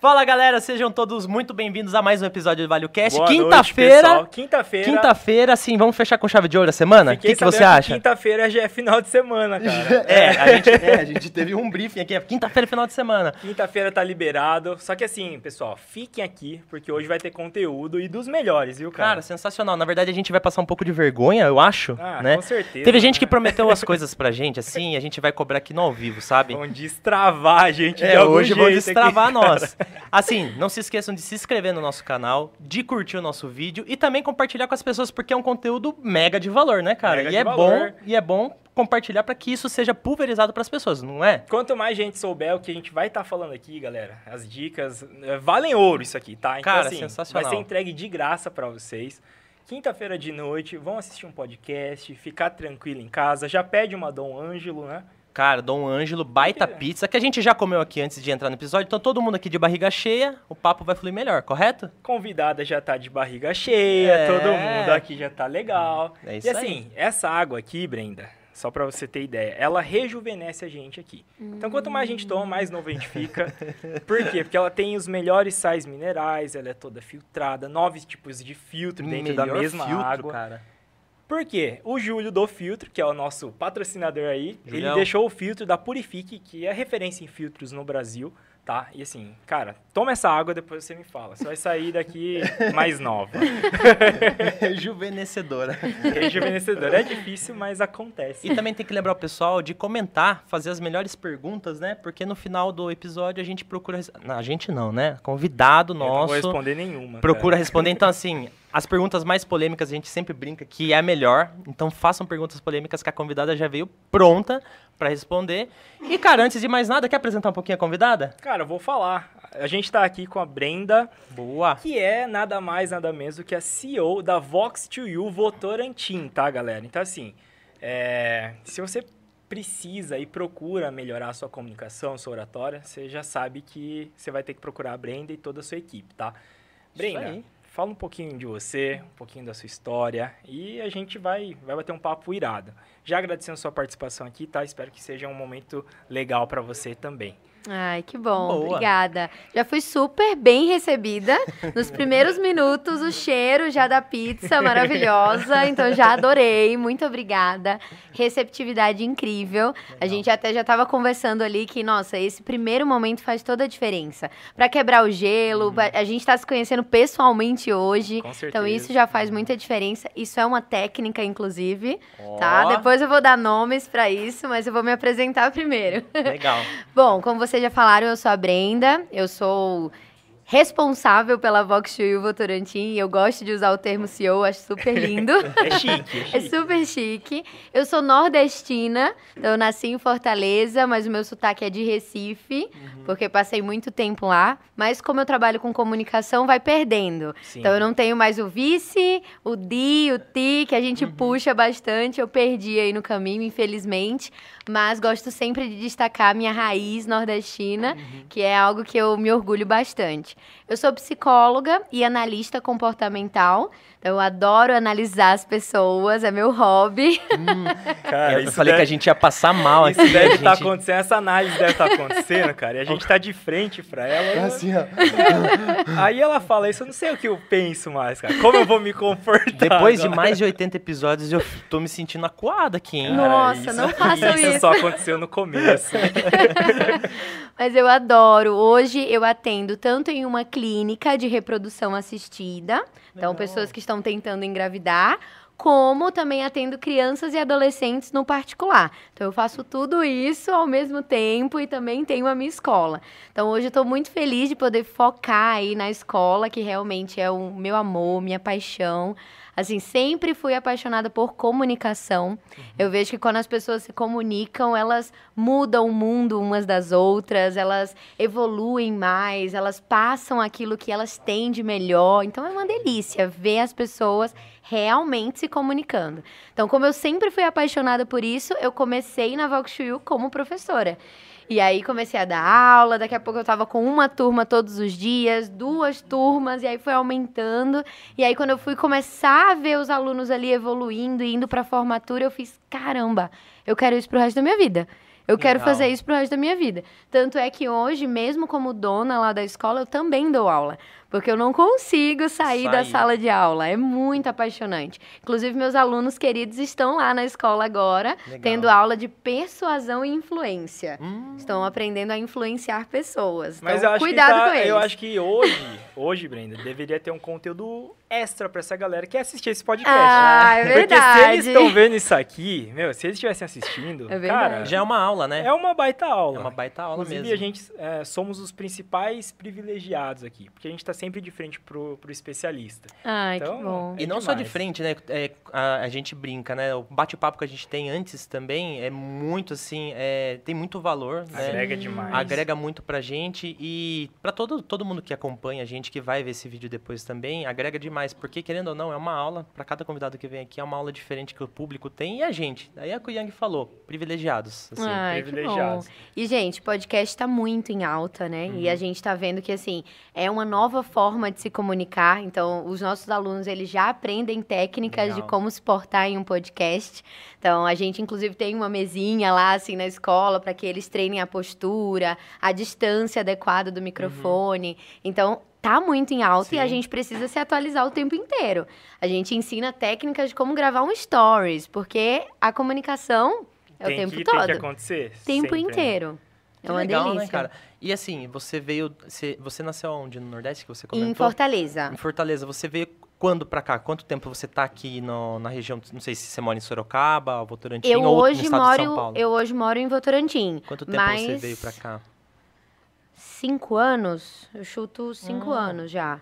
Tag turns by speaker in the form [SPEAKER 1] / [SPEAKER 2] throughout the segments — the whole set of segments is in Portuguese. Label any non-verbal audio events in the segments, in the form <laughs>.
[SPEAKER 1] Fala galera, sejam todos muito bem-vindos a mais um episódio do Value Cast.
[SPEAKER 2] Boa noite,
[SPEAKER 1] Quinta-feira.
[SPEAKER 2] Quinta-feira.
[SPEAKER 1] Quinta-feira, assim, vamos fechar com chave de ouro a semana? O que, que você acha?
[SPEAKER 2] Quinta-feira já é final de semana, cara. <laughs>
[SPEAKER 1] É, a <laughs> gente, é, a gente teve um briefing aqui. é Quinta-feira, final de semana.
[SPEAKER 2] Quinta-feira tá liberado. Só que assim, pessoal, fiquem aqui, porque hoje vai ter conteúdo e dos melhores, viu,
[SPEAKER 1] Cara,
[SPEAKER 2] cara?
[SPEAKER 1] sensacional. Na verdade, a gente vai passar um pouco de vergonha, eu acho,
[SPEAKER 2] Ah,
[SPEAKER 1] né?
[SPEAKER 2] com certeza.
[SPEAKER 1] Teve gente que
[SPEAKER 2] né?
[SPEAKER 1] prometeu as coisas pra gente, assim, e a gente vai cobrar aqui no ao vivo, sabe?
[SPEAKER 2] Vão destravar a gente de
[SPEAKER 1] É,
[SPEAKER 2] algum
[SPEAKER 1] hoje vão destravar
[SPEAKER 2] aqui,
[SPEAKER 1] nós. Assim, não se esqueçam de se inscrever no nosso canal, de curtir o nosso vídeo e também compartilhar com as pessoas, porque é um conteúdo mega de valor, né, cara?
[SPEAKER 2] Mega
[SPEAKER 1] e é
[SPEAKER 2] valor.
[SPEAKER 1] bom, e é bom compartilhar para que isso seja pulverizado para as pessoas, não é?
[SPEAKER 2] Quanto mais gente souber o que a gente vai estar falando aqui, galera, as dicas, eh, valem ouro isso aqui, tá? Então,
[SPEAKER 1] Cara,
[SPEAKER 2] assim,
[SPEAKER 1] sensacional.
[SPEAKER 2] vai ser entregue de graça pra vocês. Quinta-feira de noite, vão assistir um podcast, ficar tranquilo em casa. Já pede uma Dom Ângelo, né?
[SPEAKER 1] Cara, Dom Ângelo, baita pizza, que a gente já comeu aqui antes de entrar no episódio, então todo mundo aqui de barriga cheia, o papo vai fluir melhor, correto?
[SPEAKER 2] Convidada já tá de barriga cheia,
[SPEAKER 1] É.
[SPEAKER 2] todo mundo aqui já tá legal.
[SPEAKER 1] É isso
[SPEAKER 2] e assim, essa água aqui, Brenda, só pra você ter ideia, ela rejuvenesce a gente aqui. Então, quanto mais a gente toma, mais novo a gente fica. <laughs> Por quê? Porque ela tem os melhores sais minerais, ela é toda filtrada, nove tipos de filtro dentro da
[SPEAKER 1] Melhor
[SPEAKER 2] mesma
[SPEAKER 1] filtro,
[SPEAKER 2] água.
[SPEAKER 1] cara.
[SPEAKER 2] Por quê? O Júlio do Filtro, que é o nosso patrocinador aí,
[SPEAKER 1] Julião.
[SPEAKER 2] ele deixou o filtro da Purifique, que é referência em filtros no Brasil, tá? E assim, cara, toma essa água, depois você me fala. Você vai sair daqui mais nova. <laughs>
[SPEAKER 1] Rejuvenescedora.
[SPEAKER 2] Rejuvenescedor. É difícil, mas acontece.
[SPEAKER 1] E também tem que lembrar o pessoal de comentar, fazer as melhores perguntas, né? Porque no final do episódio a gente procura. Não, a gente não, né? Convidado
[SPEAKER 2] Eu não
[SPEAKER 1] nosso.
[SPEAKER 2] vou responder nenhuma.
[SPEAKER 1] procura
[SPEAKER 2] cara.
[SPEAKER 1] responder. Então, assim, as perguntas mais polêmicas a gente sempre brinca que é a melhor. Então, façam perguntas polêmicas que a convidada já veio pronta pra responder. E, cara, antes de mais nada, quer apresentar um pouquinho a convidada?
[SPEAKER 2] Cara, eu vou falar. A gente tá aqui com a Brenda,
[SPEAKER 1] Boa.
[SPEAKER 2] que é nada mais, nada menos do que a CEO da Vox2U Votorantim, tá, galera? Então, assim, é, se você precisa e procura melhorar a sua comunicação, sua oratória, você já sabe que você vai ter que procurar a Brenda e toda a sua equipe, tá? Brenda. Fala um pouquinho de você, um pouquinho da sua história e a gente vai, vai bater um papo irado. Já agradecendo a sua participação aqui, tá? Espero que seja um momento legal pra você também.
[SPEAKER 3] Ai, que bom,
[SPEAKER 1] Boa.
[SPEAKER 3] obrigada. Já fui super bem recebida. Nos primeiros <laughs> minutos, o cheiro já da pizza maravilhosa. Então, já adorei. Muito obrigada. Receptividade incrível. A gente até já estava conversando ali que, nossa, esse primeiro momento faz toda a diferença. Para quebrar o gelo, pra- a gente está se conhecendo pessoalmente hoje.
[SPEAKER 2] Com certeza.
[SPEAKER 3] Então, isso já faz muita diferença. Isso é uma técnica, inclusive, tá?
[SPEAKER 1] Ó,
[SPEAKER 3] Depois eu vou dar nomes para isso, mas eu vou me apresentar primeiro.
[SPEAKER 1] Legal. <laughs>
[SPEAKER 3] Bom, como vocês já falaram, eu sou a Brenda, eu sou responsável pela Vox Chuyu Votorantim, e eu gosto de usar o termo CEO, acho super lindo. <laughs>
[SPEAKER 2] É chique, é <laughs>
[SPEAKER 3] É
[SPEAKER 2] chique.
[SPEAKER 3] super chique. Eu sou nordestina, então eu nasci em Fortaleza, mas o meu sotaque é de Recife, porque passei muito tempo lá. Mas como eu trabalho com comunicação, vai perdendo.
[SPEAKER 2] Sim.
[SPEAKER 3] Então eu não tenho mais o vice, o di, o ti, que a gente puxa bastante. Eu perdi aí no caminho, infelizmente. Mas gosto sempre de destacar a minha raiz nordestina, que é algo que eu me orgulho bastante. Eu sou psicóloga e analista comportamental. Então eu adoro analisar as pessoas, é meu hobby.
[SPEAKER 2] Cara,
[SPEAKER 1] eu
[SPEAKER 2] isso
[SPEAKER 1] falei que
[SPEAKER 2] deve-
[SPEAKER 1] a gente ia passar mal aqui.
[SPEAKER 2] Isso deve estar
[SPEAKER 1] gente...
[SPEAKER 2] acontecendo, essa análise deve estar acontecendo, cara. E a gente tá de frente pra ela.
[SPEAKER 1] Assim, ó.
[SPEAKER 2] Aí ela fala isso, eu não sei o que eu penso mais, cara. Como eu vou me comportar?
[SPEAKER 1] Depois de
[SPEAKER 2] agora?
[SPEAKER 1] mais de 80 episódios, eu tô me sentindo acuado aqui, hein?
[SPEAKER 2] Cara,
[SPEAKER 3] Nossa, não façam
[SPEAKER 2] isso.
[SPEAKER 3] isso.
[SPEAKER 2] só aconteceu no começo. <laughs>
[SPEAKER 3] Mas eu adoro. Hoje eu atendo tanto em uma clínica de reprodução assistida, então
[SPEAKER 1] Legal.
[SPEAKER 3] pessoas que estão tentando engravidar, como também atendo crianças e adolescentes no particular. Então eu faço tudo isso ao mesmo tempo e também tenho a minha escola. Então hoje eu estou muito feliz de poder focar aí na escola, que realmente é o meu amor, minha paixão. Assim, sempre fui apaixonada por comunicação. Eu vejo que quando as pessoas se comunicam, elas mudam o mundo umas das outras, elas evoluem mais, elas passam aquilo que elas têm de melhor. Então é uma delícia ver as pessoas realmente se comunicando. Então, como eu sempre fui apaixonada por isso, eu comecei na Voxuyu como professora. E aí comecei a dar aula, daqui a pouco eu tava com uma turma todos os dias, duas turmas, e aí foi aumentando. E aí quando eu fui começar a ver os alunos ali evoluindo e indo pra formatura, eu fiz, caramba, eu quero isso pro resto da minha vida. Eu quero
[SPEAKER 1] Legal.
[SPEAKER 3] fazer isso pro resto da minha vida. Tanto é que hoje, mesmo como dona lá da escola, eu também dou aula. Porque eu não consigo sair da sala de aula. É muito apaixonante. Inclusive, meus alunos queridos estão lá na escola agora,
[SPEAKER 1] Legal.
[SPEAKER 3] tendo aula de persuasão e influência.
[SPEAKER 1] Hum,
[SPEAKER 3] Estão aprendendo a influenciar pessoas.
[SPEAKER 2] Mas
[SPEAKER 3] então,
[SPEAKER 2] eu acho
[SPEAKER 3] cuidado
[SPEAKER 2] que tá-
[SPEAKER 3] com eles.
[SPEAKER 2] eu acho que hoje, hoje, Brenda, deveria ter um conteúdo extra pra essa galera que assistir esse podcast.
[SPEAKER 3] Ah, é
[SPEAKER 2] Porque se
[SPEAKER 3] verdade.
[SPEAKER 2] eles estão vendo isso aqui, meu, se eles estivessem assistindo,
[SPEAKER 3] É verdade.
[SPEAKER 2] cara,
[SPEAKER 1] já é uma aula, né?
[SPEAKER 2] é uma baita aula.
[SPEAKER 1] É uma baita aula
[SPEAKER 2] Inclusive,
[SPEAKER 1] mesmo.
[SPEAKER 2] a gente é, somos os principais privilegiados aqui, porque a gente tá sempre de frente pro, pro especialista.
[SPEAKER 3] Ai,
[SPEAKER 2] Então,
[SPEAKER 3] que bom.
[SPEAKER 1] E
[SPEAKER 2] É
[SPEAKER 1] não só de
[SPEAKER 2] demais.
[SPEAKER 1] frente, né? é, a, a gente brinca, né? O bate-papo que a gente tem antes também é muito assim, é, tem muito valor, né?
[SPEAKER 2] Agrega demais.
[SPEAKER 1] Agrega muito pra gente e pra todo, todo mundo que acompanha a gente, que vai ver esse vídeo depois também, agrega demais. Porque, querendo ou não, é uma aula, pra cada convidado que vem aqui, é uma aula diferente que o público tem e a gente. Daí é o que o Yang falou, privilegiados. assim.
[SPEAKER 3] Ai,
[SPEAKER 2] privilegiados.
[SPEAKER 3] E, gente, podcast tá muito em alta, né? E a
[SPEAKER 1] Uhum.
[SPEAKER 3] gente tá vendo que, assim, é uma nova forma de se comunicar. Então, os nossos alunos, eles já aprendem técnicas de
[SPEAKER 1] Legal.
[SPEAKER 3] como se portar em um podcast. Então, a gente, inclusive, tem uma mesinha lá, assim, na escola, para que eles treinem a postura, a distância adequada do microfone. Então, tá muito em alta e a
[SPEAKER 1] Sim.
[SPEAKER 3] gente precisa se atualizar o tempo inteiro. A gente ensina técnicas de como gravar um stories, porque a comunicação é
[SPEAKER 2] tem
[SPEAKER 3] o tempo
[SPEAKER 2] que,
[SPEAKER 3] todo.
[SPEAKER 2] Tem que acontecer.
[SPEAKER 3] tempo
[SPEAKER 2] sempre, né?
[SPEAKER 3] inteiro. É uma
[SPEAKER 1] legal,
[SPEAKER 3] delícia.
[SPEAKER 1] né, cara? E assim, você veio. Você, você nasceu onde? No Nordeste que você comentou?
[SPEAKER 3] Em Fortaleza.
[SPEAKER 1] Em Fortaleza. Você veio quando pra cá? Quanto tempo você tá aqui no- na região? Não sei se você mora em Sorocaba, Votorantim
[SPEAKER 3] Eu
[SPEAKER 1] ou no
[SPEAKER 3] hoje
[SPEAKER 1] estado de São
[SPEAKER 3] moro,
[SPEAKER 1] Paulo.
[SPEAKER 3] eu hoje moro em Votorantim.
[SPEAKER 1] Quanto tempo
[SPEAKER 3] mas
[SPEAKER 1] você veio pra cá?
[SPEAKER 3] Cinco anos? Eu chuto cinco
[SPEAKER 1] Hum.
[SPEAKER 3] anos já.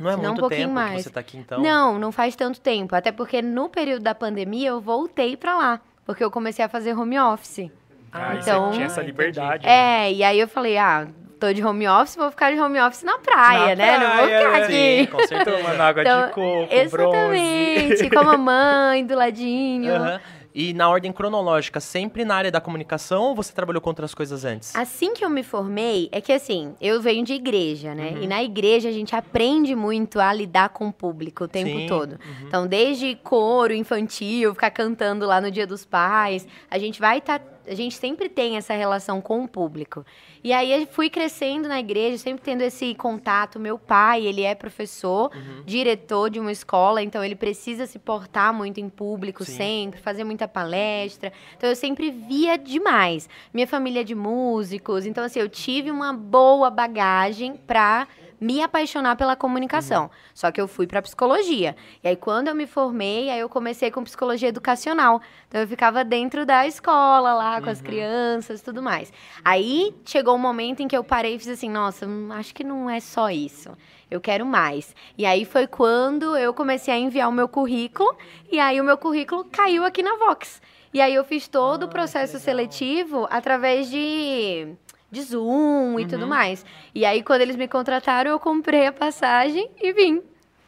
[SPEAKER 1] Não é
[SPEAKER 3] Se não, um
[SPEAKER 1] muito
[SPEAKER 3] pouquinho
[SPEAKER 1] tempo
[SPEAKER 3] mais.
[SPEAKER 1] que você tá aqui, então?
[SPEAKER 3] Não, não faz tanto tempo. Até porque no período da pandemia eu voltei pra lá. Porque eu comecei a fazer home office.
[SPEAKER 2] Ah,
[SPEAKER 3] Então-
[SPEAKER 2] você tinha essa liberdade. né?
[SPEAKER 3] É, e aí eu falei, ah, tô de home office, vou ficar de home office na praia,
[SPEAKER 2] Na
[SPEAKER 3] né? não vou
[SPEAKER 2] praia,
[SPEAKER 3] ficar
[SPEAKER 2] né?
[SPEAKER 3] aqui.
[SPEAKER 1] Sim, com certeza.
[SPEAKER 2] Tomando água
[SPEAKER 3] Então,
[SPEAKER 2] de coco,
[SPEAKER 3] Exatamente,
[SPEAKER 2] bronze.
[SPEAKER 3] com a mamãe do <laughs> ladinho.
[SPEAKER 1] Aham. E na ordem cronológica, sempre na área da comunicação ou você trabalhou com outras coisas antes?
[SPEAKER 3] Assim que eu me formei, é que assim, eu venho de igreja, né?
[SPEAKER 1] Uhum.
[SPEAKER 3] E na igreja a gente aprende muito a lidar com o público o tempo
[SPEAKER 1] Sim,
[SPEAKER 3] todo.
[SPEAKER 1] uhum.
[SPEAKER 3] Então, desde coro infantil, ficar cantando lá no Dia dos Pais, a gente vai estar. A gente sempre tem essa relação com o público. E aí eu fui crescendo na igreja, sempre tendo esse contato. Meu pai, ele é professor,
[SPEAKER 1] Uhum.
[SPEAKER 3] diretor de uma escola, então ele precisa se portar muito em público
[SPEAKER 1] Sim.
[SPEAKER 3] sempre, fazer muita palestra. Então eu sempre via demais. Minha família é de músicos, então assim, eu tive uma boa bagagem pra me apaixonar pela comunicação.
[SPEAKER 1] Uhum.
[SPEAKER 3] Só que eu fui pra psicologia. E aí quando eu me formei, aí eu comecei com psicologia educacional. Então eu ficava dentro da escola lá com as
[SPEAKER 1] Uhum.
[SPEAKER 3] crianças, tudo mais. Aí chegou um momento em que eu parei e fiz assim, nossa, hum, acho que não é só isso. Eu quero mais. E aí foi quando eu comecei a enviar o meu currículo e aí o meu currículo caiu aqui na Vox. E aí eu fiz todo o
[SPEAKER 1] Ah,
[SPEAKER 3] processo
[SPEAKER 1] que legal.
[SPEAKER 3] seletivo através de de Zoom e tudo
[SPEAKER 1] Uhum.
[SPEAKER 3] mais. E aí quando eles me contrataram, eu comprei a passagem e vim.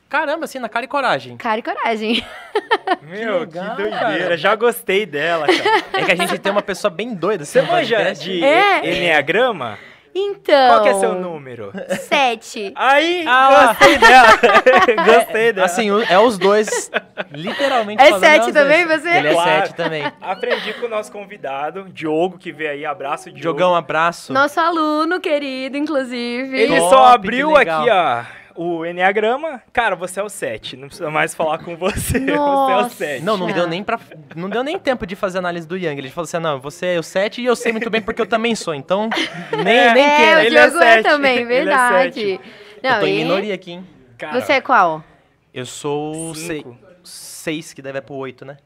[SPEAKER 1] Caramba, assim, na cara e coragem.
[SPEAKER 3] Cara e coragem. <laughs>
[SPEAKER 2] Meu, que,
[SPEAKER 1] legal,
[SPEAKER 2] doideira.
[SPEAKER 1] cara.
[SPEAKER 2] Já gostei dela, cara.
[SPEAKER 1] É que a gente tem uma pessoa bem doida. assim,
[SPEAKER 2] Você manja de
[SPEAKER 3] É.
[SPEAKER 2] Enneagrama?
[SPEAKER 3] Então.
[SPEAKER 2] Qual que é seu número? <laughs>
[SPEAKER 3] Sete.
[SPEAKER 2] Aí,
[SPEAKER 1] Ah,
[SPEAKER 2] gostei dela. <laughs> gostei dela.
[SPEAKER 1] Assim, é os dois, literalmente
[SPEAKER 3] É sete também,
[SPEAKER 1] dois.
[SPEAKER 3] você?
[SPEAKER 1] Ele é
[SPEAKER 2] Claro.
[SPEAKER 1] sete também.
[SPEAKER 2] Aprendi com o nosso convidado, Diogo, que veio aí. Abraço, Diogo.
[SPEAKER 1] Diogão, abraço.
[SPEAKER 3] Nosso aluno querido, inclusive.
[SPEAKER 2] Ele
[SPEAKER 1] Top,
[SPEAKER 2] só abriu aqui, ó, o Enneagrama. Cara, você é o 7. Não precisa mais falar com você. <laughs> Você é o
[SPEAKER 3] Nossa.
[SPEAKER 2] 7.
[SPEAKER 1] Não, não deu nem pra. Não deu nem tempo de fazer análise do Yang. Ele falou assim: não, você é o 7 e eu sei muito bem porque eu também sou. Então, <laughs> nem,
[SPEAKER 2] É,
[SPEAKER 1] nem
[SPEAKER 3] é,
[SPEAKER 1] queira.
[SPEAKER 3] o
[SPEAKER 2] Ele é
[SPEAKER 3] Diogo é,
[SPEAKER 2] sete.
[SPEAKER 3] também, <laughs>
[SPEAKER 2] Ele é
[SPEAKER 3] verdade.
[SPEAKER 2] sete.
[SPEAKER 3] Não,
[SPEAKER 1] eu tô em minoria aqui, hein?
[SPEAKER 2] Cara,
[SPEAKER 3] Você é qual?
[SPEAKER 1] Eu sou o
[SPEAKER 2] Cinco.
[SPEAKER 1] 6, que deve é pro 8, né?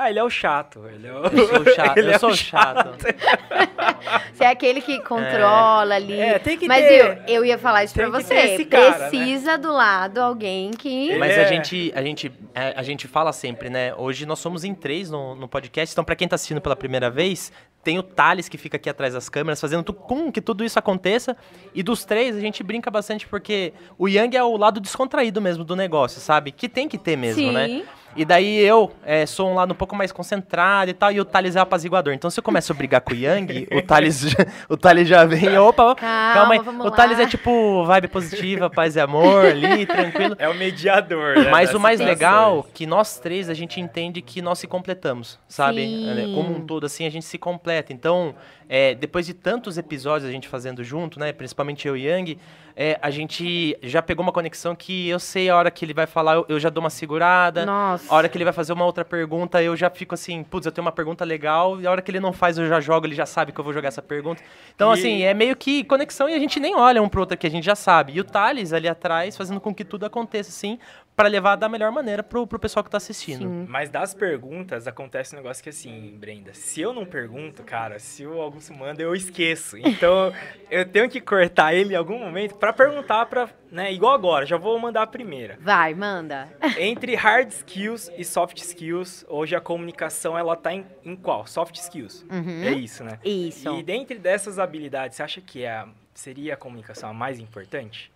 [SPEAKER 2] Ah, ele é o chato. Ele é o...
[SPEAKER 1] Eu sou o chato. <laughs>
[SPEAKER 2] Ele
[SPEAKER 1] eu
[SPEAKER 2] é
[SPEAKER 1] sou
[SPEAKER 2] o
[SPEAKER 1] chato. <laughs>
[SPEAKER 3] Você é aquele que controla ali.
[SPEAKER 2] É, tem que
[SPEAKER 3] Mas
[SPEAKER 2] ter.
[SPEAKER 3] eu, eu ia falar isso pra
[SPEAKER 2] Tem que
[SPEAKER 3] você.
[SPEAKER 2] cara, né?
[SPEAKER 3] Precisa do lado alguém que.
[SPEAKER 1] Mas
[SPEAKER 2] é-
[SPEAKER 1] a gente, a gente, é, a gente fala sempre, né? Hoje nós somos em três no, no podcast. Então, pra quem tá assistindo pela primeira vez, tem o Thales que fica aqui atrás das câmeras, fazendo tu- com que tudo isso aconteça. E dos três, a gente brinca bastante porque o Yang é o lado descontraído mesmo do negócio, sabe? Que tem que ter mesmo,
[SPEAKER 3] Sim.
[SPEAKER 1] né? E daí eu é, sou um lado um pouco mais concentrado e tal, e o Thales é o apaziguador. Então, se eu começo a brigar com o Yang, <laughs> o Thales, já- o Thales já vem, opa,
[SPEAKER 3] Calma,
[SPEAKER 1] calma aí.
[SPEAKER 3] vamos
[SPEAKER 1] O Thales
[SPEAKER 3] lá.
[SPEAKER 1] é tipo vibe positiva, paz e amor ali, tranquilo.
[SPEAKER 2] É o mediador. né,
[SPEAKER 1] Mas o mais
[SPEAKER 2] situações.
[SPEAKER 1] legal, que nós três, a gente entende que nós se completamos, sabe?
[SPEAKER 3] Sim.
[SPEAKER 1] É, Como um todo, assim, a gente se completa. Então, é, depois de tantos episódios a gente fazendo junto, né? Principalmente eu e Yang, é, a gente já pegou uma conexão que eu sei a hora que ele vai falar, eu, eu já dou uma segurada.
[SPEAKER 3] Nossa.
[SPEAKER 1] A hora que ele vai fazer uma outra pergunta, eu já fico assim, putz, eu tenho uma pergunta legal. E a hora que ele não faz, eu já jogo, ele já sabe que eu vou jogar essa pergunta. Então,
[SPEAKER 2] E-
[SPEAKER 1] assim, é meio que conexão e a gente nem olha um pro outro que a gente já sabe. E o Thales ali atrás, fazendo com que tudo aconteça, assim, para levar da melhor maneira pro, pro pessoal que tá assistindo.
[SPEAKER 3] Sim.
[SPEAKER 2] Mas das perguntas, acontece um negócio que assim, Brenda, se eu não pergunto, cara, se o Augusto manda, eu esqueço. Então, <laughs> eu tenho que cortar ele em algum momento pra perguntar pra, né, igual agora, já vou mandar a primeira.
[SPEAKER 3] Vai, manda. <laughs>
[SPEAKER 2] Entre hard skills e soft skills, hoje a comunicação ela tá em, em qual? Soft skills.
[SPEAKER 3] Uhum.
[SPEAKER 2] É isso, né?
[SPEAKER 3] Isso.
[SPEAKER 2] E dentre dessas habilidades, você acha que é a- seria a comunicação a mais importante?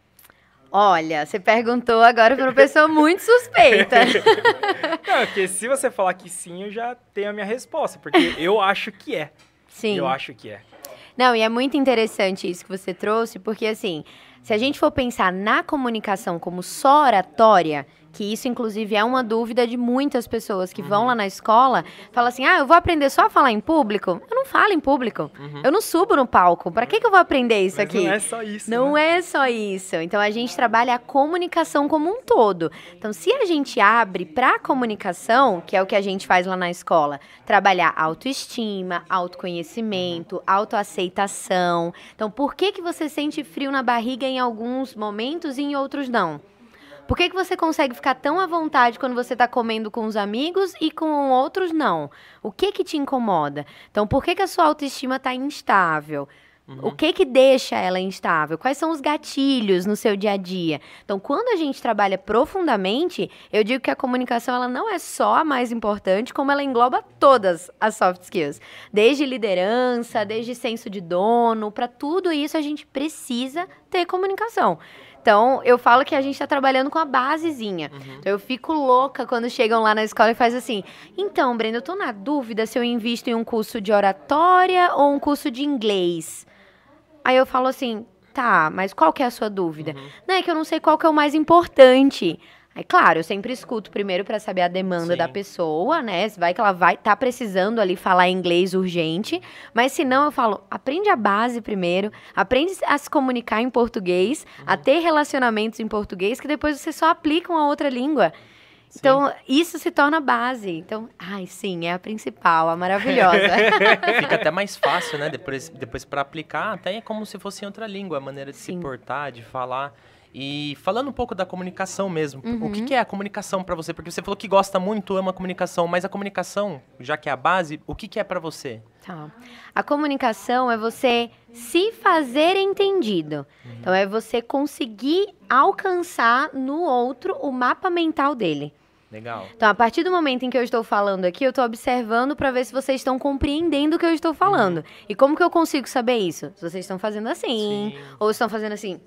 [SPEAKER 3] Olha, você perguntou agora para uma pessoa muito suspeita. <laughs>
[SPEAKER 2] Não, porque se você falar que sim, eu já tenho a minha resposta, porque eu acho que é.
[SPEAKER 3] Sim.
[SPEAKER 2] Eu acho que é.
[SPEAKER 3] Não, e é muito interessante isso que você trouxe, porque assim, se a gente for pensar na comunicação como só oratória, que isso inclusive é uma dúvida de muitas pessoas que
[SPEAKER 2] Uhum.
[SPEAKER 3] vão lá na escola, fala assim: "Ah, eu vou aprender só a falar em público?". Eu não falo em público. Eu não subo no palco. Para que que eu vou aprender isso
[SPEAKER 2] Mas
[SPEAKER 3] aqui?
[SPEAKER 2] não é só isso.
[SPEAKER 3] Não
[SPEAKER 2] né?
[SPEAKER 3] é só isso. Então a gente trabalha a comunicação como um todo. Então, se a gente abre para a comunicação, que é o que a gente faz lá na escola, trabalhar autoestima, autoconhecimento, autoaceitação. Então, por que que você sente frio na barriga em alguns momentos e em outros não? Por que, que você consegue ficar tão à vontade quando você está comendo com os amigos e com outros não? O que que te incomoda? Então, por que, que a sua autoestima está instável? O que que deixa ela instável? Quais são os gatilhos no seu dia a dia? Então, quando a gente trabalha profundamente, eu digo que a comunicação ela não é só a mais importante, como ela engloba todas as soft skills. Desde liderança, desde senso de dono, para tudo isso a gente precisa ter comunicação. Então, eu falo que a gente está trabalhando com a basezinha. Então, eu fico louca quando chegam lá na escola e faz assim: então, Brenda, eu tô na dúvida se eu invisto em um curso de oratória ou um curso de inglês. Aí eu falo assim: tá, mas qual que é a sua dúvida? Não, é que eu não sei qual que é o mais importante. Aí, claro, eu sempre escuto primeiro para saber a demanda
[SPEAKER 1] Sim.
[SPEAKER 3] da pessoa, né? Se vai que ela vai estar precisando ali falar inglês urgente. Mas se não, eu falo, aprende a base primeiro, aprende a se comunicar em português, a ter relacionamentos em português, que depois você só aplica uma outra língua. Então, isso se torna base. Então, ai, sim, é a principal, a maravilhosa. <laughs>
[SPEAKER 1] Fica até mais fácil, né? Depois, depois para aplicar, até é como se fosse em outra língua, a maneira de
[SPEAKER 3] Sim.
[SPEAKER 1] se portar, de falar. E falando um pouco da comunicação mesmo, o
[SPEAKER 3] Uhum.
[SPEAKER 1] que, que é a comunicação para você? Porque você falou que gosta muito, ama a comunicação, mas a comunicação, já que é a base, o que, que é para você?
[SPEAKER 3] Tá. A comunicação é você se fazer entendido. Então, é você conseguir alcançar no outro o mapa mental dele.
[SPEAKER 1] Legal.
[SPEAKER 3] Então, a partir do momento em que eu estou falando aqui, eu estou observando para ver se vocês estão compreendendo o que eu estou falando. E como que eu consigo saber isso? Se vocês estão fazendo assim,
[SPEAKER 1] Sim.
[SPEAKER 3] ou estão fazendo assim,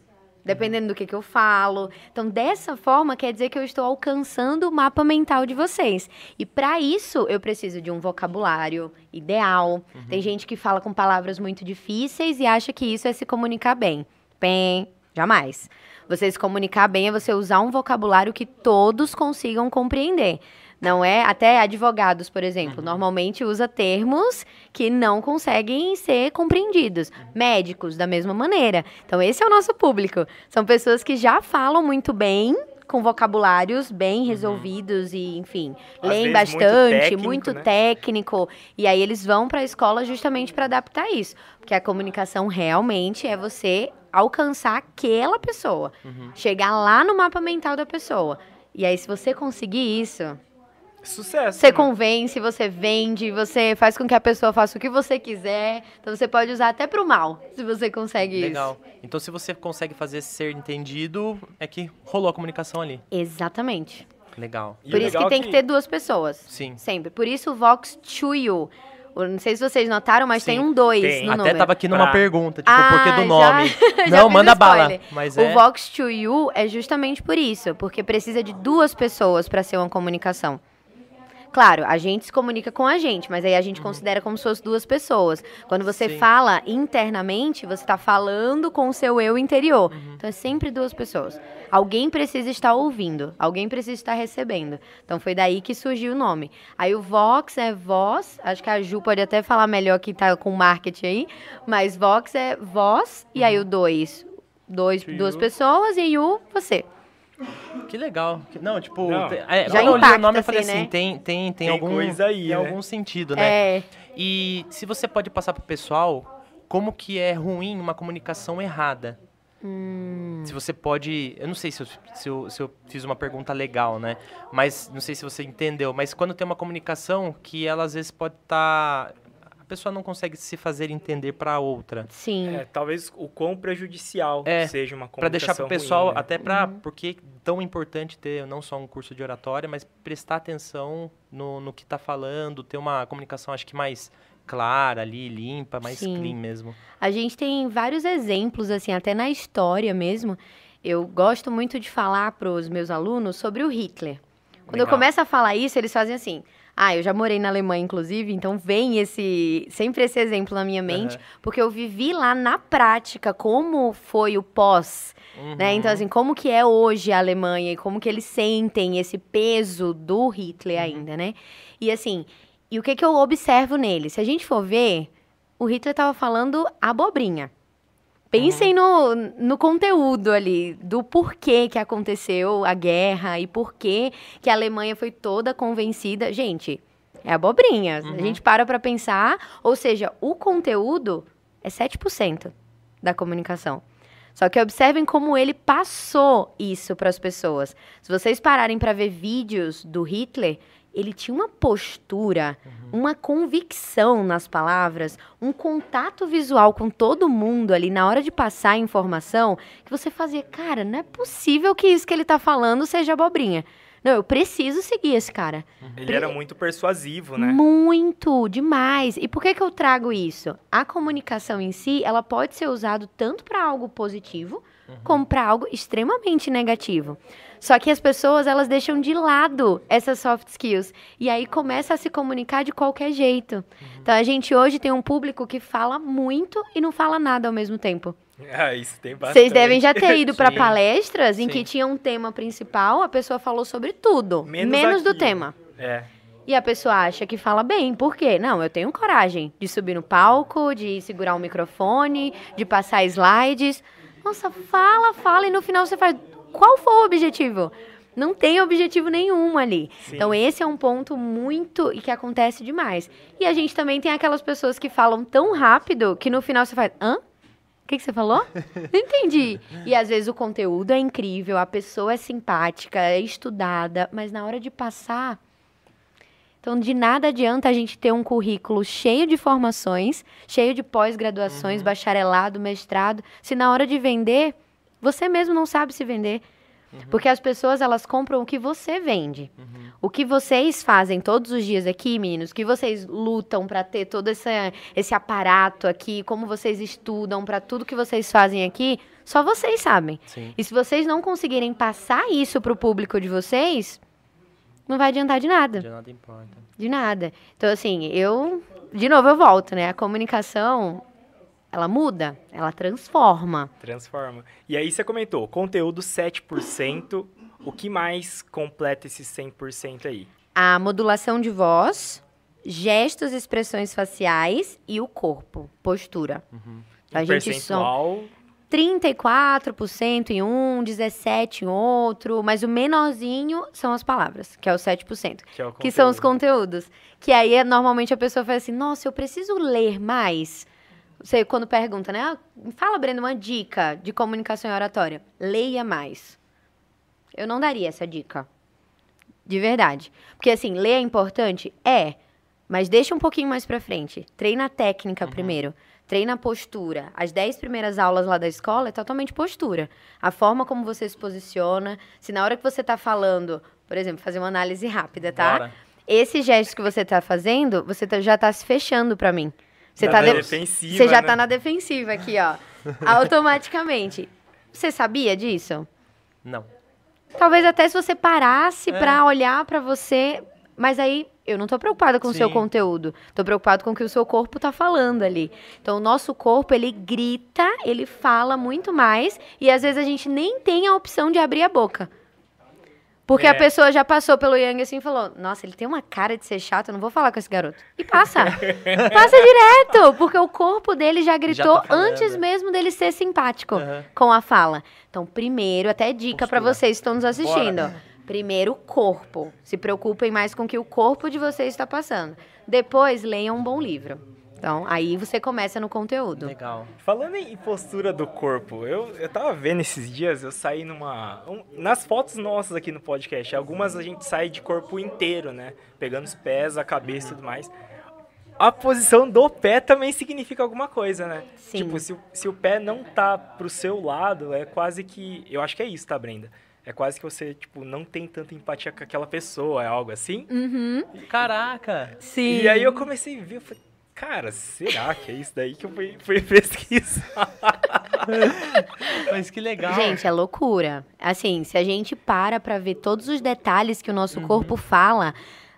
[SPEAKER 3] dependendo do que, que eu falo. Então, dessa forma, quer dizer que eu estou alcançando o mapa mental de vocês. E para isso, eu preciso de um vocabulário ideal. Tem gente que fala com palavras muito difíceis e acha que isso é se comunicar bem. Bem, jamais. Você se comunicar bem é você usar um vocabulário que todos consigam compreender. Não é? Até advogados, por exemplo, normalmente usa termos que não conseguem ser compreendidos. Médicos, da mesma maneira. Então, esse é o nosso público. São pessoas que já falam muito bem, com vocabulários bem resolvidos e, enfim,
[SPEAKER 2] Às
[SPEAKER 3] leem
[SPEAKER 2] vezes muito
[SPEAKER 3] bastante,
[SPEAKER 2] técnico,
[SPEAKER 3] muito
[SPEAKER 2] né?
[SPEAKER 3] técnico. E aí eles vão para a escola justamente para adaptar isso. Porque a comunicação realmente é você alcançar aquela pessoa. Chegar lá no mapa mental da pessoa. E aí, se você conseguir isso,
[SPEAKER 2] Sucesso.
[SPEAKER 3] você
[SPEAKER 2] né?
[SPEAKER 3] convence, você vende, você faz com que a pessoa faça o que você quiser. Então você pode usar até pro mal, se você consegue
[SPEAKER 1] Legal. Então, se você consegue fazer ser entendido, é que rolou a comunicação ali.
[SPEAKER 3] isso. Exatamente.
[SPEAKER 1] Legal.
[SPEAKER 2] E
[SPEAKER 3] Por
[SPEAKER 2] o
[SPEAKER 3] isso que
[SPEAKER 2] legal
[SPEAKER 3] tem que ter duas pessoas.
[SPEAKER 1] Sim.
[SPEAKER 3] Sempre. Por isso o Vox to You. Eu Não sei se vocês notaram, mas
[SPEAKER 1] Sim.
[SPEAKER 3] tem um 2
[SPEAKER 2] Tem.
[SPEAKER 3] no
[SPEAKER 1] Até
[SPEAKER 3] número.
[SPEAKER 1] tava aqui numa
[SPEAKER 2] Pra-
[SPEAKER 1] pergunta, tipo,
[SPEAKER 3] Ah,
[SPEAKER 1] por que do
[SPEAKER 3] já-
[SPEAKER 1] nome? <laughs>
[SPEAKER 3] já
[SPEAKER 1] Não,
[SPEAKER 3] fiz
[SPEAKER 1] manda bala.
[SPEAKER 3] spoiler.
[SPEAKER 1] Mas
[SPEAKER 3] O
[SPEAKER 1] é.
[SPEAKER 3] Vox to You é justamente por isso, porque precisa de duas pessoas para ser uma comunicação. Claro, a gente se comunica com a gente, mas aí a gente considera como se fossem duas pessoas. Quando você
[SPEAKER 1] Sim.
[SPEAKER 3] fala internamente, você está falando com o seu eu interior. Então é sempre duas pessoas. Alguém precisa estar ouvindo, alguém precisa estar recebendo. Então foi daí que surgiu o nome. Aí o Vox é voz, acho que a Ju pode até falar melhor que tá com marketing aí, mas Vox é voz, e aí o dois, dois duas pessoas e o você.
[SPEAKER 1] Que legal. Não, tipo,
[SPEAKER 2] Não.
[SPEAKER 1] te- é,
[SPEAKER 3] Já
[SPEAKER 1] quando eu li o
[SPEAKER 3] impacta,
[SPEAKER 1] nome, eu falei
[SPEAKER 3] assim,
[SPEAKER 1] assim,
[SPEAKER 3] né?
[SPEAKER 1] tem, tem, tem,
[SPEAKER 2] Tem
[SPEAKER 1] algum,
[SPEAKER 2] coisa aí,
[SPEAKER 1] tem
[SPEAKER 2] né?
[SPEAKER 1] algum sentido, né?
[SPEAKER 3] É,
[SPEAKER 1] E se você pode passar pro pessoal como que é ruim uma comunicação errada.
[SPEAKER 3] Hum.
[SPEAKER 1] Se você pode. Eu não sei se eu, se, eu, se eu fiz uma pergunta legal, né? Mas não sei se você entendeu. Mas quando tem uma comunicação que ela às vezes pode estar. A pessoa não consegue se fazer entender para outra.
[SPEAKER 3] sim.
[SPEAKER 2] É, talvez o quão prejudicial
[SPEAKER 1] É,
[SPEAKER 2] seja uma comunicação
[SPEAKER 1] Para deixar pro
[SPEAKER 2] ruim,
[SPEAKER 1] pessoal,
[SPEAKER 2] né?
[SPEAKER 1] até para
[SPEAKER 3] Uhum.
[SPEAKER 1] porque é tão importante ter não só um curso de oratória, mas prestar atenção no, no que tá falando, ter uma comunicação acho que mais clara ali, limpa, mais
[SPEAKER 3] Sim.
[SPEAKER 1] clean mesmo.
[SPEAKER 3] A gente tem vários exemplos, assim, até na história mesmo. Eu gosto muito de falar para os meus alunos sobre o Hitler. Quando eu
[SPEAKER 1] Legal.
[SPEAKER 3] começo a falar isso, eles fazem assim. Ah, eu já morei na Alemanha, inclusive, então vem esse sempre esse exemplo na minha mente,
[SPEAKER 1] Aham.
[SPEAKER 3] porque eu vivi lá na prática como foi o pós, né? Então,
[SPEAKER 1] Uhum.
[SPEAKER 3] assim, como que é hoje a Alemanha e como que eles sentem esse peso do Hitler ainda, né? E assim, e o que que eu observo nele? Se a gente for ver, o Hitler tava falando abobrinha. Pensem no, no conteúdo ali, do porquê que aconteceu a guerra e porquê que a Alemanha foi toda convencida. Gente, é abobrinha. A gente para pra pensar, ou seja, o conteúdo é 7% da comunicação. Só que observem como ele passou isso para as pessoas. Se vocês pararem para ver vídeos do Hitler, ele tinha uma postura, uma convicção nas palavras, um contato visual com todo mundo ali na hora de passar a informação, que você fazia, cara, não é possível que isso que ele tá falando seja abobrinha. Não, eu preciso seguir esse cara.
[SPEAKER 2] Ele era muito persuasivo, né?
[SPEAKER 3] Muito, demais. E por que, que eu trago isso? A comunicação em si, ela pode ser usada tanto para algo positivo, como para algo extremamente negativo. Só que as pessoas, elas deixam de lado essas soft skills. E aí começa a se comunicar de qualquer jeito. Então a gente hoje tem um público que fala muito e não fala nada ao mesmo tempo. <laughs>
[SPEAKER 2] Ah, isso tem bastante.
[SPEAKER 3] Vocês devem já ter ido para <laughs> palestras em
[SPEAKER 1] Sim.
[SPEAKER 3] que tinha um tema principal, a pessoa falou sobre tudo,
[SPEAKER 2] Menos
[SPEAKER 3] menos do tema.
[SPEAKER 2] É.
[SPEAKER 3] E a pessoa acha que fala bem. Por quê? Não, eu tenho coragem de subir no palco, de segurar o microfone, de passar slides. Nossa, fala, fala, e no final você faz. Qual foi o objetivo? Não tem objetivo nenhum ali.
[SPEAKER 2] Sim.
[SPEAKER 3] Então, esse é um ponto muito e que acontece demais. E a gente também tem aquelas pessoas que falam tão rápido que no final você faz. Hã? O que, que você falou? <laughs> Não entendi. E às vezes o conteúdo é incrível, a pessoa é simpática, é estudada, mas na hora de passar. Então, de nada adianta a gente ter um currículo cheio de formações, cheio de pós-graduações, bacharelado, mestrado, se na hora de vender, você mesmo não sabe se vender. Porque as pessoas, elas compram o que você vende. O que vocês fazem todos os dias aqui, meninos, que vocês lutam para ter todo esse, esse aparato aqui, como vocês estudam para tudo que vocês fazem aqui, só vocês sabem.
[SPEAKER 1] Sim.
[SPEAKER 3] E se vocês não conseguirem passar isso pro público de vocês, não vai adiantar de nada.
[SPEAKER 1] De nada importa.
[SPEAKER 3] De nada. Então, assim, eu. De novo, eu volto, né? A comunicação, ela muda, ela transforma.
[SPEAKER 2] Transforma. E aí você comentou, conteúdo 7%. O que mais completa esse 100% aí?
[SPEAKER 3] A modulação de voz, gestos, expressões faciais e o corpo, postura. A
[SPEAKER 2] Em
[SPEAKER 3] gente só.
[SPEAKER 2] percentual,
[SPEAKER 3] 34% em um, 17% em outro, mas o menorzinho são as palavras, que é o 7%.
[SPEAKER 2] que é o
[SPEAKER 3] que são os
[SPEAKER 2] conteúdo.
[SPEAKER 3] conteúdos. Que aí, é, normalmente, a pessoa fala assim, nossa, eu preciso ler mais. Você, quando pergunta, né? "Ah, Fala, Brenda, uma dica de comunicação e oratória. Leia mais. Eu não daria essa dica. De verdade. Porque, assim, ler é importante? É. Mas deixa um pouquinho mais pra frente. Treina a técnica primeiro. Treina a postura. As 10 primeiras aulas lá da escola é totalmente postura. A forma como você se posiciona. Se na hora que você tá falando, por exemplo, fazer uma análise rápida, tá?
[SPEAKER 1] Bora.
[SPEAKER 3] Esse gesto que você tá fazendo, você tá- já tá se fechando pra mim. Você
[SPEAKER 2] Tá
[SPEAKER 3] tá
[SPEAKER 2] na
[SPEAKER 3] de-
[SPEAKER 2] defensiva,
[SPEAKER 3] Você já
[SPEAKER 2] né?
[SPEAKER 3] tá na defensiva aqui, ó. <laughs> Automaticamente. Você sabia disso?
[SPEAKER 1] Não.
[SPEAKER 3] Talvez até se você parasse
[SPEAKER 1] É.
[SPEAKER 3] pra olhar pra você, mas aí eu não tô preocupada com o seu
[SPEAKER 1] Sim.
[SPEAKER 3] conteúdo. Tô preocupado com o que o seu corpo tá falando ali. Então, o nosso corpo, ele grita, ele fala muito mais. E às vezes a gente nem tem a opção de abrir a boca. Porque
[SPEAKER 2] É.
[SPEAKER 3] a pessoa já passou pelo Yang assim e falou: Nossa, ele tem uma cara de ser chato, eu não vou falar com esse garoto. E passa. <laughs> passa direto. Porque o corpo dele já gritou
[SPEAKER 1] tá falando.
[SPEAKER 3] antes mesmo dele ser simpático
[SPEAKER 1] Aham.
[SPEAKER 3] com a fala. Então, primeiro, até dica pra
[SPEAKER 1] Postura.
[SPEAKER 3] vocês que estão nos assistindo. Primeiro, o corpo. Se preocupem mais com o que o corpo de vocês está passando. Depois, leiam um bom livro. Então, aí você começa no conteúdo.
[SPEAKER 1] Legal.
[SPEAKER 2] Falando em postura do corpo, eu, eu tava vendo esses dias, eu saí numa. um- nas fotos nossas aqui no podcast, algumas a gente sai de corpo inteiro, né? Pegando os pés, a cabeça e tudo mais. A posição do pé também significa alguma coisa, né?
[SPEAKER 3] Sim.
[SPEAKER 2] Tipo, se, o- se o pé não tá pro seu lado, é quase que. Eu acho que é isso, tá, Brenda? É quase que você, tipo, não tem tanta empatia com aquela pessoa, é algo assim.
[SPEAKER 3] Uhum.
[SPEAKER 1] Caraca!
[SPEAKER 3] Sim.
[SPEAKER 2] E aí eu comecei a ver, eu falei, cara, será que é isso daí que eu fui, fui <laughs> pesquisar? <laughs>
[SPEAKER 1] Mas que legal.
[SPEAKER 3] Gente, é loucura. Assim, se a gente para pra ver todos os detalhes que o nosso
[SPEAKER 1] Uhum.
[SPEAKER 3] corpo fala,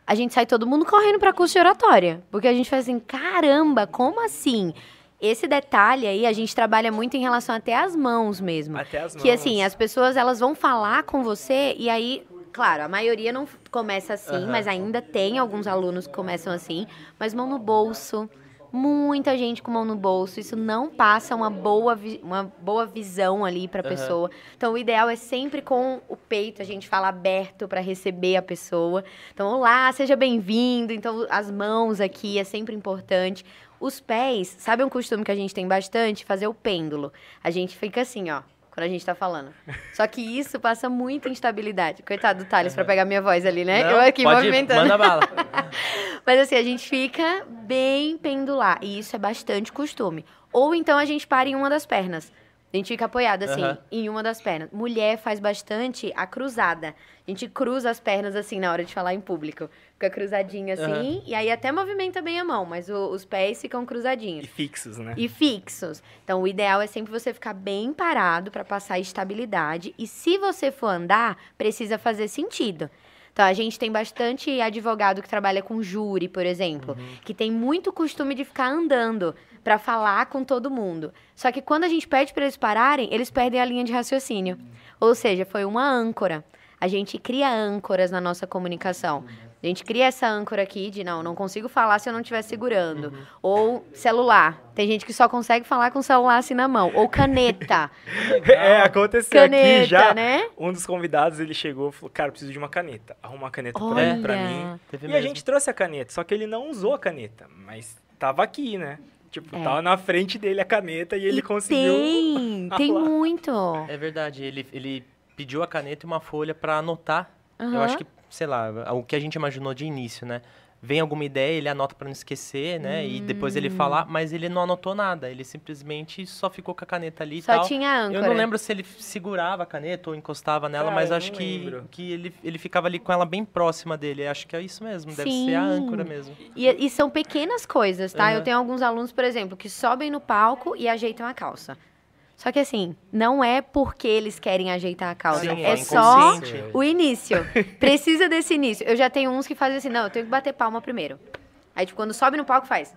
[SPEAKER 3] a gente sai todo mundo correndo pra curso de oratória. Porque a gente faz assim, caramba, como assim? Esse detalhe aí, a gente trabalha muito em relação até às mãos mesmo.
[SPEAKER 2] Até as
[SPEAKER 3] Que assim,
[SPEAKER 2] mãos.
[SPEAKER 3] as pessoas elas vão falar com você e aí, claro, a maioria não começa assim,
[SPEAKER 1] Aham.
[SPEAKER 3] mas ainda tem alguns alunos que começam assim, mas mão no bolso. Muita gente com mão no bolso, isso não passa uma boa, uma boa visão ali pra
[SPEAKER 1] Aham.
[SPEAKER 3] pessoa. Então, o ideal é sempre com o peito, a gente fala aberto pra receber a pessoa. Então, olá, seja bem-vindo. Então, as mãos aqui é sempre importante. Os pés, sabe um costume que a gente tem bastante? Fazer o pêndulo. A gente fica assim, ó, quando a gente tá falando. Só que isso passa muita instabilidade. Coitado do Thales pra pegar minha voz ali, né?
[SPEAKER 1] Não,
[SPEAKER 3] Eu aqui
[SPEAKER 1] pode,
[SPEAKER 3] movimentando.
[SPEAKER 1] Manda bala. <laughs>
[SPEAKER 3] Mas assim, a gente fica bem pendular. E isso é bastante costume. Ou então a gente para em uma das pernas. A gente fica apoiado assim,
[SPEAKER 1] Aham.
[SPEAKER 3] em uma das pernas. Mulher faz bastante a cruzada. A gente cruza as pernas assim na hora de falar em público. Fica cruzadinho assim,
[SPEAKER 1] Aham.
[SPEAKER 3] e aí até movimenta bem a mão, mas o- os pés ficam cruzadinhos
[SPEAKER 2] E fixos, né?
[SPEAKER 3] e fixos. Então, o ideal é sempre você ficar bem parado para passar estabilidade. E se você for andar, precisa fazer sentido. Então, a gente tem bastante advogado que trabalha com júri, por exemplo, que tem muito costume de ficar andando para falar com todo mundo. Só que quando a gente pede para eles pararem, eles perdem a linha de raciocínio. Ou seja, foi uma âncora. A gente cria âncoras na nossa comunicação. A gente cria essa âncora aqui de não, não consigo falar se eu não estiver segurando. Ou celular. Tem gente que só consegue falar com o celular assim na mão. Ou caneta. <laughs>
[SPEAKER 2] É, aconteceu
[SPEAKER 3] caneta,
[SPEAKER 2] aqui já.
[SPEAKER 3] né?
[SPEAKER 2] Um dos convidados, ele chegou e falou, cara, eu preciso de uma caneta. Arruma uma caneta pra,
[SPEAKER 3] Olha.
[SPEAKER 2] pra mim.
[SPEAKER 1] Teve
[SPEAKER 2] E a
[SPEAKER 1] mesmo.
[SPEAKER 2] gente trouxe a caneta, só que ele não usou a caneta, mas tava aqui, né? Tipo,
[SPEAKER 3] É.
[SPEAKER 2] tava na frente dele a caneta e ele
[SPEAKER 3] E
[SPEAKER 2] conseguiu.
[SPEAKER 3] Tem, <laughs> tem muito.
[SPEAKER 1] É verdade, ele, ele pediu a caneta e uma folha pra anotar. Eu
[SPEAKER 3] Aham.
[SPEAKER 1] acho que, sei lá, o que a gente imaginou de início, né? Vem alguma ideia, ele anota pra não esquecer, né? E depois ele
[SPEAKER 3] Hum.
[SPEAKER 1] falar, mas ele não anotou nada. Ele simplesmente só ficou com a caneta ali e
[SPEAKER 3] Só
[SPEAKER 1] tal.
[SPEAKER 3] tinha âncora.
[SPEAKER 1] Eu não lembro se ele segurava a caneta ou encostava nela,
[SPEAKER 2] Cara,
[SPEAKER 1] mas
[SPEAKER 2] eu
[SPEAKER 1] acho que,
[SPEAKER 2] lembro.
[SPEAKER 1] que ele, ele ficava ali com ela bem próxima dele. Acho que é isso mesmo, deve ser a
[SPEAKER 3] Sim.
[SPEAKER 1] âncora mesmo.
[SPEAKER 3] E, e são pequenas coisas, tá? Eu
[SPEAKER 1] Aham.
[SPEAKER 3] tenho alguns alunos, por exemplo, que sobem no palco e ajeitam a calça. Só que assim, não é porque eles querem ajeitar a calça.
[SPEAKER 1] Sim,
[SPEAKER 3] é
[SPEAKER 1] é
[SPEAKER 3] só o início. <laughs> Precisa desse início. Eu já tenho uns que fazem assim, não, eu tenho que bater palma primeiro. Aí, tipo, quando sobe no palco, faz.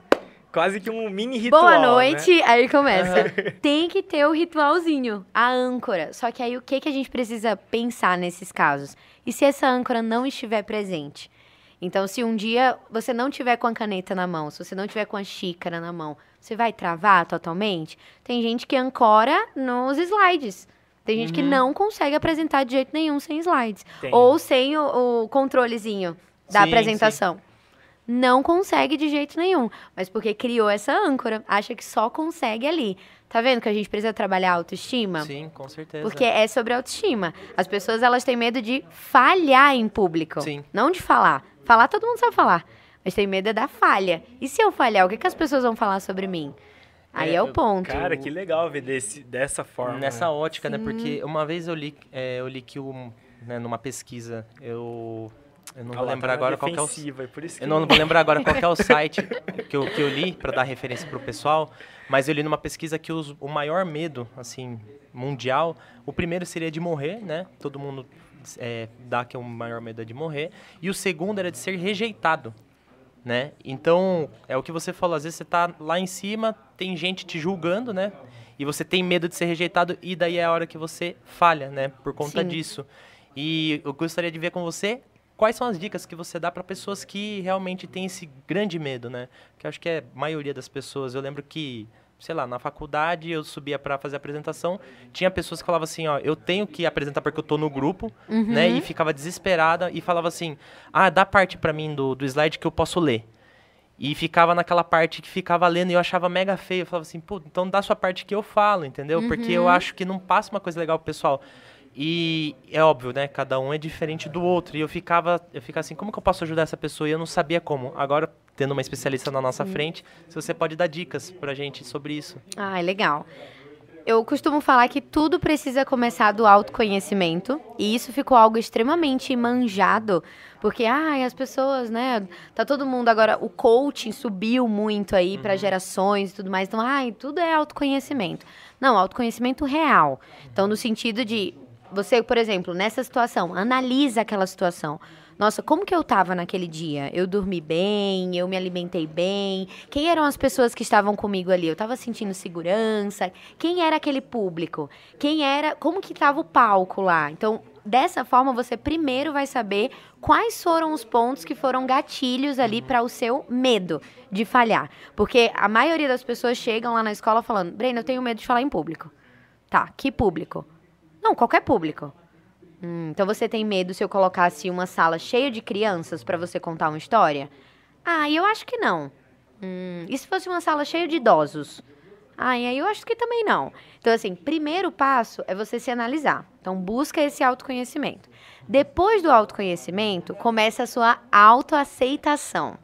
[SPEAKER 2] Quase que um mini ritual.
[SPEAKER 3] Boa
[SPEAKER 2] né?
[SPEAKER 3] noite, aí começa. <laughs> Tem que ter o ritualzinho, a âncora. Só que aí o que, que a gente precisa pensar nesses casos? E se essa âncora não estiver presente? Então, se um dia você não tiver com a caneta na mão, se você não tiver com a xícara na mão, você vai travar totalmente? Tem gente que ancora nos slides. Tem gente que não consegue apresentar de jeito nenhum sem slides.
[SPEAKER 2] Tem.
[SPEAKER 3] Ou sem o, o controlezinho da
[SPEAKER 1] Sim,
[SPEAKER 3] apresentação. Não consegue de jeito nenhum. Mas porque criou essa âncora. Acha que só consegue ali. Tá vendo que a gente precisa trabalhar a autoestima?
[SPEAKER 1] Sim, com certeza.
[SPEAKER 3] Porque é sobre autoestima. As pessoas, elas têm medo de falhar em público.
[SPEAKER 1] Sim.
[SPEAKER 3] Não de falar. Falar, todo mundo sabe falar. Mas tem medo é da falha. E se eu falhar, o que, que as pessoas vão falar sobre mim? Aí é,
[SPEAKER 1] É,
[SPEAKER 3] o ponto.
[SPEAKER 2] Cara, que legal ver desse, dessa forma.
[SPEAKER 1] Nessa
[SPEAKER 2] né?
[SPEAKER 1] ótica, né? Porque uma vez eu li, é, eu li que um, né, numa pesquisa, eu, eu não vou lembrar
[SPEAKER 2] tá
[SPEAKER 1] agora qual que é o
[SPEAKER 2] é por isso que
[SPEAKER 1] Eu não vou lembrar agora <laughs> qual que é o site que eu, que eu li para dar referência pro pessoal, mas eu li numa pesquisa que os- o maior medo, assim, mundial, o primeiro seria de morrer, né? Todo mundo é, dá, que é o maior medo é de morrer. E o segundo era de ser rejeitado, né? Então, é o que você falou, às vezes você tá lá em cima, tem gente te julgando, né? E você tem medo de ser rejeitado e daí é a hora que você falha, né? Por conta
[SPEAKER 3] Sim.
[SPEAKER 1] disso. E eu gostaria de ver com você quais são as dicas que você dá para pessoas que realmente têm esse grande medo, né? Que eu acho que é a maioria das pessoas. Eu lembro que, sei lá, na faculdade eu subia para fazer apresentação, tinha pessoas que falavam assim, ó, eu tenho que apresentar porque eu tô no grupo, né? E ficava desesperada e falava assim: "Ah, dá parte para mim do, do slide que eu posso ler". E ficava naquela parte que ficava lendo e eu achava mega feio. Eu falava assim, pô, então dá sua parte que eu falo, entendeu? Porque eu acho que não passa uma coisa legal pro pessoal. E é óbvio, né? Cada um é diferente do outro. E eu ficava, eu ficava assim, como que eu posso ajudar essa pessoa? E eu não sabia como. Agora, tendo uma especialista na nossa frente, se você pode dar dicas pra gente sobre isso.
[SPEAKER 3] Ah, legal. Eu costumo falar que tudo precisa começar do autoconhecimento, e isso ficou algo extremamente manjado, porque ai, as pessoas, né, tá todo mundo agora, o coaching subiu muito aí para gerações e tudo mais, então ai, tudo é autoconhecimento. Não, autoconhecimento real. Então no sentido de você, por exemplo, nessa situação, analisa aquela situação. Nossa, como que eu tava naquele dia? Eu dormi bem, eu me alimentei bem. Quem eram as pessoas que estavam comigo ali? Eu tava sentindo segurança. Quem era aquele público? Quem era, como que tava o palco lá? Então, dessa forma você primeiro vai saber quais foram os pontos que foram gatilhos ali para o seu medo de falhar. Porque a maioria das pessoas chegam lá na escola falando: "Breno, eu tenho medo de falar em público". Tá, que público? Não, qualquer público. Hum, então você tem medo se eu colocasse uma sala cheia de crianças para você contar uma história? Ah, eu acho que não. Hum, e se fosse uma sala cheia de idosos? Ah, e aí eu acho que também não. Então, assim, primeiro passo é você se analisar. Então, busca esse autoconhecimento. Depois do autoconhecimento, começa a sua autoaceitação.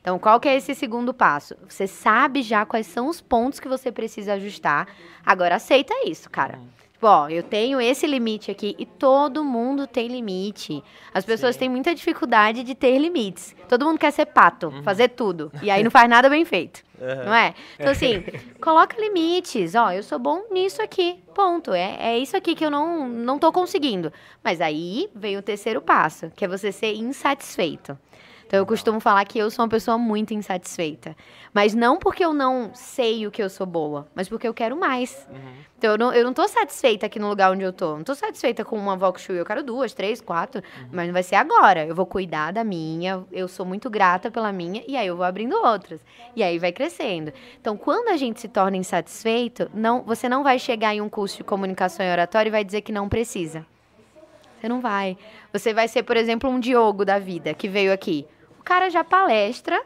[SPEAKER 3] Então, qual que é esse segundo passo? Você sabe já quais são os pontos que você precisa ajustar. Agora, aceita isso, cara. Tipo, ó, eu tenho esse limite aqui e todo mundo tem limite. As pessoas
[SPEAKER 1] Sim.
[SPEAKER 3] têm muita dificuldade de ter limites. Todo mundo quer ser pato, fazer tudo. E aí <laughs> não faz nada bem feito. Não é? Então, assim, <laughs> coloca limites. Ó, eu sou bom nisso aqui. Ponto. É, é isso aqui que eu não, não tô conseguindo. Mas aí vem o terceiro passo, que é você ser insatisfeito. Então, eu costumo falar que eu sou uma pessoa muito insatisfeita. Mas não porque eu não sei o que eu sou boa, mas porque eu quero mais. Então, eu não, eu não tô satisfeita aqui no lugar onde eu tô. Não tô satisfeita com uma Vox Shoe. Eu quero duas, três, quatro. Mas não vai ser agora. Eu vou cuidar da minha. Eu sou muito grata pela minha. E aí eu vou abrindo outras. E aí vai crescendo. Então, quando a gente se torna insatisfeito, não, você não vai chegar em um curso de comunicação e oratória e vai dizer que não precisa. Você não vai. Você vai ser, por exemplo, um Diogo da vida que veio aqui. O cara já palestra,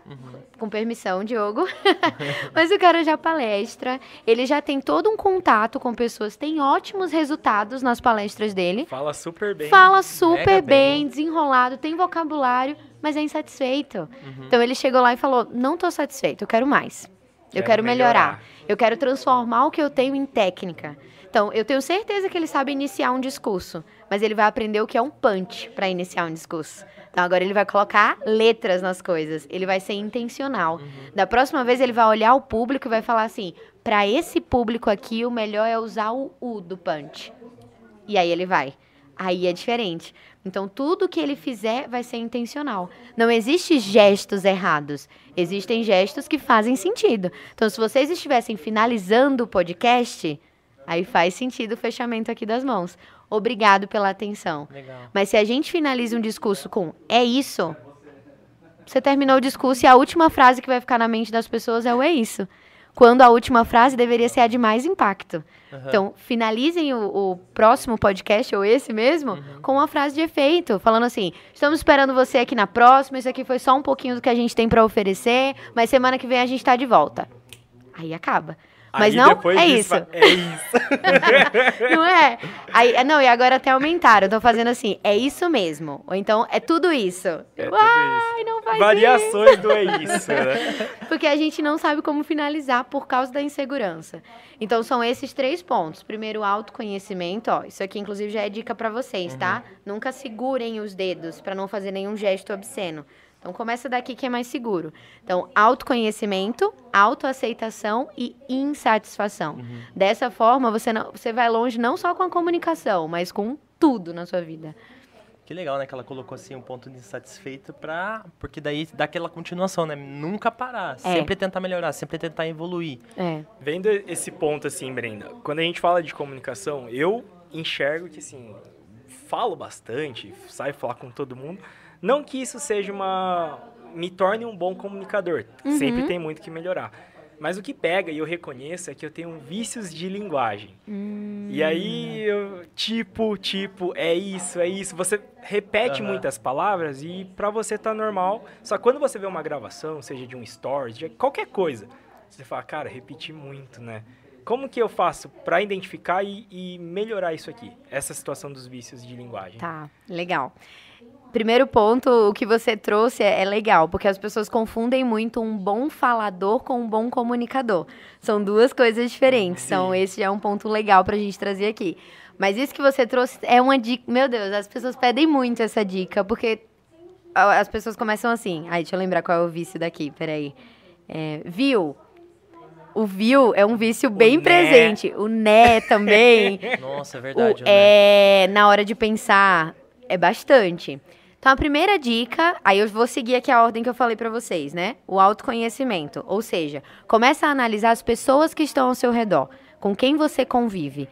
[SPEAKER 3] com permissão, Diogo. <laughs> Mas o cara já palestra, ele já tem todo um contato com pessoas, tem ótimos resultados nas palestras dele.
[SPEAKER 2] Fala super bem.
[SPEAKER 3] Fala super bem,
[SPEAKER 1] bem.
[SPEAKER 3] desenrolado, tem vocabulário, mas é insatisfeito. Então ele chegou lá e falou: Não tô satisfeito, eu quero mais. Eu
[SPEAKER 2] Quero
[SPEAKER 3] quero melhorar.
[SPEAKER 2] melhorar.
[SPEAKER 3] Eu quero transformar o que eu tenho em técnica. Então, eu tenho certeza que ele sabe iniciar um discurso, mas ele vai aprender o que é um punch para iniciar um discurso. Então, agora ele vai colocar letras nas coisas. Ele vai ser intencional. Da próxima vez, ele vai olhar o público e vai falar assim: para esse público aqui, o melhor é usar o U do punch. E aí ele vai. Aí é diferente. Então, tudo que ele fizer vai ser intencional. Não existe gestos errados. Existem gestos que fazem sentido. Então, se vocês estivessem finalizando o podcast, aí faz sentido o fechamento aqui das mãos. Obrigado pela atenção.
[SPEAKER 1] Legal.
[SPEAKER 3] Mas se a gente finaliza um discurso com é isso, você terminou o discurso e a última frase que vai ficar na mente das pessoas é o é isso. Quando a última frase deveria ser a de mais impacto. Então, finalizem o, o próximo podcast, ou esse mesmo, com uma frase de efeito, falando assim: estamos esperando você aqui na próxima, isso aqui foi só um pouquinho do que a gente tem para oferecer, mas semana que vem a gente tá de volta. Aí acaba. Mas
[SPEAKER 2] Aí
[SPEAKER 3] não, é
[SPEAKER 2] disso
[SPEAKER 3] isso.
[SPEAKER 2] fa- É isso. <laughs>
[SPEAKER 3] Não é? Aí, não, e agora até aumentaram. Estão fazendo assim, é isso mesmo. Ou então, é tudo isso.
[SPEAKER 2] É tudo
[SPEAKER 3] Ai, não faz isso.
[SPEAKER 2] Variações do é isso, né? <laughs>
[SPEAKER 3] Porque a gente não sabe como finalizar por causa da insegurança. Então, são esses três pontos. Primeiro, autoconhecimento. Ó, isso aqui, inclusive, já é dica pra vocês, tá? Nunca segurem os dedos pra não fazer nenhum gesto obsceno. Então, começa daqui que é mais seguro. Então, autoconhecimento, autoaceitação e insatisfação. Dessa forma, você, não, você vai longe não só com a comunicação, mas com tudo na sua vida.
[SPEAKER 1] Que legal, né? Que ela colocou assim um ponto de insatisfeito pra. Porque daí dá aquela continuação, né? Nunca parar.
[SPEAKER 3] É.
[SPEAKER 1] Sempre tentar melhorar, sempre tentar evoluir.
[SPEAKER 3] É.
[SPEAKER 2] Vendo esse ponto assim, Brenda, quando a gente fala de comunicação, eu enxergo que assim, falo bastante, saio falar com todo mundo. Não que isso seja uma. me torne um bom comunicador.
[SPEAKER 3] Uhum.
[SPEAKER 2] Sempre tem muito que melhorar. Mas o que pega e eu reconheço é que eu tenho vícios de linguagem.
[SPEAKER 3] Hum.
[SPEAKER 2] E aí, eu, tipo, tipo, é isso, é isso. Você repete
[SPEAKER 1] Aham.
[SPEAKER 2] muitas palavras e pra você tá normal. Só que quando você vê uma gravação, seja de um stories, de qualquer coisa, você fala, cara, repeti muito, né? Como que eu faço pra identificar e, e melhorar isso aqui? Essa situação dos vícios de linguagem.
[SPEAKER 3] Tá, legal. Primeiro ponto, o que você trouxe é, é legal, porque as pessoas confundem muito um bom falador com um bom comunicador. São duas coisas diferentes.
[SPEAKER 2] Sim.
[SPEAKER 3] Então, esse é um ponto legal pra gente trazer aqui. Mas isso que você trouxe é uma dica. Meu Deus, as pessoas pedem muito essa dica, porque a- as pessoas começam assim. Ai, deixa eu lembrar qual é o vício daqui, peraí. É, viu? O viu é um vício bem
[SPEAKER 2] né.
[SPEAKER 3] presente. O né também. <laughs>
[SPEAKER 1] Nossa, é
[SPEAKER 3] O
[SPEAKER 1] verdade. né?
[SPEAKER 3] é, na hora de pensar, é bastante. Então, a primeira dica, aí eu vou seguir aqui a ordem que eu falei pra vocês, né? O autoconhecimento. Ou seja, começa a analisar as pessoas que estão ao seu redor, com quem você convive.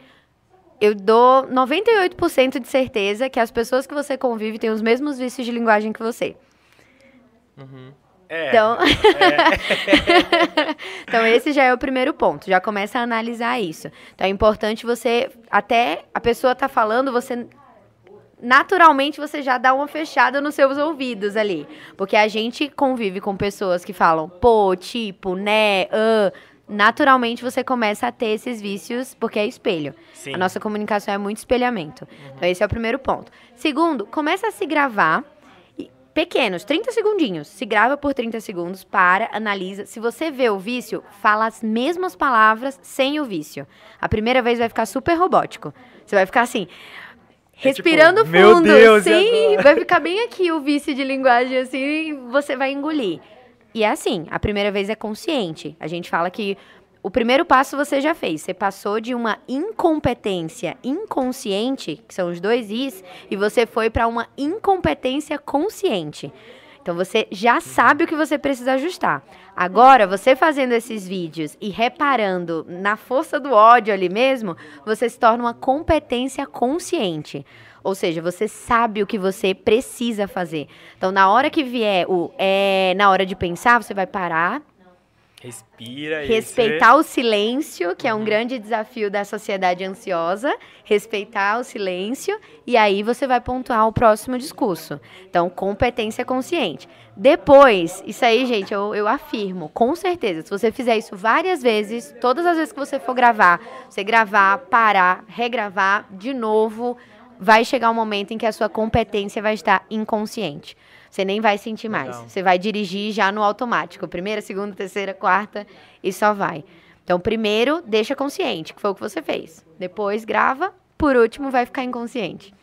[SPEAKER 3] Eu dou 98% de certeza que as pessoas que você convive têm os mesmos vícios de linguagem que você.
[SPEAKER 1] Uhum.
[SPEAKER 2] É,
[SPEAKER 3] Então, <laughs> então esse já é o primeiro ponto. Já começa a analisar isso. Então é importante você até a pessoa tá falando, você naturalmente você já dá uma fechada nos seus ouvidos ali, porque a gente convive com pessoas que falam pô, tipo, né, ah, naturalmente você começa a ter esses vícios porque é espelho.
[SPEAKER 2] sim.
[SPEAKER 3] A nossa comunicação é muito espelhamento. Então, esse é o primeiro ponto. Segundo, começa a se gravar. Pequenos, 30 segundinhos. Se grava por 30 segundos, para, analisa. Se você vê o vício, fala as mesmas palavras sem o vício. A primeira vez vai ficar super robótico. Você vai ficar assim,
[SPEAKER 2] É tipo,
[SPEAKER 3] respirando
[SPEAKER 2] "Meu
[SPEAKER 3] fundo.
[SPEAKER 2] Deus,
[SPEAKER 3] sim,
[SPEAKER 2] agora?"
[SPEAKER 3] vai ficar bem aqui o vício de linguagem, assim, você vai engolir. E é assim, a primeira vez é consciente. A gente fala que o primeiro passo você já fez. Você passou de uma incompetência inconsciente, que são os dois Is, e você foi para uma incompetência consciente. Então você já sabe o que você precisa ajustar. Agora, você fazendo esses vídeos e reparando na força do ódio ali mesmo, você se torna uma competência consciente. Ou seja, você sabe o que você precisa fazer. Então, na hora que vier o é, na hora de pensar, você vai parar,
[SPEAKER 2] Respira. e
[SPEAKER 3] respeitar o silêncio, que é um grande desafio da sociedade ansiosa, respeitar o silêncio e aí você vai pontuar o próximo discurso. Então, competência consciente. Depois, isso aí, gente, eu, eu afirmo, com certeza, se você fizer isso várias vezes, todas as vezes que você for gravar, você gravar, parar, regravar de novo, vai chegar um momento em que a sua competência vai estar inconsciente. Você nem vai sentir mais.
[SPEAKER 1] Legal.
[SPEAKER 3] Você vai dirigir já no automático. Primeira, segunda, terceira, quarta e só vai. Então, primeiro, deixa consciente, que foi o que você fez. Depois, grava. Por último, vai ficar inconsciente.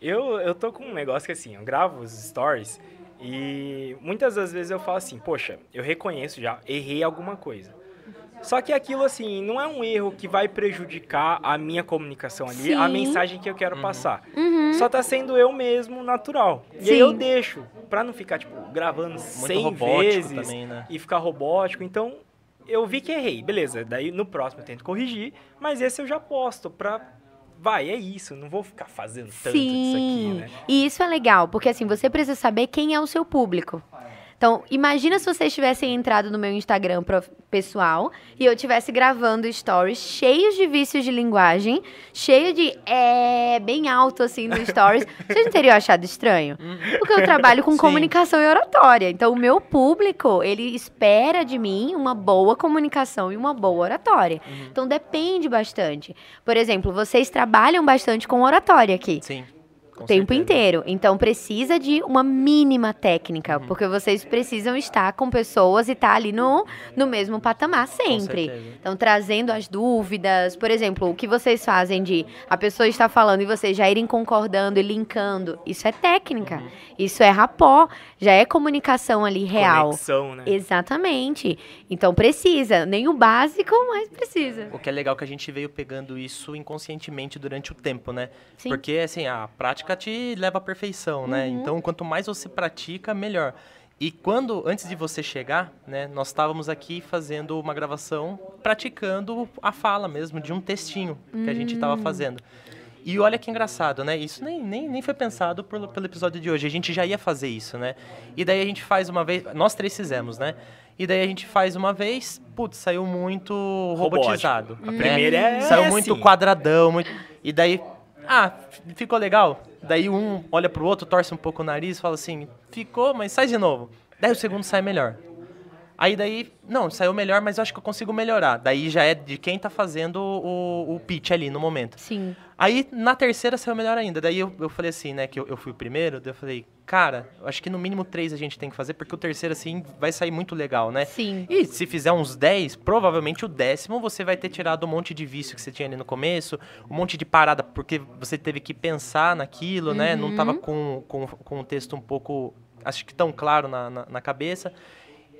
[SPEAKER 2] Eu, eu tô com um negócio que assim, eu gravo os stories e muitas das vezes eu falo assim, poxa, eu reconheço já, errei alguma coisa. Só que aquilo assim, não é um erro que vai prejudicar a minha comunicação ali, a
[SPEAKER 3] Sim.
[SPEAKER 2] mensagem que eu quero passar.
[SPEAKER 3] Uhum.
[SPEAKER 2] Só tá sendo eu mesmo natural. E
[SPEAKER 3] Sim.
[SPEAKER 2] aí eu deixo, pra não ficar, tipo, gravando
[SPEAKER 1] Muito
[SPEAKER 2] 100
[SPEAKER 1] robótico
[SPEAKER 2] vezes
[SPEAKER 1] também, né?
[SPEAKER 2] e ficar robótico. Então, eu vi que errei, beleza. Daí no próximo eu tento corrigir, mas esse eu já posto pra. Vai, é isso, não vou ficar fazendo tanto disso aqui,
[SPEAKER 3] Sim.
[SPEAKER 2] né?
[SPEAKER 3] E isso é legal, porque assim, você precisa saber quem é o seu público. Então, imagina se vocês tivessem entrado no meu Instagram pessoal e eu tivesse gravando stories cheios de vícios de linguagem, cheio de é bem alto assim no stories. <laughs> Vocês não teriam achado estranho? Porque eu trabalho com
[SPEAKER 1] Sim.
[SPEAKER 3] comunicação e oratória. Então, o meu público, ele espera de mim uma boa comunicação e uma boa oratória. Então, depende bastante. Por exemplo, vocês trabalham bastante com oratória aqui
[SPEAKER 1] Sim. Com
[SPEAKER 3] o tempo
[SPEAKER 1] certeza.
[SPEAKER 3] inteiro. Então precisa de uma mínima técnica,
[SPEAKER 1] Uhum.
[SPEAKER 3] porque vocês precisam estar com pessoas e estar ali no, no mesmo patamar sempre. Então trazendo as dúvidas, por exemplo, o que vocês fazem de a pessoa está falando e vocês já irem concordando e linkando, isso é técnica.
[SPEAKER 1] Uhum.
[SPEAKER 3] Isso é rapó, já é comunicação ali real.
[SPEAKER 2] Conexão, né?
[SPEAKER 3] Exatamente. Então precisa, nem o básico, mas precisa.
[SPEAKER 1] O que é legal é que a gente veio pegando isso inconscientemente durante o tempo, né?
[SPEAKER 3] Sim.
[SPEAKER 1] Porque, assim, a prática prática te leva à perfeição, né?
[SPEAKER 3] Uhum.
[SPEAKER 1] Então, quanto mais você pratica, melhor. E quando, antes de você chegar, né, nós estávamos aqui fazendo uma gravação, praticando a fala mesmo, de um textinho que a gente estava
[SPEAKER 3] Hum.
[SPEAKER 1] fazendo. E olha que engraçado, né? Isso nem, nem, nem foi pensado pelo, pelo episódio de hoje. A gente já ia fazer isso, né? E daí a gente faz uma vez. Nós três fizemos, né? E daí a gente faz uma vez, putz, saiu muito robotizado.
[SPEAKER 2] A
[SPEAKER 1] né?
[SPEAKER 2] primeira é
[SPEAKER 1] Saiu muito
[SPEAKER 2] assim.
[SPEAKER 1] quadradão, muito... E daí, ah, ficou legal. Daí um olha pro outro, torce um pouco o nariz, fala assim, ficou, mas sai de novo. Daí o segundo sai melhor. Aí daí, não, saiu melhor, mas eu acho que eu consigo melhorar. Daí já é de quem tá fazendo o, o pitch ali no momento.
[SPEAKER 3] Sim.
[SPEAKER 1] Aí na terceira saiu melhor ainda. Daí eu, eu falei assim, né, que eu, eu fui o primeiro, daí eu falei, cara, eu acho que no mínimo três a gente tem que fazer, porque o terceiro, assim, vai sair muito legal, né?
[SPEAKER 3] Sim.
[SPEAKER 1] E se fizer uns 10, provavelmente o décimo você vai ter tirado um monte de vício que você tinha ali no começo, um monte de parada, porque você teve que pensar naquilo, né? Não tava com, com, com o texto um pouco, acho que tão claro na, na, na cabeça.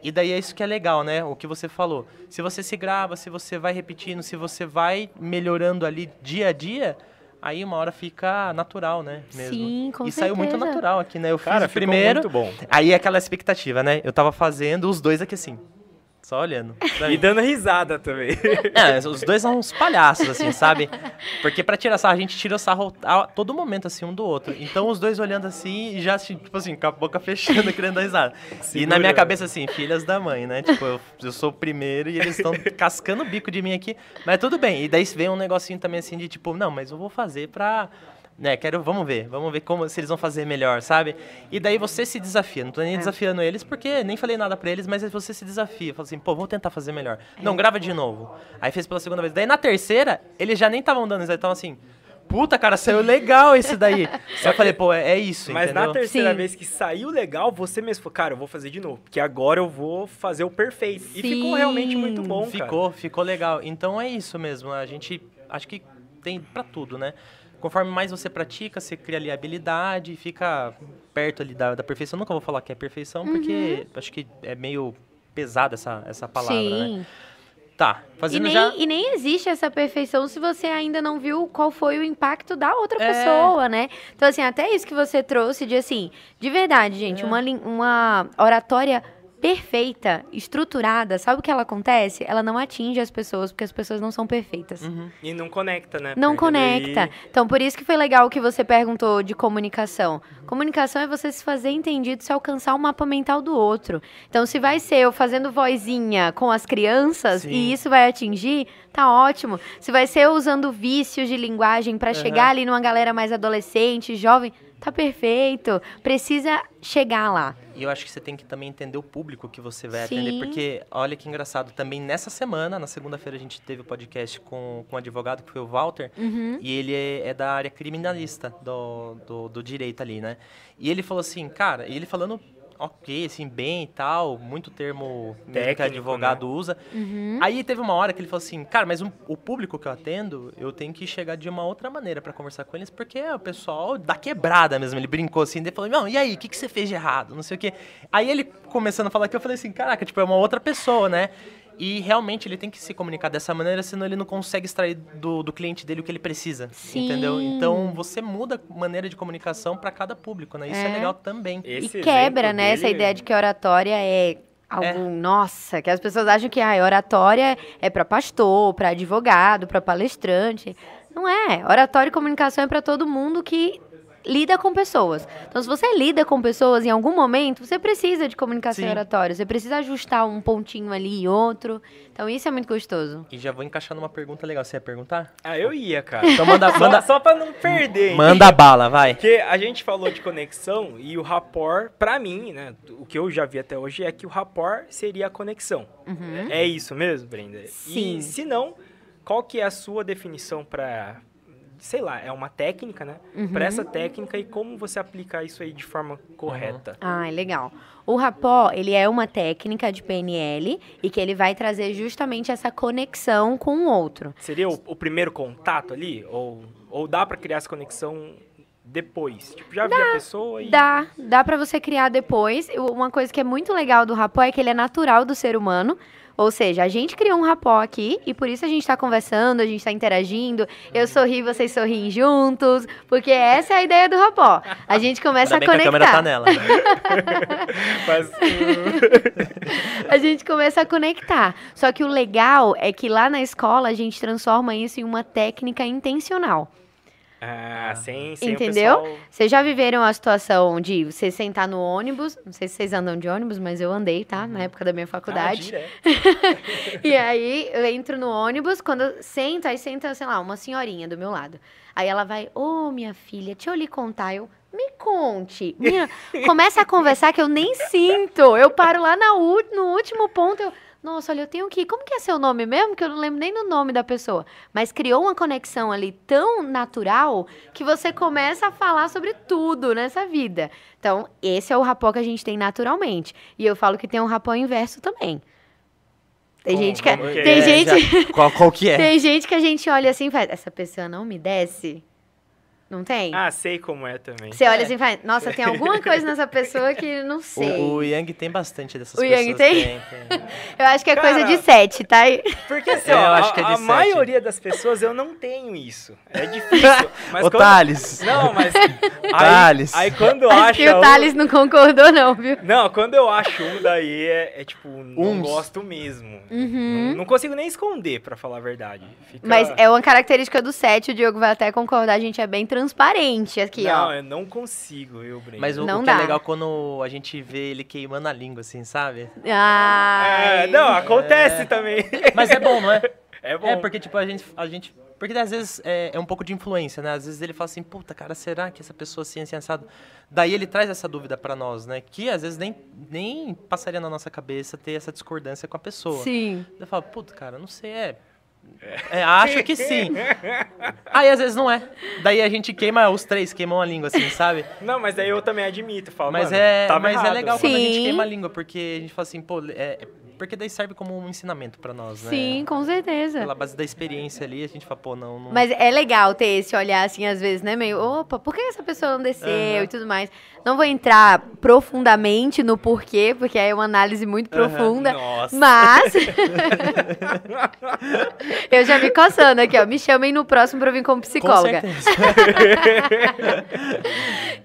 [SPEAKER 1] E daí é isso que é legal, né? O que você falou. Se você se grava, se você vai repetindo, se você vai melhorando ali dia a dia, aí uma hora fica natural, né? Mesmo.
[SPEAKER 3] Sim, com
[SPEAKER 1] E saiu muito
[SPEAKER 3] certeza.
[SPEAKER 1] natural aqui, né? Eu fiz
[SPEAKER 2] Cara,
[SPEAKER 1] primeiro.
[SPEAKER 2] muito bom.
[SPEAKER 1] Aí é aquela expectativa, né? Eu tava fazendo os dois aqui assim. Só olhando. sabe? <laughs>
[SPEAKER 2] E dando risada também. <laughs>
[SPEAKER 1] É, os dois são uns palhaços, assim, sabe? Porque pra tirar sarro, a gente tira sarro a todo momento, assim, um do outro. Então os dois olhando assim e já, assim, tipo assim, com a boca <laughs> fechando, querendo dar risada. E na minha cabeça, assim, filhas da mãe, né? Tipo, eu, eu sou o primeiro e eles estão cascando o bico de mim aqui. Mas tudo bem. E daí vem um negocinho também, assim, de tipo, não, mas eu vou fazer pra. Né, quero, vamos ver, vamos ver como se eles vão fazer melhor, sabe? E daí você se desafia, não tô nem desafiando eles porque nem falei nada pra eles, mas aí você se desafia, fala assim, pô, vou tentar fazer melhor. Não, grava de novo. Aí fez pela segunda vez. Daí na terceira, eles já nem estavam dando, eles estavam assim, puta, cara, saiu legal esse daí. <laughs> Aí eu falei, pô, é, é isso,
[SPEAKER 2] Mas
[SPEAKER 1] entendeu?
[SPEAKER 2] na terceira
[SPEAKER 3] Sim.
[SPEAKER 2] vez que saiu legal, você mesmo falou, cara, eu vou fazer de novo. Porque agora eu vou fazer o perfeito. E ficou
[SPEAKER 3] Sim.
[SPEAKER 2] realmente muito bom, cara.
[SPEAKER 1] Ficou, ficou legal. Então é isso mesmo. A gente acho que tem pra tudo, né? Conforme mais você pratica, você cria ali habilidade, fica perto ali da, da perfeição. Nunca vou falar que é perfeição, porque acho que é meio pesada essa, essa palavra,
[SPEAKER 3] Uhum. Sim.
[SPEAKER 1] né? Tá,
[SPEAKER 3] E
[SPEAKER 1] fazendo
[SPEAKER 3] nem,
[SPEAKER 1] já.
[SPEAKER 3] e nem existe essa perfeição se você ainda não viu qual foi o impacto da outra
[SPEAKER 1] É.
[SPEAKER 3] pessoa, né? Então, assim, até isso que você trouxe de assim, de verdade, gente,
[SPEAKER 1] É.
[SPEAKER 3] uma, uma oratória perfeita, estruturada, sabe o que ela acontece? Ela não atinge as pessoas, porque as pessoas não são perfeitas.
[SPEAKER 1] Uhum.
[SPEAKER 2] E não conecta, né?
[SPEAKER 3] Não
[SPEAKER 2] Porque
[SPEAKER 3] conecta.
[SPEAKER 2] daí-
[SPEAKER 3] Então, por isso que foi legal o que você perguntou de comunicação. Comunicação é você se fazer entendido, se alcançar o mapa mental do outro. Então, se vai ser eu fazendo vozinha com as crianças
[SPEAKER 1] Sim.
[SPEAKER 3] e isso vai atingir, tá ótimo. Se vai ser eu usando vícios de linguagem para chegar ali numa galera mais adolescente, jovem, tá perfeito. Precisa chegar lá.
[SPEAKER 1] E eu acho que você tem que também entender o público que você vai
[SPEAKER 3] Sim.
[SPEAKER 1] atender, porque olha que engraçado, também nessa semana, na segunda-feira, a gente teve o podcast com, com um advogado, que foi o Walter,
[SPEAKER 3] Uhum.
[SPEAKER 1] e ele é, é da área criminalista do, do, do direito ali, né? E ele falou assim, cara, e ele falando ok, assim, bem e tal, muito termo mesmo que
[SPEAKER 2] Técnico,
[SPEAKER 1] advogado
[SPEAKER 3] né?
[SPEAKER 1] usa.
[SPEAKER 3] Uhum.
[SPEAKER 1] Aí teve uma hora que ele falou assim, cara, mas um- o público que eu atendo, eu tenho que chegar de uma outra maneira pra conversar com eles, porque é o pessoal da quebrada mesmo. Ele brincou assim, daí falou, não, e aí, o que, que você fez de errado? Não sei o quê. Aí ele começando a falar que eu falei assim, caraca, tipo, é uma outra pessoa, né? E realmente ele tem que se comunicar dessa maneira, senão ele não consegue extrair do, do cliente dele o que ele precisa.
[SPEAKER 3] Sim.
[SPEAKER 1] Entendeu? Então você muda a maneira de comunicação pra cada público, né? Isso é,
[SPEAKER 3] É.
[SPEAKER 1] legal também.
[SPEAKER 2] Esse
[SPEAKER 3] e quebra, né, essa
[SPEAKER 2] dele-
[SPEAKER 3] ideia de que oratória é algo, nossa, que as pessoas acham que ah, oratória é para pastor, para advogado, para palestrante. Não é. Oratória e comunicação é para todo mundo que lida com pessoas. Então, se você lida com pessoas em algum momento, você precisa de comunicação
[SPEAKER 1] Sim.
[SPEAKER 3] oratória. Você precisa ajustar um pontinho ali e outro. Então, isso é muito gostoso.
[SPEAKER 1] E já vou encaixar numa pergunta legal. Você ia perguntar?
[SPEAKER 2] Ah, eu ia, cara.
[SPEAKER 1] Então manda,
[SPEAKER 2] Só,
[SPEAKER 1] manda,
[SPEAKER 2] só pra não perder.
[SPEAKER 1] manda bala, vai.
[SPEAKER 2] Porque a gente falou de conexão e o rapport, pra mim, né, o que eu já vi até hoje é que o rapport seria a conexão. É isso mesmo, Brenda?
[SPEAKER 3] Uhum. Sim.
[SPEAKER 2] E se não, qual que é a sua definição pra, sei lá, é uma técnica, né?
[SPEAKER 3] Uhum.
[SPEAKER 2] Pra essa técnica e como você aplicar isso aí de forma correta.
[SPEAKER 3] Ah, legal. O rapó, ele é uma técnica de PNL e que ele vai trazer justamente essa conexão com o outro.
[SPEAKER 2] Seria o, o primeiro contato ali? Ou, ou dá pra criar essa conexão depois? Tipo, já vi a pessoa e...
[SPEAKER 3] Dá, dá pra você criar depois. Uma coisa que é muito legal do rapó é que ele é natural do ser humano. Ou seja, a gente criou um rapó aqui e por isso a gente está conversando, a gente está interagindo. Eu sorri, vocês sorriem juntos, porque essa é a ideia do rapó. A gente começa a
[SPEAKER 1] que a câmera tá
[SPEAKER 3] conectar.
[SPEAKER 1] nela. <laughs>
[SPEAKER 2] Mas,
[SPEAKER 3] a gente começa a conectar. Só que o legal é que lá na escola a gente transforma isso em uma técnica intencional.
[SPEAKER 2] Ah, sem, sem
[SPEAKER 3] Entendeu?
[SPEAKER 2] pessoal...
[SPEAKER 3] Vocês já viveram a situação de você sentar no ônibus? Não sei se vocês andam de ônibus, mas eu andei, tá? Na época da minha
[SPEAKER 2] Ah,
[SPEAKER 3] faculdade.
[SPEAKER 2] direto. <laughs>
[SPEAKER 3] e aí eu entro no ônibus, quando eu sento, aí senta, sei lá, uma senhorinha do meu lado. Aí ela vai, ô minha filha, deixa eu lhe contar. Eu, me conte. Minha... <laughs> Começa a conversar que eu nem sinto. Eu paro lá na ú- no último ponto, eu. Nossa, olha, eu tenho que. Como que é seu nome mesmo? Que eu não lembro nem do nome da pessoa. Mas criou uma conexão ali tão natural que você começa a falar sobre tudo nessa vida. Então, esse é o rapó que a gente tem naturalmente. E eu falo que tem um rapó inverso também. Tem
[SPEAKER 2] Como-
[SPEAKER 3] gente que,
[SPEAKER 2] como que
[SPEAKER 3] tem
[SPEAKER 2] é?
[SPEAKER 3] gente,
[SPEAKER 1] Já- qual, qual que é? <laughs>
[SPEAKER 3] tem gente que a gente olha assim e faz, essa pessoa não me desce? Não tem?
[SPEAKER 2] Ah, sei como é também.
[SPEAKER 3] Você olha assim e faz, nossa, tem alguma <laughs> coisa nessa pessoa que não sei.
[SPEAKER 1] O, o Yang tem bastante dessas
[SPEAKER 3] O
[SPEAKER 1] pessoas.
[SPEAKER 3] Yang tem?
[SPEAKER 1] tem. <laughs>
[SPEAKER 3] Eu acho que é coisa
[SPEAKER 2] Cara,
[SPEAKER 3] de sete, tá?
[SPEAKER 2] Porque assim, <laughs>
[SPEAKER 1] É,
[SPEAKER 2] ó,
[SPEAKER 1] eu acho
[SPEAKER 2] a,
[SPEAKER 1] que é de
[SPEAKER 2] a
[SPEAKER 1] sete.
[SPEAKER 2] maioria das pessoas eu não tenho isso. É difícil. Mas
[SPEAKER 1] Ô,
[SPEAKER 2] quando...
[SPEAKER 1] Thales.
[SPEAKER 2] Não, mas. Aí,
[SPEAKER 1] Thales.
[SPEAKER 2] aí quando
[SPEAKER 3] Acho
[SPEAKER 2] acha.
[SPEAKER 3] que o
[SPEAKER 2] um-
[SPEAKER 3] Thales não concordou, não, viu?
[SPEAKER 2] Não, quando eu acho um daí é, é tipo, não
[SPEAKER 1] Uns.
[SPEAKER 2] gosto mesmo.
[SPEAKER 3] Uhum.
[SPEAKER 2] Não, não consigo nem esconder, pra falar a verdade. Fica-
[SPEAKER 3] Mas é uma característica do sete, o Diogo vai até concordar, a gente é bem transparente aqui,
[SPEAKER 2] Não,
[SPEAKER 3] ó.
[SPEAKER 2] eu não consigo, eu, Breno.
[SPEAKER 1] Mas o,
[SPEAKER 3] Não
[SPEAKER 1] o que
[SPEAKER 3] dá.
[SPEAKER 1] é legal quando a gente vê ele queimando a língua, assim, sabe?
[SPEAKER 3] Ai.
[SPEAKER 2] É, não, acontece também.
[SPEAKER 1] Mas é bom, não é? <laughs>
[SPEAKER 2] É bom.
[SPEAKER 1] É, porque, tipo, a gente. A gente porque às vezes é, é um pouco de influência, né? Às vezes ele fala assim, puta, cara, será que essa pessoa assim, assim, assado? Daí ele traz essa dúvida pra nós, né? Que às vezes nem, nem passaria na nossa cabeça ter essa discordância com a pessoa.
[SPEAKER 3] Sim.
[SPEAKER 1] Eu falo, puta, cara, não sei, é. É, acho que <laughs> sim. Aí às vezes não é. Daí a gente queima, os três queimam a língua, assim, sabe?
[SPEAKER 2] Não, mas aí eu também admito, falo,
[SPEAKER 1] Mas,
[SPEAKER 2] mano,
[SPEAKER 1] é,
[SPEAKER 2] tava
[SPEAKER 1] mas é legal quando a gente queima a língua, porque a gente fala assim, pô, é, porque daí serve como um ensinamento pra nós, né?
[SPEAKER 3] Sim, com certeza.
[SPEAKER 1] Pela base da experiência ali, a gente fala, pô, não. não...
[SPEAKER 3] Mas é legal ter esse olhar, assim, às vezes, né? Meio, opa, por que essa pessoa não desceu
[SPEAKER 1] Aham.
[SPEAKER 3] e tudo mais. Não vou entrar profundamente no porquê, porque é uma análise muito profunda.
[SPEAKER 2] Nossa.
[SPEAKER 3] Mas. <laughs> eu já me coçando aqui, ó. Me chamem no próximo pra eu vir como
[SPEAKER 1] Com
[SPEAKER 3] psicóloga.
[SPEAKER 1] certeza. <laughs>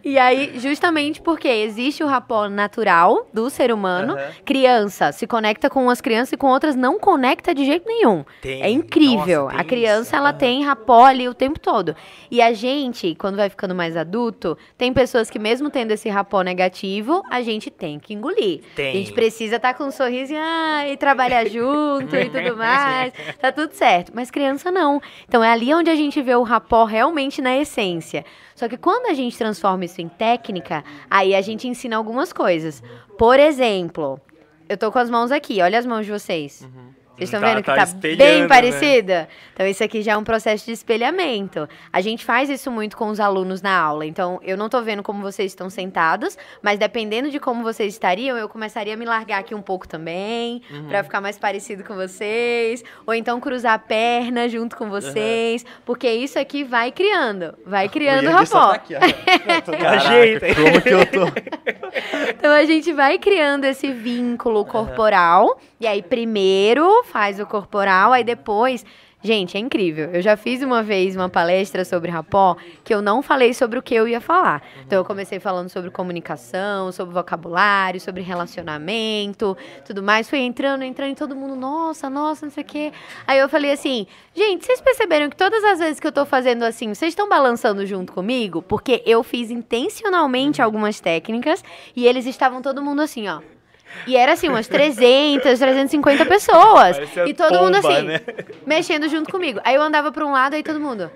[SPEAKER 3] E aí, justamente porque existe o rapó natural do ser humano.
[SPEAKER 1] Aham.
[SPEAKER 3] Criança se conecta com umas crianças e com outras não conecta de jeito nenhum.
[SPEAKER 2] Tem.
[SPEAKER 3] É incrível.
[SPEAKER 2] Nossa,
[SPEAKER 3] a criança,
[SPEAKER 2] isso.
[SPEAKER 3] ela tem rapó ali o tempo todo. E a gente, quando vai ficando mais adulto, tem pessoas que mesmo tendo esse rapó negativo, a gente tem que engolir.
[SPEAKER 2] Tem.
[SPEAKER 3] A gente precisa estar com um sorriso e, ah, e trabalhar <laughs> junto e tudo mais. Tá tudo certo. Mas criança não. Então é ali onde a gente vê o rapó realmente na essência. Só que quando a gente transforma isso em técnica, aí a gente ensina algumas coisas. Por exemplo, eu tô com as mãos aqui, olha as mãos de vocês. Vocês estão
[SPEAKER 2] Tá-
[SPEAKER 3] vendo que
[SPEAKER 2] tá
[SPEAKER 3] tá bem
[SPEAKER 2] né?
[SPEAKER 3] parecida? Então, isso aqui já é um processo de espelhamento. A gente faz isso muito com os alunos na aula. Então, eu não tô vendo como vocês estão sentados, mas dependendo de como vocês estariam, eu começaria a me largar aqui um pouco também,
[SPEAKER 1] Uhum.
[SPEAKER 3] pra ficar mais parecido com vocês. Ou então cruzar a perna junto com vocês. Porque isso aqui vai criando. Vai criando
[SPEAKER 1] O
[SPEAKER 3] rapó.
[SPEAKER 1] tá aqui, ó. <laughs> Caraca,
[SPEAKER 2] Ajeita.
[SPEAKER 1] como que eu tô?
[SPEAKER 3] Então a gente vai criando esse vínculo corporal. E aí, primeiro faz o corporal, aí depois. Gente, é incrível. Eu já fiz uma vez uma palestra sobre rapó que eu não falei sobre o que eu ia falar. Então eu comecei falando sobre comunicação, sobre vocabulário, sobre relacionamento, tudo mais. Fui entrando, entrando e todo mundo, nossa, nossa, não sei o quê. Aí eu falei assim, gente, vocês perceberam que todas as vezes que eu tô fazendo assim, vocês estão balançando junto comigo? Porque eu fiz intencionalmente algumas técnicas e eles estavam todo mundo assim, ó. E era assim, umas 300, 350 pessoas.
[SPEAKER 2] Parecia
[SPEAKER 3] E todo mundo
[SPEAKER 2] pomba,
[SPEAKER 3] assim,
[SPEAKER 2] né?
[SPEAKER 3] mexendo junto comigo. Aí eu andava pra um lado, aí todo mundo.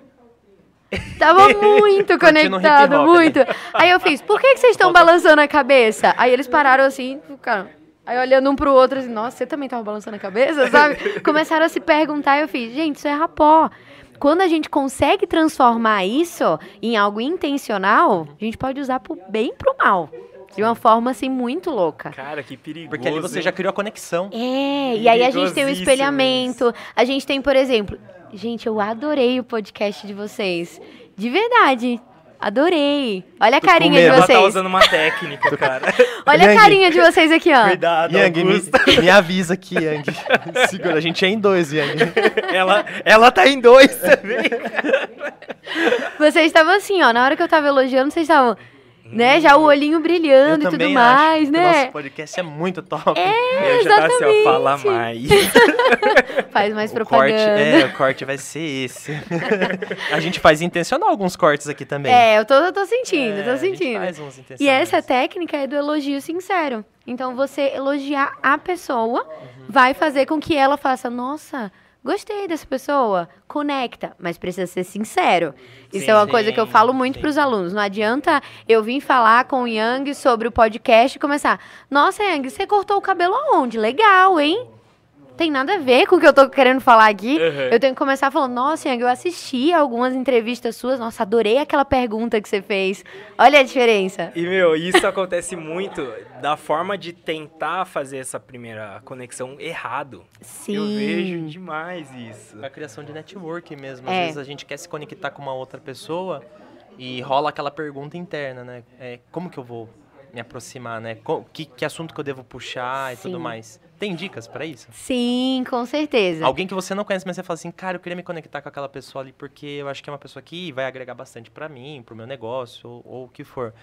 [SPEAKER 3] <laughs> Tava muito conectado,
[SPEAKER 1] hop,
[SPEAKER 3] muito. Aí eu fiz, por que, que vocês estão balançando a cabeça? Aí eles pararam assim, ficaram. Aí olhando um pro outro, assim, nossa, você também tava balançando a cabeça, <laughs> sabe? Começaram a se perguntar e eu fiz, gente, isso é rapó. Quando a gente consegue transformar isso em algo intencional, a gente pode usar pro bem e pro mal. De uma forma, assim, muito louca.
[SPEAKER 2] Cara, que perigoso.
[SPEAKER 1] Porque ali você já criou a conexão.
[SPEAKER 3] É, e aí a gente tem o espelhamento. A gente tem, por exemplo. Gente, eu adorei o podcast de vocês. De verdade. Adorei. Olha a carinha de
[SPEAKER 2] Ela tá
[SPEAKER 3] vocês.
[SPEAKER 2] usando uma técnica, cara. <laughs>
[SPEAKER 3] Olha a
[SPEAKER 1] Yang.
[SPEAKER 3] carinha de vocês aqui, ó.
[SPEAKER 2] Cuidado,
[SPEAKER 1] Yang, me, me <laughs> avisa aqui, Yang. <laughs> Segura, a gente é em dois, Yang.
[SPEAKER 2] Ela, ela tá em dois, você vê?
[SPEAKER 3] Vocês estavam assim, ó. Na hora que eu tava elogiando, vocês estavam, né? Já o olhinho brilhando e tudo mais, né?
[SPEAKER 1] nosso podcast é muito top.
[SPEAKER 3] É,
[SPEAKER 2] Eu já tá assim, ó,
[SPEAKER 3] exatamente.
[SPEAKER 2] fala mais. <laughs>
[SPEAKER 3] Faz mais
[SPEAKER 1] O
[SPEAKER 3] propaganda.
[SPEAKER 1] corte, é, o corte vai ser esse. <laughs> a gente faz intencional alguns cortes aqui também.
[SPEAKER 3] É, eu tô, eu tô sentindo,
[SPEAKER 1] É,
[SPEAKER 3] tô sentindo.
[SPEAKER 1] faz uns.
[SPEAKER 3] E essa técnica é do elogio sincero. Então, você elogiar a pessoa
[SPEAKER 1] Uhum.
[SPEAKER 3] vai fazer com que ela faça, nossa, gostei dessa pessoa, conecta, mas precisa ser sincero. Isso
[SPEAKER 2] Sim,
[SPEAKER 3] é uma coisa que eu
[SPEAKER 1] sim,
[SPEAKER 3] falo muito
[SPEAKER 1] sim.
[SPEAKER 3] pros alunos. Não adianta eu vir falar com o Yang sobre o podcast e começar, nossa, Yang, você cortou o cabelo aonde? Legal, hein? Tem nada a ver com o que eu tô querendo falar aqui.
[SPEAKER 2] Uhum.
[SPEAKER 3] Eu tenho que começar falando, nossa, Yang, eu assisti algumas entrevistas suas. Nossa, adorei aquela pergunta que você fez. Olha a diferença.
[SPEAKER 2] E, meu, isso acontece muito da forma de tentar fazer essa primeira conexão errado.
[SPEAKER 3] Sim.
[SPEAKER 2] Eu vejo demais isso.
[SPEAKER 1] A criação de network mesmo. Às
[SPEAKER 3] É.
[SPEAKER 1] vezes a gente quer se conectar com uma outra pessoa e rola aquela pergunta interna, né? É, como que eu vou me aproximar, né? Que, que assunto que eu devo puxar e
[SPEAKER 3] Sim.
[SPEAKER 1] tudo mais. Tem dicas pra isso?
[SPEAKER 3] Sim, com certeza.
[SPEAKER 1] Alguém que você não conhece, mas você fala assim, cara, eu queria me conectar com aquela pessoa ali porque eu acho que é uma pessoa que vai agregar bastante pra mim, pro meu negócio, ou, ou o que for.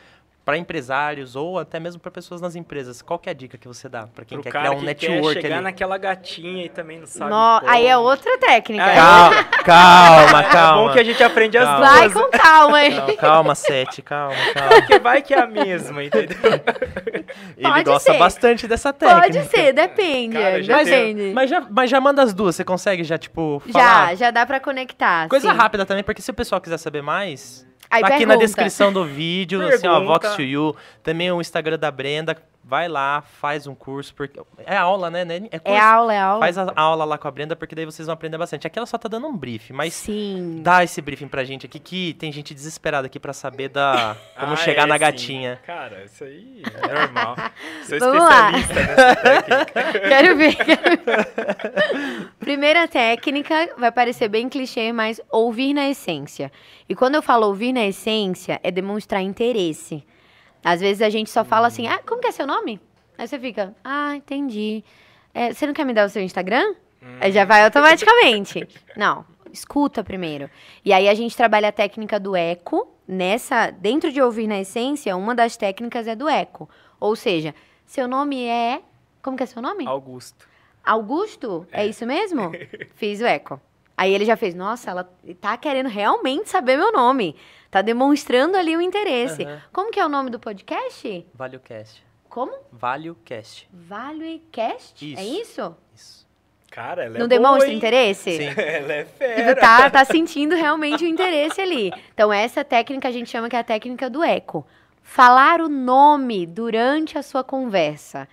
[SPEAKER 1] Pra empresários ou até mesmo pra pessoas nas empresas. Qual que é a dica que você dá pra quem
[SPEAKER 2] Pro
[SPEAKER 1] quer criar um
[SPEAKER 2] que
[SPEAKER 1] network
[SPEAKER 2] quer chegar
[SPEAKER 1] ali?
[SPEAKER 2] naquela gatinha e também não sabe
[SPEAKER 3] No-
[SPEAKER 2] como.
[SPEAKER 3] Aí é outra técnica.
[SPEAKER 2] É.
[SPEAKER 1] Calma, calma, <laughs>
[SPEAKER 2] É
[SPEAKER 1] calma.
[SPEAKER 2] bom que a gente aprende as
[SPEAKER 1] Calma.
[SPEAKER 3] Vai
[SPEAKER 2] duas.
[SPEAKER 3] com calma, hein?
[SPEAKER 1] Não, calma, Sete, calma, calma.
[SPEAKER 2] Porque vai que é a mesma, entendeu? <laughs>
[SPEAKER 1] Ele
[SPEAKER 3] Pode
[SPEAKER 1] gosta
[SPEAKER 3] ser.
[SPEAKER 1] bastante dessa técnica.
[SPEAKER 3] Pode ser, depende.
[SPEAKER 2] Cara, já
[SPEAKER 1] Mas,
[SPEAKER 2] tem-
[SPEAKER 3] depende.
[SPEAKER 1] mas, já, mas já manda as duas, você consegue já, tipo,
[SPEAKER 3] Já,
[SPEAKER 1] falar?
[SPEAKER 3] já dá pra conectar.
[SPEAKER 1] Coisa
[SPEAKER 3] sim.
[SPEAKER 1] rápida também, porque se o pessoal quiser saber mais,
[SPEAKER 3] Aí
[SPEAKER 1] tá aqui na
[SPEAKER 3] pergunta.
[SPEAKER 1] descrição do vídeo, assim, ó,
[SPEAKER 2] Pergunta.
[SPEAKER 1] Vox to You, também o Instagram da Brenda, vai lá, faz um curso, porque é aula, né? né? É, curso.
[SPEAKER 3] É aula, é aula.
[SPEAKER 1] Faz a aula lá com a Brenda, porque daí vocês vão aprender bastante. Aqui ela só tá dando um brief, mas
[SPEAKER 3] Sim.
[SPEAKER 1] dá esse briefing pra gente aqui, que tem gente desesperada aqui pra saber da <laughs> como
[SPEAKER 2] Ah,
[SPEAKER 1] chegar
[SPEAKER 2] é,
[SPEAKER 1] na
[SPEAKER 2] sim.
[SPEAKER 1] gatinha.
[SPEAKER 2] Cara, isso aí é normal. <laughs> Sou
[SPEAKER 3] Vamos lá.
[SPEAKER 2] especialista nessa técnica. <laughs>
[SPEAKER 3] Quero ver, quero ver. Primeira técnica, vai parecer bem clichê, mas ouvir na essência. E quando eu falo ouvir na essência, é demonstrar interesse. Às vezes a gente só fala assim, ah, como que é seu nome? Aí você fica, ah, entendi. É, você não quer me dar o seu Instagram? Aí já vai automaticamente. <laughs> Não, escuta primeiro. E aí a gente trabalha a técnica do eco. Nessa, dentro de ouvir na essência, uma das técnicas é do eco. Ou seja, seu nome é. Como que é seu nome?
[SPEAKER 2] Augusto.
[SPEAKER 3] Augusto? É, isso mesmo? <laughs> Fiz o eco. Aí ele já fez, nossa, ela tá querendo realmente saber meu nome. Tá demonstrando ali o interesse.
[SPEAKER 1] Aham.
[SPEAKER 3] Como que é o nome do podcast?
[SPEAKER 1] Vale o cast.
[SPEAKER 3] Como?
[SPEAKER 1] Vale o cast.
[SPEAKER 3] ValueCast?
[SPEAKER 1] Isso.
[SPEAKER 3] É isso?
[SPEAKER 1] Isso.
[SPEAKER 2] Cara, ela é
[SPEAKER 3] Não
[SPEAKER 2] boa,
[SPEAKER 3] demonstra
[SPEAKER 2] hein?
[SPEAKER 3] interesse?
[SPEAKER 1] Sim. <laughs>
[SPEAKER 2] Ela é
[SPEAKER 3] Tipo,
[SPEAKER 2] fera.
[SPEAKER 3] tá, tá sentindo realmente o interesse ali. Então, essa técnica a gente chama que é a técnica do eco. Falar o nome durante a sua conversa.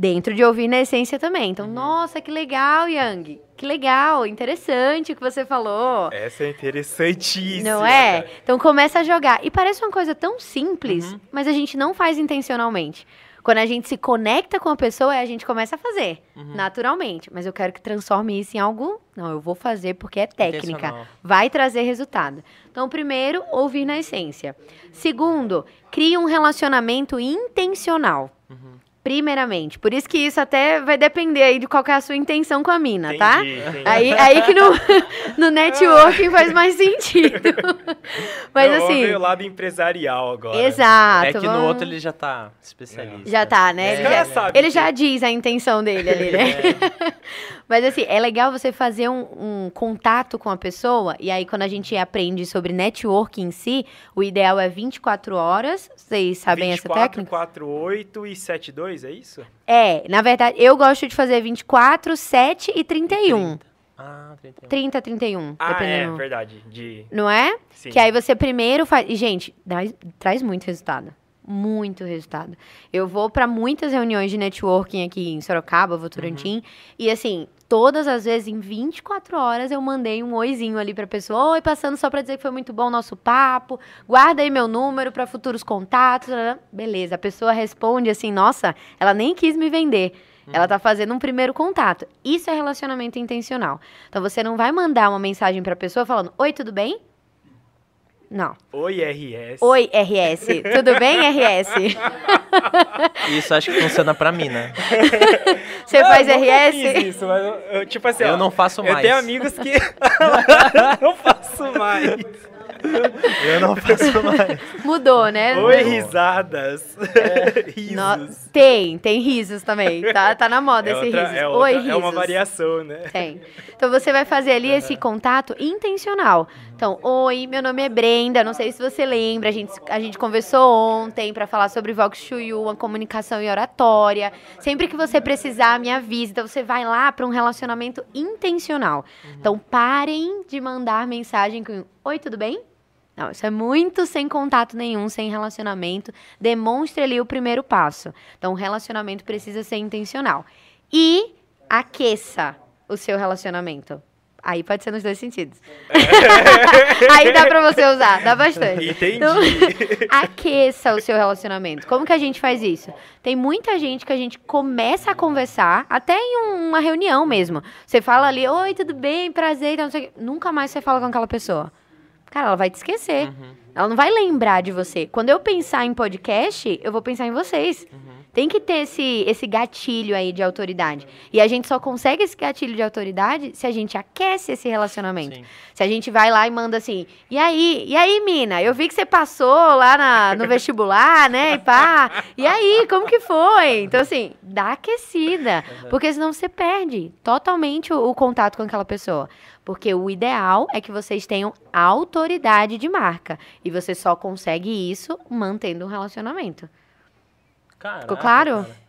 [SPEAKER 3] Dentro de ouvir na essência também. Então, nossa, que legal, Yang. Que legal, interessante o que você falou.
[SPEAKER 2] Essa é interessantíssima.
[SPEAKER 3] Não é?
[SPEAKER 2] cara.
[SPEAKER 3] Então começa a jogar. E parece uma coisa tão simples,
[SPEAKER 1] Uhum.
[SPEAKER 3] mas a gente não faz intencionalmente. Quando a gente se conecta com a pessoa, a gente começa a fazer,
[SPEAKER 1] Uhum.
[SPEAKER 3] naturalmente. Mas eu quero que transforme isso em algo. Não, eu vou fazer porque é técnica. Vai trazer resultado. Então, primeiro, ouvir na essência. Segundo, crie um relacionamento intencional.
[SPEAKER 1] Uhum.
[SPEAKER 3] Primeiramente. Por isso que isso até vai depender aí de qual que é a sua intenção com a mina, tá?
[SPEAKER 2] Entendi, entendi.
[SPEAKER 3] Aí, aí que no, <laughs> no networking faz mais sentido. <laughs> Mas
[SPEAKER 2] Não,
[SPEAKER 3] assim,
[SPEAKER 2] o lado empresarial agora.
[SPEAKER 3] exato.
[SPEAKER 1] é que no
[SPEAKER 3] vamos-
[SPEAKER 1] outro ele já tá especialista.
[SPEAKER 3] Já tá, né?
[SPEAKER 1] É.
[SPEAKER 3] Ele, já,
[SPEAKER 2] sabe
[SPEAKER 3] ele
[SPEAKER 2] que-
[SPEAKER 3] já diz a intenção dele ali, né? <laughs> Mas assim, é legal você fazer um, um contato com a pessoa. E aí, quando a gente aprende sobre network em si, o ideal é 24 horas. Vocês sabem
[SPEAKER 2] 24,
[SPEAKER 3] essa técnica?
[SPEAKER 2] 48 e 72, é isso?
[SPEAKER 3] É, na verdade, eu gosto de fazer 24, 7 e 31.
[SPEAKER 1] 30. Ah, 31.
[SPEAKER 3] 30, 31.
[SPEAKER 2] Ah, é, verdade. De...
[SPEAKER 3] Não é?
[SPEAKER 2] Sim.
[SPEAKER 3] Que aí você primeiro faz. E, gente, traz, traz muito resultado. Muito resultado. Eu vou para muitas reuniões de networking aqui em Sorocaba, Votorantim.
[SPEAKER 2] Uhum.
[SPEAKER 3] E assim, todas as vezes, em 24 horas, eu mandei um oizinho ali pra pessoa. Oi, passando só pra dizer que foi muito bom o nosso papo. Guarda aí meu número para futuros contatos. Beleza. A pessoa responde assim: nossa, ela nem quis me vender. Ela tá fazendo um primeiro contato. Isso é relacionamento intencional. Então você não vai mandar uma mensagem pra pessoa falando: Oi, tudo bem? Não.
[SPEAKER 2] Oi, RS.
[SPEAKER 3] Oi, RS. Tudo bem, RS? <laughs>
[SPEAKER 1] Isso acho que funciona pra mim, né? <laughs>
[SPEAKER 3] Você
[SPEAKER 2] Não,
[SPEAKER 3] faz
[SPEAKER 2] eu
[SPEAKER 3] RS?
[SPEAKER 2] fiz isso, mas eu, eu, tipo assim,
[SPEAKER 1] Eu
[SPEAKER 2] ó,
[SPEAKER 1] não faço
[SPEAKER 2] Eu
[SPEAKER 1] mais.
[SPEAKER 2] tenho amigos que <laughs> não faço mais.
[SPEAKER 1] Eu não faço mais.
[SPEAKER 3] Mudou, né?
[SPEAKER 2] Oi, risadas. <laughs> Risos.
[SPEAKER 3] No- Tem, tem risos também. Tá, tá na moda
[SPEAKER 2] É,
[SPEAKER 3] esse
[SPEAKER 2] outra-
[SPEAKER 3] risos.
[SPEAKER 2] é,
[SPEAKER 3] Oi,
[SPEAKER 2] outra-
[SPEAKER 3] risos.
[SPEAKER 2] é uma variação, né?
[SPEAKER 3] Tem. Então você vai fazer ali esse contato intencional. Então, oi, meu nome é Brenda, não sei se você lembra, a gente, a gente conversou ontem para falar sobre Vox Chuyu, uma comunicação e oratória. Sempre que você precisar, me avise. Então você vai lá para um relacionamento intencional. Então parem de mandar mensagem com oi, tudo bem? Não, isso é muito sem contato nenhum, sem relacionamento. Demonstre ali o primeiro passo. Então, o relacionamento precisa ser intencional. E aqueça o seu relacionamento. Aí pode ser nos dois sentidos. <laughs> Aí dá pra você usar, dá bastante.
[SPEAKER 2] Entendi.
[SPEAKER 3] Então, <laughs> aqueça o seu relacionamento. Como que a gente faz isso? Tem muita gente que a gente começa a conversar, até em um- uma reunião mesmo. Você fala ali, oi, tudo bem, prazer, então, nunca mais você fala com aquela pessoa. Cara, ela vai te esquecer. Ela não vai lembrar de você. Quando eu pensar em podcast, eu vou pensar em vocês. Tem que ter esse, esse gatilho aí de autoridade. E a gente só consegue esse gatilho de autoridade se a gente aquece esse relacionamento.
[SPEAKER 1] Sim.
[SPEAKER 3] Se a gente vai lá e manda assim, e aí, e aí, mina? Eu vi que você passou lá na- no vestibular, né? E pá. E aí, como que foi? Então, assim, dá aquecida. Porque senão você perde totalmente o, o contato com aquela pessoa. Porque o ideal é que vocês tenham autoridade de marca. E você só consegue isso mantendo um relacionamento.
[SPEAKER 1] Caraca,
[SPEAKER 3] Ficou claro?
[SPEAKER 1] cara.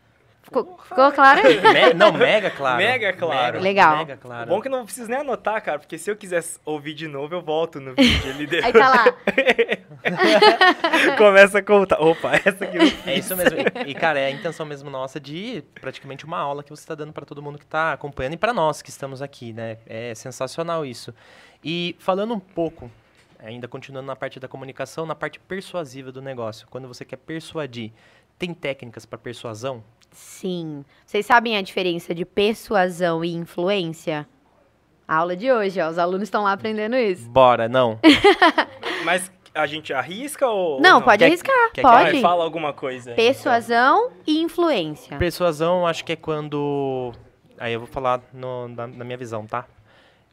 [SPEAKER 3] Ficou, ficou claro? <laughs>
[SPEAKER 1] Me- <laughs> não, mega claro.
[SPEAKER 2] Mega claro.
[SPEAKER 3] Legal.
[SPEAKER 1] Mega claro.
[SPEAKER 2] Bom que não preciso nem anotar, cara, porque se eu quiser ouvir de novo, eu volto no vídeo. <laughs> Ele deu-
[SPEAKER 3] Aí tá lá.
[SPEAKER 2] começa a contar. Opa, essa aqui.
[SPEAKER 1] É isso mesmo. E, e, cara, é a intenção mesmo nossa de praticamente uma aula que você está dando para todo mundo que está acompanhando e para nós que estamos aqui, né? É sensacional isso. E falando um pouco, ainda continuando na parte da comunicação, na parte persuasiva do negócio, quando você quer persuadir, tem técnicas para persuasão?
[SPEAKER 3] Sim. Vocês sabem a diferença de persuasão e influência? A aula de hoje, ó. Os alunos estão lá aprendendo isso.
[SPEAKER 1] Bora, não. <laughs>
[SPEAKER 2] Mas a gente arrisca ou. ou
[SPEAKER 3] Não, pode
[SPEAKER 1] Quer-
[SPEAKER 3] arriscar,
[SPEAKER 1] quer que-
[SPEAKER 3] pode.
[SPEAKER 2] Vai, fala alguma coisa. aí,
[SPEAKER 3] Persuasão e influência.
[SPEAKER 1] Persuasão, acho que é quando. Aí eu vou falar no- na, na minha visão, tá?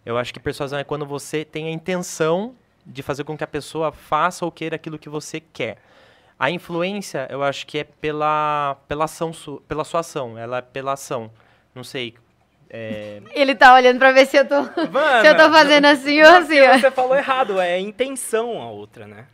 [SPEAKER 1] Eu acho que persuasão é quando você tem a intenção de fazer com que a pessoa faça ou queira aquilo que você quer. A influência, eu acho que é pela, pela, ação su, pela sua ação, ela é pela ação. Não sei. é,
[SPEAKER 3] Ele tá olhando pra ver se eu tô,
[SPEAKER 2] Mano, <laughs>
[SPEAKER 3] se eu tô fazendo assim ou
[SPEAKER 2] não,
[SPEAKER 3] assim.
[SPEAKER 2] Você falou errado, é intenção a outra, né?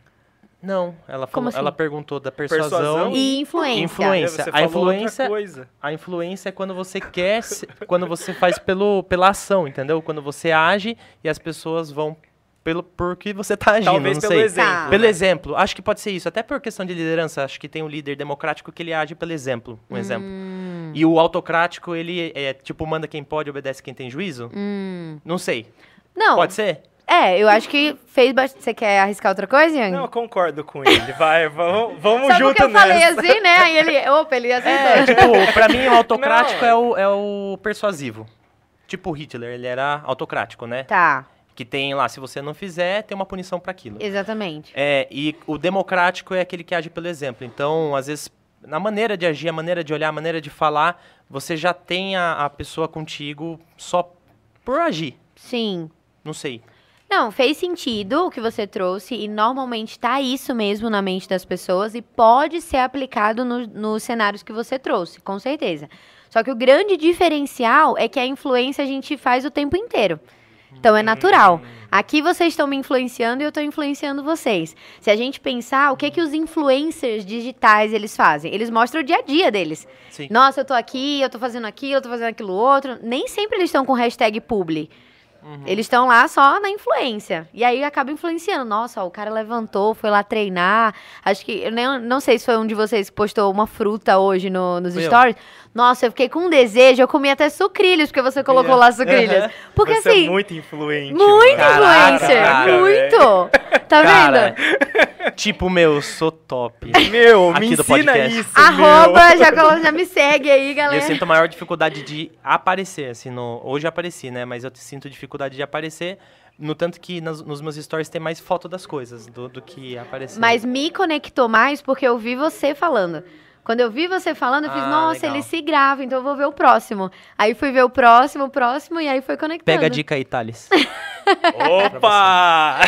[SPEAKER 1] não, ela, falou,
[SPEAKER 3] assim?
[SPEAKER 1] ela perguntou da persuasão.
[SPEAKER 2] Persuasão
[SPEAKER 3] E influência.
[SPEAKER 1] Influência.
[SPEAKER 2] Você
[SPEAKER 1] A
[SPEAKER 2] falou
[SPEAKER 1] influência-
[SPEAKER 2] outra coisa.
[SPEAKER 1] A influência é quando você quer, quando você faz pelo, pela ação, entendeu? Quando você age e as pessoas vão pelo por que você tá agindo,
[SPEAKER 2] Talvez
[SPEAKER 1] não
[SPEAKER 2] pelo
[SPEAKER 1] sei.
[SPEAKER 2] exemplo.
[SPEAKER 3] Tá.
[SPEAKER 2] né?
[SPEAKER 1] Pelo exemplo, acho que pode ser isso. Até por questão de liderança, acho que tem um líder democrático que ele age pelo exemplo, um exemplo.
[SPEAKER 3] Hum,
[SPEAKER 1] E o autocrático, ele é tipo, manda quem pode, obedece quem tem juízo?
[SPEAKER 3] hum.
[SPEAKER 1] Não sei.
[SPEAKER 3] Não,
[SPEAKER 1] Pode ser?
[SPEAKER 3] é, eu acho que fez bastante. Você quer arriscar outra coisa, Yang?
[SPEAKER 2] Não, eu concordo com ele. Vai, vamos, <laughs> vamos
[SPEAKER 3] Só
[SPEAKER 2] junto
[SPEAKER 3] porque eu
[SPEAKER 2] nessa.
[SPEAKER 3] falei assim, né? Aí ele. Opa, ele aceitou.
[SPEAKER 1] É, tipo, pra mim o <laughs> autocrático
[SPEAKER 2] Não.
[SPEAKER 1] é, o, é o persuasivo. Tipo Hitler, ele era autocrático, né?
[SPEAKER 3] Tá,
[SPEAKER 1] Que tem lá, se você não fizer, tem uma punição pra aquilo.
[SPEAKER 3] exatamente.
[SPEAKER 1] É, e o democrático é aquele que age pelo exemplo. Então, às vezes, na maneira de agir, a maneira de olhar, a maneira de falar, você já tem a, a pessoa contigo só por agir.
[SPEAKER 3] Sim.
[SPEAKER 1] Não sei.
[SPEAKER 3] Não, fez sentido o que você trouxe e normalmente tá isso mesmo na mente das pessoas e pode ser aplicado no- nos cenários que você trouxe, com certeza. Só que o grande diferencial é que a influência a gente faz o tempo inteiro. Então é natural. Aqui vocês estão me influenciando e eu estou influenciando vocês. Se a gente pensar, o que que os influencers digitais eles fazem? Eles mostram o dia a dia deles.
[SPEAKER 1] Sim.
[SPEAKER 3] Nossa, eu tô aqui, eu tô fazendo aquilo, eu tô fazendo aquilo outro. Nem sempre eles estão com hashtag publi. Eles estão lá só na influência. E aí acaba influenciando. Nossa, ó, o cara levantou, foi lá treinar. Acho que. Eu nem, não sei se foi um de vocês que postou uma fruta hoje no- nos
[SPEAKER 1] eu.
[SPEAKER 3] Nossa, eu fiquei com um desejo. Eu comi até sucrilhos, porque você colocou
[SPEAKER 2] É.
[SPEAKER 3] lá sucrilhos. Porque
[SPEAKER 2] Você
[SPEAKER 3] assim.
[SPEAKER 2] é muito influente.
[SPEAKER 3] Muito
[SPEAKER 2] mano.
[SPEAKER 3] influencer!
[SPEAKER 2] Caraca,
[SPEAKER 3] muito! Tá
[SPEAKER 1] Cara,
[SPEAKER 3] vendo?
[SPEAKER 1] tipo, meu, sou top.
[SPEAKER 2] Meu,
[SPEAKER 1] Aqui
[SPEAKER 2] me
[SPEAKER 1] do
[SPEAKER 2] ensina
[SPEAKER 1] podcast.
[SPEAKER 2] isso,
[SPEAKER 3] Arroba, já, colo- já me segue aí,
[SPEAKER 1] Eu
[SPEAKER 3] galera.
[SPEAKER 1] sinto maior dificuldade de aparecer, assim, no... hoje eu apareci, né? Mas eu sinto dificuldade de aparecer No tanto que nas- nos meus stories tem mais foto das coisas do, do que apareceu.
[SPEAKER 3] Mas me conectou mais porque eu vi você falando. Quando eu vi você falando, eu fiz,
[SPEAKER 1] Ah,
[SPEAKER 3] nossa,
[SPEAKER 1] legal.
[SPEAKER 3] ele se grava, então eu vou ver o próximo. Aí fui ver o próximo, o próximo, e aí foi conectando.
[SPEAKER 1] Pega a dica aí, Thales. <laughs>
[SPEAKER 2] Opa!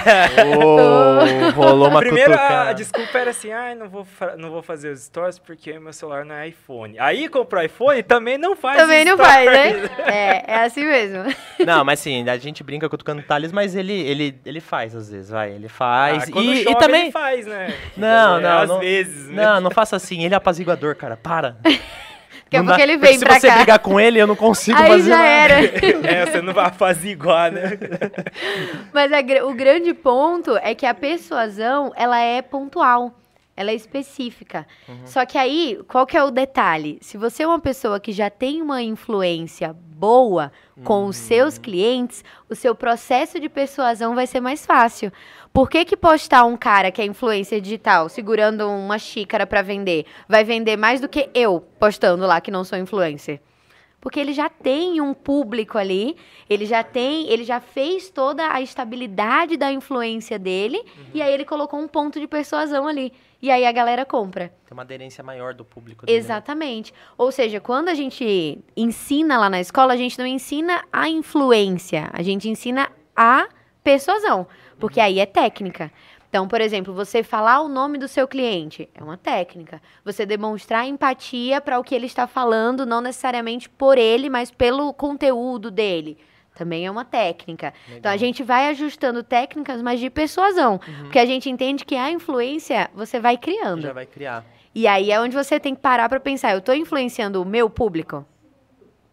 [SPEAKER 1] oh, <laughs> rolou uma
[SPEAKER 2] Primeiro, a,
[SPEAKER 1] cutucada.
[SPEAKER 2] a desculpa era assim, ah, não vou, não vou fazer os stories porque meu celular não é iPhone. Aí comprou iPhone também não faz
[SPEAKER 3] Também não faz, né? <laughs> É, é assim mesmo.
[SPEAKER 1] Não, mas sim, a gente brinca cutucando o Thales, mas ele, ele, ele faz às vezes, vai. Ele faz.
[SPEAKER 2] Ah,
[SPEAKER 1] e,
[SPEAKER 2] chove,
[SPEAKER 1] e também.
[SPEAKER 2] ele faz, né?
[SPEAKER 1] Não,
[SPEAKER 2] É,
[SPEAKER 1] não,
[SPEAKER 2] Às
[SPEAKER 1] não-
[SPEAKER 2] vezes, né?
[SPEAKER 1] Não, não faça assim. Ele é apaziguador, cara. Para. <laughs>
[SPEAKER 3] Daqui a pouco ele
[SPEAKER 1] porque
[SPEAKER 3] vem
[SPEAKER 1] se
[SPEAKER 3] pra
[SPEAKER 1] você
[SPEAKER 3] cá.
[SPEAKER 1] brigar com ele, eu não consigo
[SPEAKER 3] Aí
[SPEAKER 1] fazer
[SPEAKER 3] já
[SPEAKER 1] nada.
[SPEAKER 3] era. <laughs>
[SPEAKER 2] É, você não vai fazer igual, né?
[SPEAKER 3] Mas a gra- o grande ponto é que a persuasão, ela é pontual. Ela é específica. Só que aí, qual que é o detalhe? Se você é uma pessoa que já tem uma influência boa com os seus clientes, o seu processo de persuasão vai ser mais fácil. Por que, que postar um cara que é influência digital segurando uma xícara para vender vai vender mais do que eu postando lá que não sou influencer? Porque ele já tem um público ali, ele já tem, ele já fez toda a estabilidade da influência dele, e aí ele colocou um ponto de persuasão ali. E aí a galera compra.
[SPEAKER 1] Tem uma aderência maior do público dele. né?
[SPEAKER 3] Exatamente. Ou seja, quando a gente ensina lá na escola, a gente não ensina a influência, a gente ensina a persuasão, porque aí é técnica. Então, por exemplo, você falar o nome do seu cliente é uma técnica. Você demonstrar empatia para o que ele está falando, não necessariamente por ele, mas pelo conteúdo dele. Também é uma técnica. Então a gente vai ajustando técnicas, mas de persuasão. Porque a gente entende que a influência você vai criando.
[SPEAKER 1] Já vai criar.
[SPEAKER 3] E aí é onde você tem que parar pra pensar, eu tô influenciando o meu público?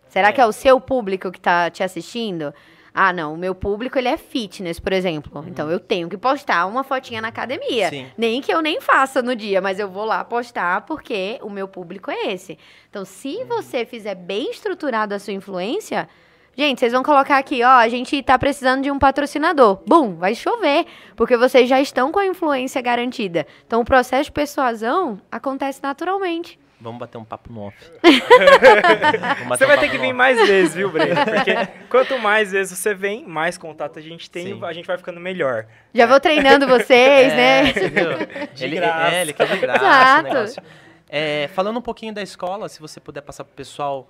[SPEAKER 3] Será que é o seu público que tá te assistindo? Ah, não, o meu público ele é fitness, por exemplo. Então eu tenho que postar uma fotinha na academia.
[SPEAKER 1] Sim.
[SPEAKER 3] Nem que eu nem faça no dia, mas eu vou lá postar porque o meu público é esse. Então, se você fizer bem estruturado a sua influência, Gente, vocês vão colocar aqui, ó, a gente tá precisando de um patrocinador. Bum, vai chover, porque vocês já estão com a influência garantida. Então o processo de persuasão acontece naturalmente.
[SPEAKER 1] Vamos bater um papo no off. <laughs>
[SPEAKER 2] Você
[SPEAKER 1] um
[SPEAKER 2] vai ter que vir
[SPEAKER 1] off.
[SPEAKER 2] mais vezes, viu, Breno? <laughs> Porque quanto mais vezes você vem, mais contato a gente tem
[SPEAKER 1] Sim.
[SPEAKER 2] e a gente vai ficando melhor.
[SPEAKER 3] Já vou treinando vocês, <laughs>
[SPEAKER 1] É,
[SPEAKER 3] né?
[SPEAKER 1] Você viu?
[SPEAKER 2] De
[SPEAKER 1] ele,
[SPEAKER 2] graça.
[SPEAKER 1] É, ele quer de graça
[SPEAKER 3] Exato.
[SPEAKER 1] É, falando um pouquinho da escola, se você puder passar pro pessoal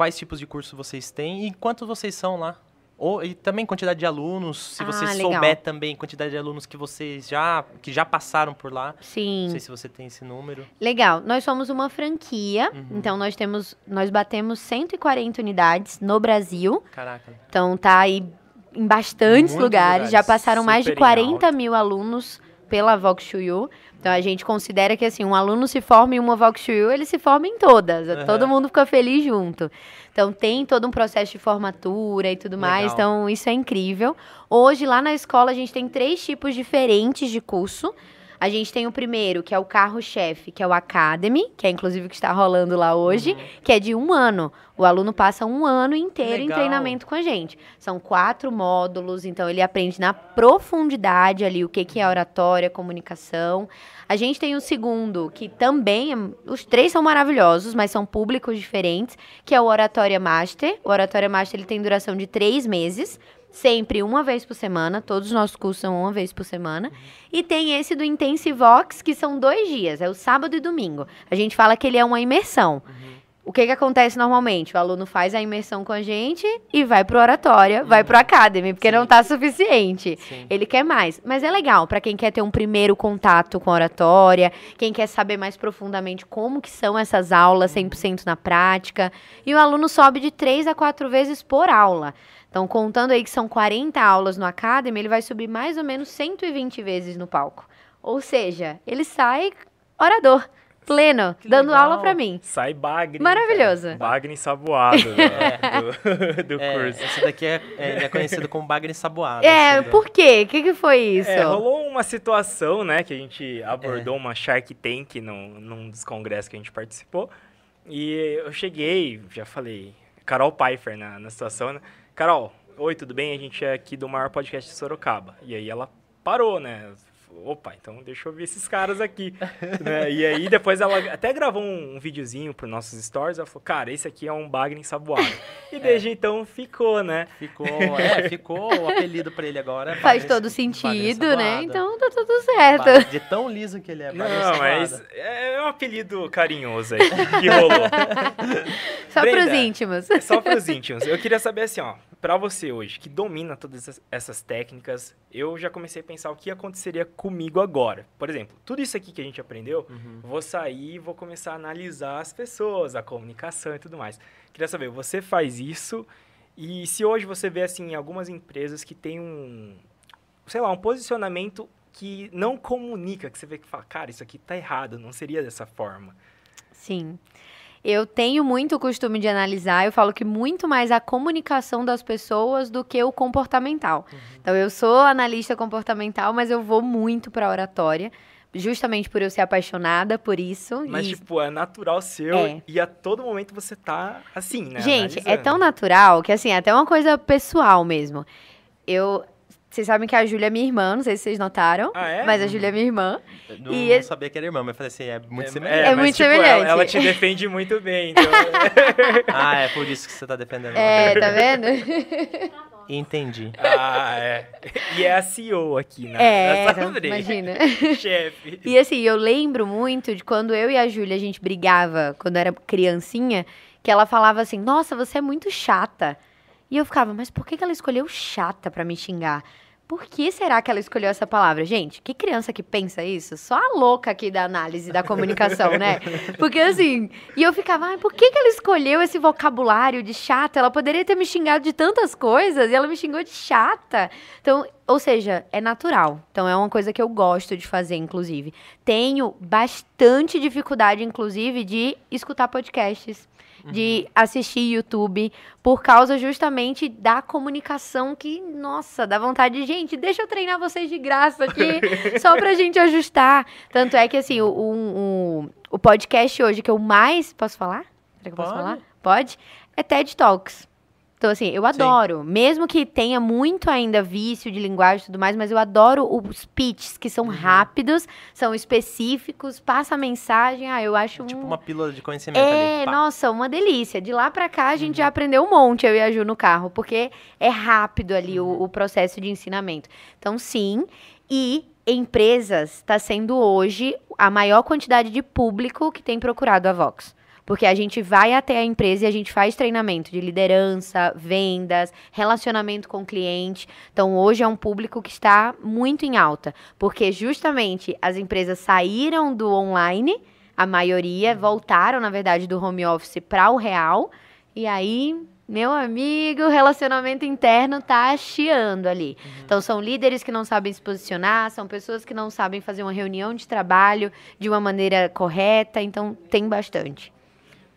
[SPEAKER 1] quais tipos de curso vocês têm e quantos vocês são lá. Ou, e também quantidade de alunos, se
[SPEAKER 3] Ah,
[SPEAKER 1] você
[SPEAKER 3] legal.
[SPEAKER 1] souber também quantidade de alunos que vocês já que já passaram por lá. Não
[SPEAKER 3] Sim.
[SPEAKER 1] sei se você tem esse número.
[SPEAKER 3] Legal. Nós somos uma franquia,
[SPEAKER 1] Uhum.
[SPEAKER 3] então nós temos, nós batemos 140 unidades no Brasil.
[SPEAKER 1] Caraca.
[SPEAKER 3] Então tá aí em bastantes lugares.
[SPEAKER 1] lugares,
[SPEAKER 3] Já passaram mais de
[SPEAKER 2] super em
[SPEAKER 3] 40 mil alunos pela Vox to You. Então a gente considera que assim, um aluno se forma em uma Vox to You, ele se forma em todas.
[SPEAKER 1] Aham.
[SPEAKER 3] Todo mundo fica feliz junto. Então tem todo um processo de formatura e tudo mais.
[SPEAKER 1] Legal.
[SPEAKER 3] Então isso é incrível. Hoje lá na escola a gente tem três tipos diferentes de curso. A gente tem o primeiro, que é o carro-chefe, que é o Academy, que é inclusive o que está rolando lá hoje, que é de um ano. O aluno passa um ano inteiro em
[SPEAKER 1] Legal.
[SPEAKER 3] treinamento com a gente. São quatro módulos, então ele aprende na profundidade ali o que, que é oratória, comunicação. A gente tem o segundo, que também, é- os três são maravilhosos, mas são públicos diferentes, que é o Oratória Master. O Oratória Master ele tem duração de três meses, sempre uma vez por semana, todos os nossos cursos são uma vez por semana. E tem esse do Intensivox, que são dois dias, é o sábado e domingo. A gente fala que ele é uma imersão. O que, que acontece normalmente? O aluno faz a imersão com a gente e vai pro oratória, vai pro academy, porque
[SPEAKER 1] Sim.
[SPEAKER 3] não tá suficiente.
[SPEAKER 1] Sim.
[SPEAKER 3] Ele quer mais. Mas é legal para quem quer ter um primeiro contato com a oratória, quem quer saber mais profundamente como que são essas aulas 100% na prática. E o aluno sobe de três a quatro vezes por aula. Então, contando aí que são 40 aulas no Academy, ele vai subir mais ou menos 120 vezes no palco. Ou seja, ele sai orador, pleno,
[SPEAKER 1] Que
[SPEAKER 3] dando
[SPEAKER 1] legal.
[SPEAKER 3] aula para mim.
[SPEAKER 2] Sai Bagre.
[SPEAKER 3] Maravilhoso.
[SPEAKER 2] cara. Bagre ensaboado né, <laughs> do, <laughs> do
[SPEAKER 1] É,
[SPEAKER 2] curso.
[SPEAKER 1] esse daqui é, é- é conhecido como bagre ensaboado.
[SPEAKER 3] É,
[SPEAKER 1] assim,
[SPEAKER 3] por quê? O que, que foi isso?
[SPEAKER 2] É, rolou uma situação, né, que a gente abordou uma Shark Tank num, num dos congressos que a gente participou. E eu cheguei, já falei, Carol Pfeiffer na, na situação, né? Carol, oi, tudo bem? A gente é aqui do maior podcast de Sorocaba. E aí ela parou, né? opa, então deixa eu ver esses caras aqui. <laughs> né? E aí depois ela até gravou um, um videozinho para nossos stories, ela falou, cara, esse aqui é um bagre ensaboado. E desde é. então ficou, né?
[SPEAKER 1] Ficou, é, <laughs> ficou o apelido para ele agora.
[SPEAKER 3] Faz todo sentido, né? Então tá tudo certo.
[SPEAKER 1] De tão liso que ele é.
[SPEAKER 2] Não, mas é um apelido carinhoso aí que rolou. <laughs>
[SPEAKER 3] Só Brenda, pros íntimos.
[SPEAKER 2] Só pros íntimos. Eu queria saber assim, ó, para você hoje, que domina todas essas técnicas, eu já comecei a pensar o que aconteceria comigo agora. Por exemplo, tudo isso aqui que a gente aprendeu, uhum. vou sair e vou começar a analisar as pessoas, a comunicação e tudo mais. Queria saber, você faz isso e se hoje você vê assim algumas empresas que têm um, sei lá, um posicionamento que não comunica, que você vê que fala, cara, isso aqui tá errado, não seria dessa forma.
[SPEAKER 3] Sim. Eu tenho muito costume de analisar, eu falo que muito mais a comunicação das pessoas do que o comportamental. Uhum. Então, eu sou analista comportamental, mas eu vou muito para oratória, justamente por eu ser apaixonada por isso.
[SPEAKER 2] Mas, e... tipo, é natural seu é. e a todo momento você tá assim, né?
[SPEAKER 3] Gente, é Analisando. é tão natural que, assim, é até uma coisa pessoal mesmo. Eu, vocês sabem que a Júlia é minha irmã, não sei se vocês notaram.
[SPEAKER 2] Ah, é?
[SPEAKER 3] Mas a Júlia é minha irmã.
[SPEAKER 1] Eu não, e não sabia que era irmã, mas falei assim, é muito
[SPEAKER 3] é,
[SPEAKER 1] semelhante.
[SPEAKER 3] É, é muito tipo, semelhante.
[SPEAKER 2] Ela, ela, te defende muito bem, <laughs> então...
[SPEAKER 1] ah, é por isso que você tá defendendo.
[SPEAKER 3] É, tá vendo? <laughs>
[SPEAKER 1] Entendi.
[SPEAKER 2] Ah, é. E é a CEO aqui, né?
[SPEAKER 3] É, imagina. <laughs>
[SPEAKER 2] Chefe.
[SPEAKER 3] E assim, eu lembro muito de quando eu e a Júlia, a gente brigava, quando eu era criancinha, que ela falava assim, nossa, você é muito chata. E eu ficava, mas por que, ela escolheu chata para me xingar? Por que será que ela escolheu essa palavra? Gente, que criança que pensa isso? Só a louca aqui da análise da comunicação, né? Porque assim, e eu ficava, ah, por que, que ela escolheu esse vocabulário de chata? Ela poderia ter me xingado de tantas coisas e ela me xingou de chata. Então, ou seja, é natural. Então é uma coisa que eu gosto de fazer, inclusive. Tenho bastante dificuldade, inclusive, de escutar podcasts de assistir YouTube, por causa justamente da comunicação que, nossa, dá vontade de, gente, deixa eu treinar vocês de graça aqui, <laughs> só pra gente ajustar. Tanto é que, assim, o, o, o podcast hoje que eu mais. Posso falar? Será que eu posso Pode. falar? Pode? É TED Talks. Então, assim, eu adoro. Sim. Mesmo que tenha muito ainda vício de linguagem e tudo mais, mas eu adoro os pitches, que são uhum. rápidos, são específicos, passa a mensagem. Ah, eu acho.
[SPEAKER 1] É tipo
[SPEAKER 3] um...
[SPEAKER 1] uma pílula de conhecimento
[SPEAKER 3] é,
[SPEAKER 1] ali.
[SPEAKER 3] nossa, uma delícia. De lá pra cá, a gente uhum. já aprendeu um monte, eu e a Ju, no carro, porque é rápido ali uhum. o, o processo de ensinamento. Então, sim. E empresas está sendo hoje a maior quantidade de público que tem procurado a Vox. Porque a gente vai até a empresa e a gente faz treinamento de liderança, vendas, relacionamento com o cliente. Então, hoje é um público que está muito em alta, porque justamente as empresas saíram do online, a maioria voltaram, na verdade, do home office para o real. E aí, meu amigo, o relacionamento interno tá chiando ali. Uhum. Então, são líderes que não sabem se posicionar, são pessoas que não sabem fazer uma reunião de trabalho de uma maneira correta, então tem bastante.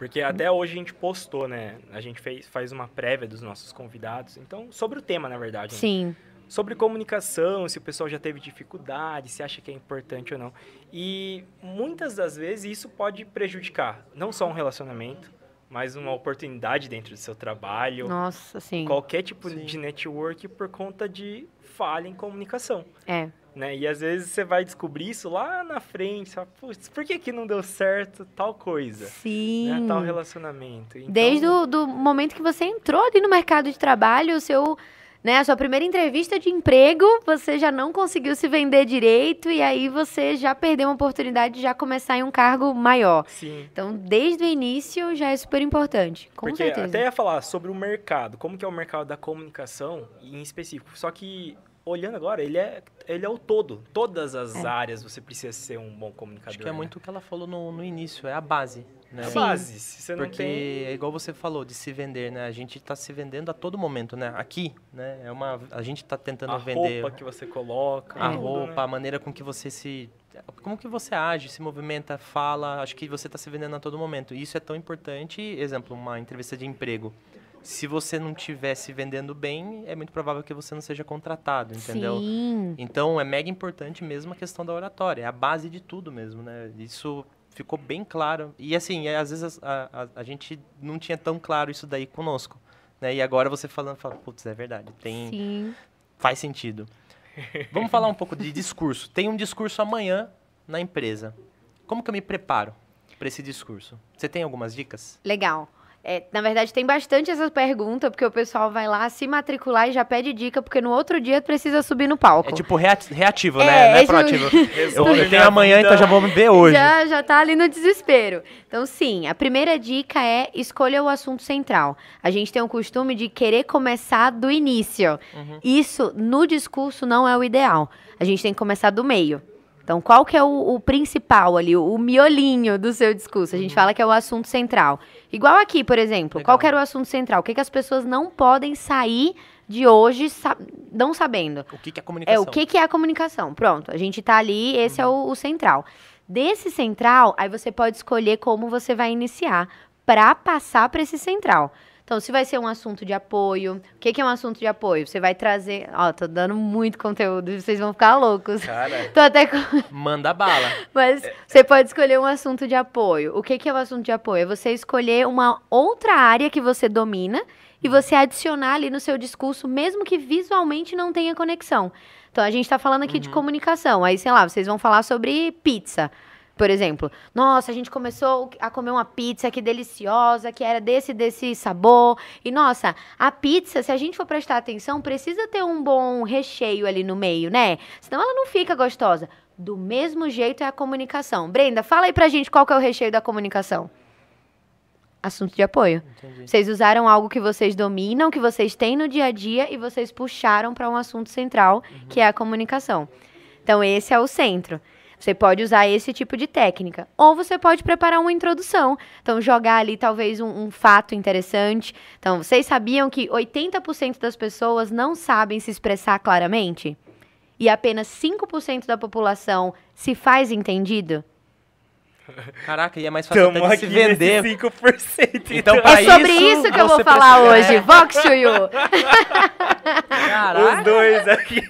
[SPEAKER 2] Porque até hoje a gente postou, né? A gente fez, faz uma prévia dos nossos convidados. Então, sobre o tema, na verdade.
[SPEAKER 3] Né? Sim. Né?
[SPEAKER 2] Sobre comunicação, se o pessoal já teve dificuldade, se acha que é importante ou não. E muitas das vezes isso pode prejudicar não só um relacionamento, mas uma oportunidade dentro do seu trabalho.
[SPEAKER 3] Nossa, sim.
[SPEAKER 2] Qualquer tipo
[SPEAKER 3] sim.
[SPEAKER 2] de network por conta de falha em comunicação.
[SPEAKER 3] É.
[SPEAKER 2] Né? E às vezes você vai descobrir isso lá na frente, sabe? Putz, por que, que não deu certo tal coisa?
[SPEAKER 3] Sim.
[SPEAKER 2] Né? Tal relacionamento. Então...
[SPEAKER 3] Desde o do momento que você entrou ali no mercado de trabalho, o seu, né, a sua primeira entrevista de emprego, você já não conseguiu se vender direito e aí você já perdeu uma oportunidade de já começar em um cargo maior.
[SPEAKER 2] Sim.
[SPEAKER 3] Então, desde o início já é super importante. Com
[SPEAKER 2] Porque
[SPEAKER 3] certeza.
[SPEAKER 2] até ia falar sobre o mercado, como que é o mercado da comunicação em específico. Só que olhando agora, ele é, ele é o todo. Todas as é. áreas você precisa ser um bom comunicador.
[SPEAKER 1] Acho que é
[SPEAKER 2] né?
[SPEAKER 1] muito o que ela falou no, no início, é a base. Né?
[SPEAKER 2] A base. Se você
[SPEAKER 1] Porque
[SPEAKER 2] não tem...
[SPEAKER 1] é igual você falou, de se vender, né? A gente está se vendendo a todo momento, né? Aqui, né? É uma, a gente está tentando
[SPEAKER 2] a
[SPEAKER 1] vender...
[SPEAKER 2] A roupa que você coloca.
[SPEAKER 1] A
[SPEAKER 2] tudo,
[SPEAKER 1] roupa,
[SPEAKER 2] né?
[SPEAKER 1] a maneira com que você se... Como que você age, se movimenta, fala. Acho que você está se vendendo a todo momento. E isso é tão importante. Exemplo, uma entrevista de emprego se você não estiver se vendendo bem, é muito provável que você não seja contratado, entendeu?
[SPEAKER 3] Sim.
[SPEAKER 1] Então é mega importante mesmo a questão da oratória, é a base de tudo mesmo, né? Isso ficou bem claro. E assim, é, às vezes a, a, a, gente não tinha tão claro isso daí conosco. Né? E agora você falando, fala, putz, é verdade, tem.
[SPEAKER 3] Sim.
[SPEAKER 1] Faz sentido. Vamos falar um pouco de discurso. Tem um discurso amanhã na empresa. Como que eu me preparo para esse discurso? Você tem algumas dicas?
[SPEAKER 3] Legal. É, na verdade, tem bastante essa pergunta, porque o pessoal vai lá se matricular e já pede dica, porque no outro dia precisa subir no palco.
[SPEAKER 1] É tipo reati- reativo,
[SPEAKER 3] É,
[SPEAKER 1] né? Não é
[SPEAKER 3] esse-
[SPEAKER 1] proativo. <laughs> Eu, eu tenho amanhã, então já vou me ver hoje.
[SPEAKER 3] Já, já tá ali no desespero. Então, sim, a primeira dica é escolha o assunto central. A gente tem o costume de querer começar do início.
[SPEAKER 1] Uhum.
[SPEAKER 3] Isso, no discurso, não é o ideal. A gente tem que começar do meio. Então, qual que é o, o principal ali, o, o miolinho do seu discurso? A gente fala que é o assunto central. Igual aqui, por exemplo.
[SPEAKER 1] Legal.
[SPEAKER 3] Qual que era o assunto central? O que, que as pessoas não podem sair de hoje sa- não sabendo?
[SPEAKER 1] O que, que é
[SPEAKER 3] É,
[SPEAKER 1] comunicação?
[SPEAKER 3] o que, que é a comunicação? Pronto, a gente tá ali, esse é o, o central. Desse central, aí você pode escolher como você vai iniciar para passar para esse central. Então, se vai ser um assunto de apoio, o que, que é um assunto de apoio? Você vai trazer. Ó, tô dando muito conteúdo, vocês vão ficar loucos.
[SPEAKER 2] Cara, <laughs>
[SPEAKER 3] Tô até com...
[SPEAKER 1] Manda bala. <laughs>
[SPEAKER 3] Mas você pode escolher um assunto de apoio. O que, que é o assunto de apoio? É você escolher uma outra área que você domina e você adicionar ali no seu discurso, mesmo que visualmente não tenha conexão. Então, a gente está falando aqui de comunicação. Aí, sei lá, vocês vão falar sobre pizza. Por exemplo, nossa, a gente começou a comer uma pizza que deliciosa, que era desse desse sabor. E nossa, a pizza, se a gente for prestar atenção, precisa ter um bom recheio ali no meio, né? Senão ela não fica gostosa. Do mesmo jeito é a comunicação. Brenda, fala aí pra gente qual que é o recheio da comunicação. Assunto de apoio.
[SPEAKER 1] Entendi.
[SPEAKER 3] Vocês usaram algo que vocês dominam, que vocês têm no dia a dia e vocês puxaram para um assunto central, que é a comunicação. Então, esse é o centro. Você pode usar esse tipo de técnica. Ou você pode preparar uma introdução. Então, jogar ali talvez um, um fato interessante. Então, vocês sabiam que 80% das pessoas não sabem se expressar claramente? E apenas 5% da população se faz entendido?
[SPEAKER 1] Caraca, e é mais fácil até de
[SPEAKER 2] aqui
[SPEAKER 1] se vender.
[SPEAKER 2] nesse 5%.
[SPEAKER 1] Então,
[SPEAKER 3] É
[SPEAKER 1] pra
[SPEAKER 3] sobre
[SPEAKER 1] isso,
[SPEAKER 3] isso, que eu vou falar
[SPEAKER 1] precisa-
[SPEAKER 3] hoje.
[SPEAKER 1] É.
[SPEAKER 3] Vox to you.
[SPEAKER 1] Caraca.
[SPEAKER 2] Os dois aqui.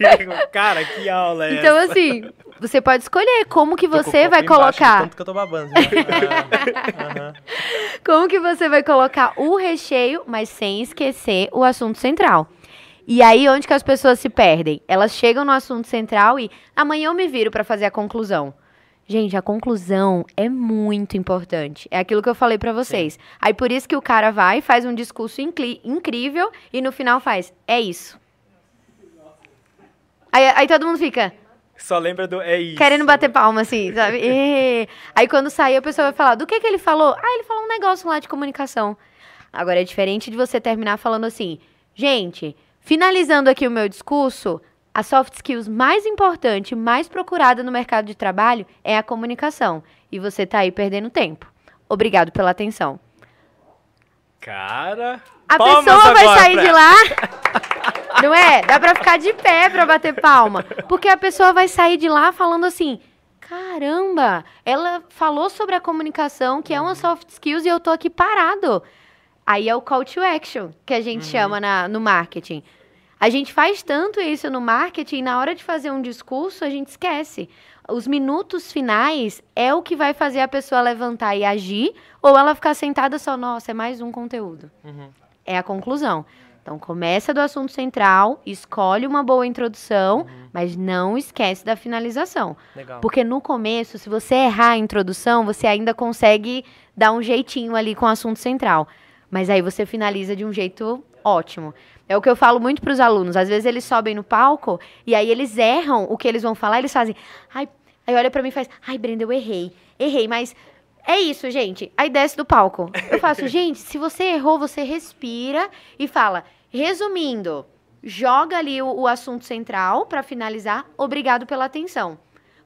[SPEAKER 2] Cara, que aula é
[SPEAKER 3] Então,
[SPEAKER 2] essa?
[SPEAKER 3] assim, você pode escolher como que você vai
[SPEAKER 1] embaixo,
[SPEAKER 3] colocar.
[SPEAKER 1] Tanto que eu tô babando. <laughs> Ah, aham.
[SPEAKER 3] Como que você vai colocar o recheio, mas sem esquecer o assunto central. E aí, onde que as pessoas se perdem? Elas chegam no assunto central e amanhã eu me viro para fazer a conclusão. Gente, a conclusão é muito importante. É aquilo que eu falei pra vocês. Aí por isso que o cara vai, faz um discurso incrível e no final faz, é isso. Aí, aí todo mundo fica,
[SPEAKER 2] Só lembra do. É isso.
[SPEAKER 3] querendo bater palma, assim, sabe? E... <laughs> Aí quando sair, a pessoa vai falar, do que que ele falou? Ah, ele falou um negócio lá de comunicação. Agora, é diferente de você terminar falando assim, gente, finalizando aqui o meu discurso, a soft skills mais importante, mais procurada no mercado de trabalho é a comunicação. E você tá aí perdendo tempo. Obrigado pela atenção.
[SPEAKER 2] Cara.
[SPEAKER 3] A pessoa vai sair
[SPEAKER 2] pra-
[SPEAKER 3] de lá. <laughs> Não é? Dá pra ficar de pé pra bater palma. Porque a pessoa vai sair de lá falando assim: caramba, ela falou sobre a comunicação, que é uma soft skills, e eu tô aqui parado. Aí é o call to action, que a gente chama na- no marketing. A gente faz tanto isso no marketing, na hora de fazer um discurso, a gente esquece. Os minutos finais é o que vai fazer a pessoa levantar e agir, ou ela ficar sentada só, nossa, é mais um conteúdo.
[SPEAKER 1] Uhum.
[SPEAKER 3] É a conclusão. Então, começa do assunto central, escolhe uma boa introdução, mas não esquece da finalização.
[SPEAKER 1] Legal.
[SPEAKER 3] Porque no começo, se você errar a introdução, você ainda consegue dar um jeitinho ali com o assunto central. Mas aí você finaliza de um jeito ótimo. É o que eu falo muito para os alunos. Às vezes eles sobem no palco e aí eles erram o que eles vão falar, eles fazem. Ai, aí olha para mim e faz. Ai, Brenda, eu errei. Errei, mas é isso, gente. Aí desce do palco. Eu faço, <laughs> gente, se você errou, você respira e fala. Resumindo, joga ali o, o assunto central para finalizar. Obrigado pela atenção.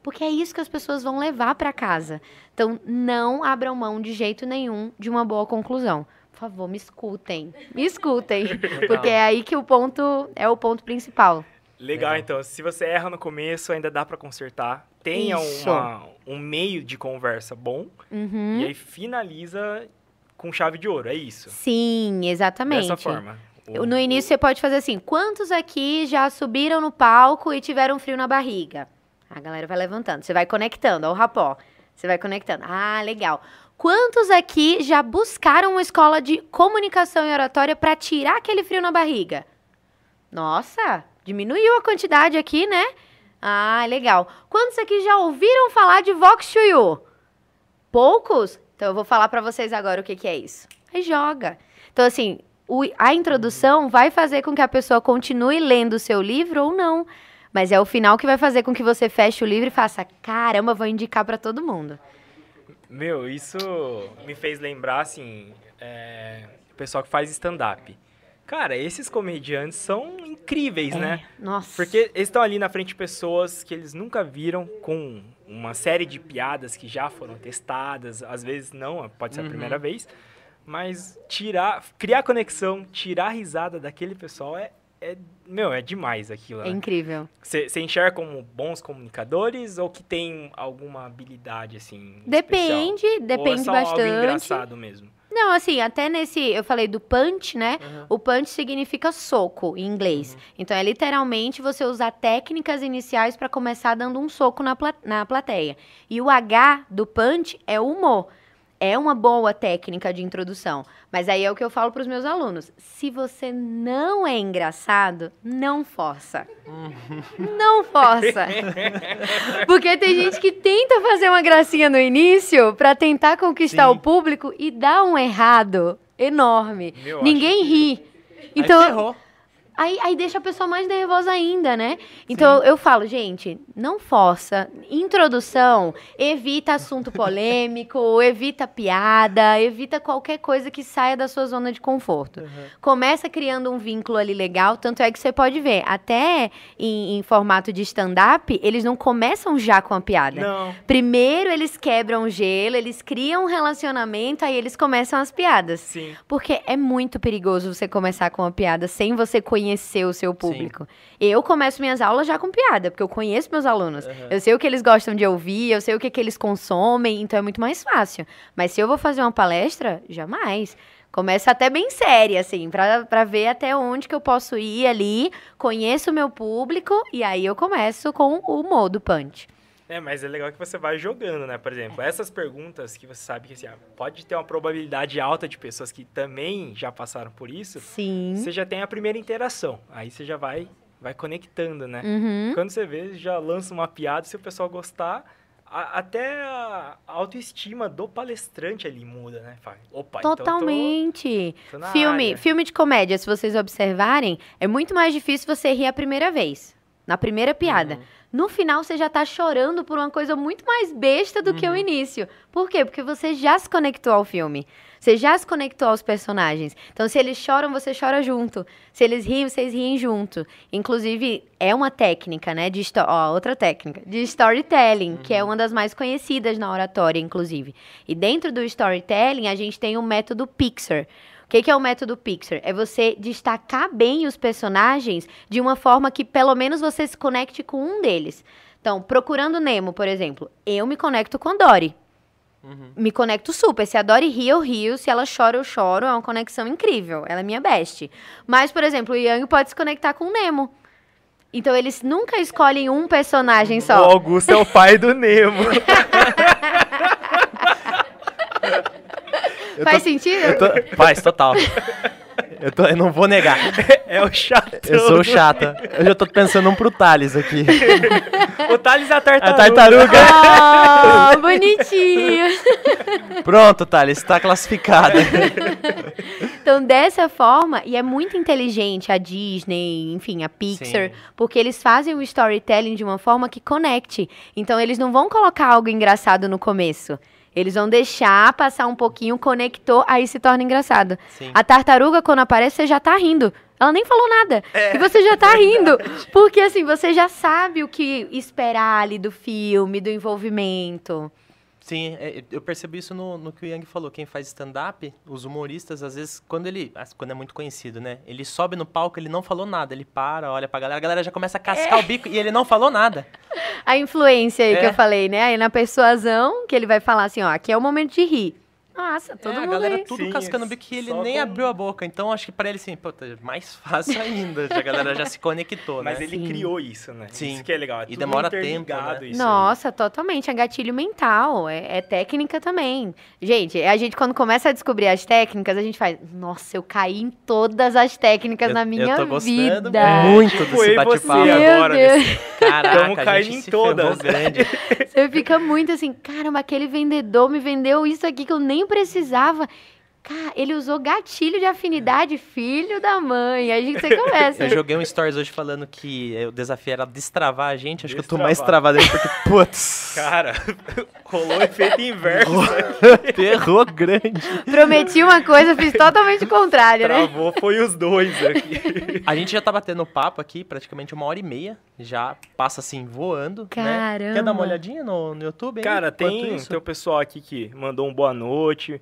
[SPEAKER 3] Porque é isso que as pessoas vão levar para casa. Então, não abram mão de jeito nenhum de uma boa conclusão. Por favor, me escutem. Me escutem. <laughs> Porque é aí que o ponto é o ponto principal.
[SPEAKER 2] Legal,
[SPEAKER 1] Legal.
[SPEAKER 2] então. Se você erra no começo, ainda dá pra consertar. Tenha uma, um meio de conversa bom.
[SPEAKER 3] Uhum.
[SPEAKER 2] E aí finaliza com chave de ouro. É isso.
[SPEAKER 3] Sim, exatamente.
[SPEAKER 2] Dessa forma. O-
[SPEAKER 3] No início você pode fazer assim: quantos aqui já subiram no palco e tiveram frio na barriga? A galera vai levantando, você vai conectando, o rapó. Você vai conectando. Ah, legal. Quantos aqui já buscaram uma escola de comunicação e oratória para tirar aquele frio na barriga? Nossa, Diminuiu a quantidade aqui, né? Ah, legal. Quantos aqui já ouviram falar de Vox You? Poucos? Então eu vou falar para vocês agora o que, que é isso. Aí joga. Então, assim, o, a introdução vai fazer com que a pessoa continue lendo o seu livro ou não. Mas é o final que vai fazer com que você feche o livro e faça: caramba, vou indicar para todo mundo.
[SPEAKER 2] Meu, isso me fez lembrar, assim, é, o pessoal que faz stand-up. Cara, esses comediantes são incríveis,
[SPEAKER 3] É,
[SPEAKER 2] né?
[SPEAKER 3] Nossa.
[SPEAKER 2] Porque eles estão ali na frente de pessoas que eles nunca viram, com uma série de piadas que já foram testadas, às vezes não, pode ser a
[SPEAKER 1] Uhum.
[SPEAKER 2] primeira vez, mas tirar, criar conexão, tirar a risada daquele pessoal é, é meu, é demais aquilo.
[SPEAKER 3] É
[SPEAKER 2] né?
[SPEAKER 3] incrível.
[SPEAKER 2] Você enxerga como bons comunicadores ou que tem alguma habilidade assim?
[SPEAKER 3] Depende,
[SPEAKER 2] especial? Ou é
[SPEAKER 3] depende
[SPEAKER 2] só algo
[SPEAKER 3] bastante.
[SPEAKER 2] engraçado mesmo.
[SPEAKER 3] Não, assim, até nesse. Eu falei do punch, né?
[SPEAKER 1] Uhum.
[SPEAKER 3] O punch significa soco em inglês. Então é literalmente você usar técnicas iniciais para começar dando um soco na, pla- na plateia. E o H do punch é o humor. É uma boa técnica de introdução. Mas aí é o que eu falo para os meus alunos. Se você não é engraçado, não força. Não força. <laughs> Porque tem gente que tenta fazer uma gracinha no início para tentar conquistar
[SPEAKER 1] Sim.
[SPEAKER 3] o público e dá um errado enorme.
[SPEAKER 2] Meu,
[SPEAKER 3] Ninguém ri.
[SPEAKER 1] Aí
[SPEAKER 3] Então. Aí, aí deixa a pessoa mais nervosa ainda, né? Então eu falo, gente, não força. Introdução, evita assunto polêmico, <laughs> evita piada, evita qualquer coisa que saia da sua zona de conforto. Começa criando um vínculo ali legal, tanto é que você pode ver, até em, em formato de stand-up, eles não começam já com a piada.
[SPEAKER 2] Não.
[SPEAKER 3] Primeiro eles quebram o gelo, eles criam um relacionamento, aí eles começam as piadas.
[SPEAKER 2] Sim.
[SPEAKER 3] Porque é muito perigoso você começar com uma piada sem você conhecer o seu público. Eu começo minhas aulas já com piada, porque eu conheço meus alunos.
[SPEAKER 1] Uhum.
[SPEAKER 3] Eu sei o que eles gostam de ouvir, eu sei o que, que eles consomem, então é muito mais fácil. Mas se eu vou fazer uma palestra, jamais. Começa até bem séria, assim, pra, pra ver até onde que eu posso ir ali, conheço o meu público, e aí eu começo com o modo punch.
[SPEAKER 2] É, mas é legal que você vai jogando, né? Por exemplo, essas perguntas que você sabe que assim, ah, pode ter uma probabilidade alta de pessoas que também já passaram por isso,
[SPEAKER 3] Sim.
[SPEAKER 2] você já tem a primeira interação. Aí você já vai, vai conectando, né?
[SPEAKER 3] Uhum.
[SPEAKER 2] Quando você vê, já lança uma piada, se o pessoal gostar, a- até a autoestima do palestrante ali muda, né? Fala, Opa, então tô-
[SPEAKER 3] Totalmente.
[SPEAKER 2] tô na
[SPEAKER 3] filme,
[SPEAKER 2] área.
[SPEAKER 3] filme de comédia, se vocês observarem, é muito mais difícil você rir a primeira vez, na primeira piada.
[SPEAKER 2] Uhum.
[SPEAKER 3] No final, você já tá chorando por uma coisa muito mais besta do
[SPEAKER 2] Uhum.
[SPEAKER 3] que o início. Por quê? Porque você já se conectou ao filme. Você já se conectou aos personagens. Então, se eles choram, você chora junto. Se eles riem, vocês riem junto. Inclusive, é uma técnica, né? De ó, outra técnica. De storytelling, que é uma das mais conhecidas na oratória, inclusive. E dentro do storytelling, a gente tem o método Pixar. O que, que é o método Pixar? É você destacar bem os personagens de uma forma que pelo menos você se conecte com um deles. Então, procurando Nemo, por exemplo, eu me conecto com Dory.
[SPEAKER 1] Uhum.
[SPEAKER 3] Me conecto super. Se a Dory ri, eu rio. Se ela chora, eu choro. É uma conexão incrível. Ela é minha best. Mas, por exemplo, o Yang pode se conectar com o Nemo. Então, eles nunca escolhem um personagem
[SPEAKER 2] O
[SPEAKER 3] só.
[SPEAKER 2] Augusto é o pai do Nemo. <laughs>
[SPEAKER 1] Eu
[SPEAKER 3] Faz
[SPEAKER 1] tô-
[SPEAKER 3] sentido?
[SPEAKER 1] tô- Faz, total. <laughs> Eu, tô- eu não vou negar. <laughs>
[SPEAKER 2] é o chato.
[SPEAKER 1] Eu sou chata. Eu já tô pensando um pro Thales aqui. <laughs>
[SPEAKER 2] O Thales é a
[SPEAKER 1] A
[SPEAKER 2] tartaruga.
[SPEAKER 1] tartaruga.
[SPEAKER 3] Oh, bonitinho.
[SPEAKER 1] Pronto, Thales, tá classificada.
[SPEAKER 3] Então, dessa forma, e é muito inteligente a Disney, enfim, a Pixar,
[SPEAKER 1] Sim.
[SPEAKER 3] porque eles fazem o storytelling de uma forma que conecte. Então, eles não vão colocar algo engraçado no começo. Eles vão deixar passar um pouquinho, conectou, aí se torna engraçado.
[SPEAKER 1] Sim.
[SPEAKER 3] A tartaruga, quando aparece, você já tá rindo. Ela nem falou nada.
[SPEAKER 1] É,
[SPEAKER 3] e você já tá <laughs> rindo. Porque, assim, você já sabe o que esperar ali do filme, do envolvimento.
[SPEAKER 1] Sim, é, eu percebi isso no, no que o Yang falou. Quem faz stand-up, os humoristas, às vezes, quando ele. Quando é muito conhecido, né? Ele sobe no palco, ele não falou nada. Ele para, olha pra galera, a galera já começa a cascar o bico e ele não falou nada. <laughs>
[SPEAKER 3] A influência aí que
[SPEAKER 1] É.
[SPEAKER 3] eu falei, né? Aí na persuasão, que ele vai falar assim, ó, aqui é o momento de rir. Nossa, todo
[SPEAKER 1] é, a
[SPEAKER 3] mundo
[SPEAKER 1] galera
[SPEAKER 3] aí.
[SPEAKER 1] tudo
[SPEAKER 2] Sim,
[SPEAKER 1] cascando o bico que ele nem
[SPEAKER 2] com-
[SPEAKER 1] abriu a boca. Então acho que pra ele assim, pô, tá mais <laughs> fácil ainda. A galera já se conectou,
[SPEAKER 2] Mas
[SPEAKER 1] né?
[SPEAKER 2] ele
[SPEAKER 3] Sim.
[SPEAKER 2] criou isso, né?
[SPEAKER 1] Sim.
[SPEAKER 2] Isso que é legal. É
[SPEAKER 1] E
[SPEAKER 2] tudo
[SPEAKER 1] demora tempo, né?
[SPEAKER 2] isso aí.
[SPEAKER 3] Nossa, totalmente. É gatilho mental, é, é técnica também. Gente, a gente quando começa a descobrir as técnicas, a gente faz, nossa, eu caí em todas as técnicas
[SPEAKER 1] Eu-
[SPEAKER 3] na
[SPEAKER 1] eu
[SPEAKER 3] minha
[SPEAKER 1] tô gostando
[SPEAKER 3] vida.
[SPEAKER 1] muito
[SPEAKER 2] Tipo,
[SPEAKER 1] desse
[SPEAKER 2] eu
[SPEAKER 1] bate-papo.
[SPEAKER 2] agora.
[SPEAKER 3] Deus.
[SPEAKER 2] nesse- <laughs>
[SPEAKER 1] Caraca,
[SPEAKER 2] Tamo
[SPEAKER 1] a
[SPEAKER 2] caindo em todas.
[SPEAKER 3] Você fica muito assim, caramba, aquele vendedor me vendeu isso aqui que eu nem precisava. Cara, ele usou gatilho de afinidade, filho da mãe. Aí a gente sempre começa. <laughs>
[SPEAKER 1] Eu joguei um stories hoje falando que o desafio era destravar a gente. Acho que eu tô
[SPEAKER 2] Destravar.
[SPEAKER 1] mais travado aí porque, putz,
[SPEAKER 2] Cara, <laughs> rolou efeito inverso.
[SPEAKER 1] ferrou <laughs> grande.
[SPEAKER 3] Prometi uma coisa, fiz totalmente o contrário, né?
[SPEAKER 2] Travou, foi os dois aqui.
[SPEAKER 1] A gente já tá batendo papo aqui, praticamente uma hora e meia. Já passa assim, voando. Né? Quer
[SPEAKER 3] Caramba.
[SPEAKER 1] dar uma olhadinha no, no YouTube? aí,
[SPEAKER 2] Cara, tem, tem o pessoal aqui que mandou um boa noite.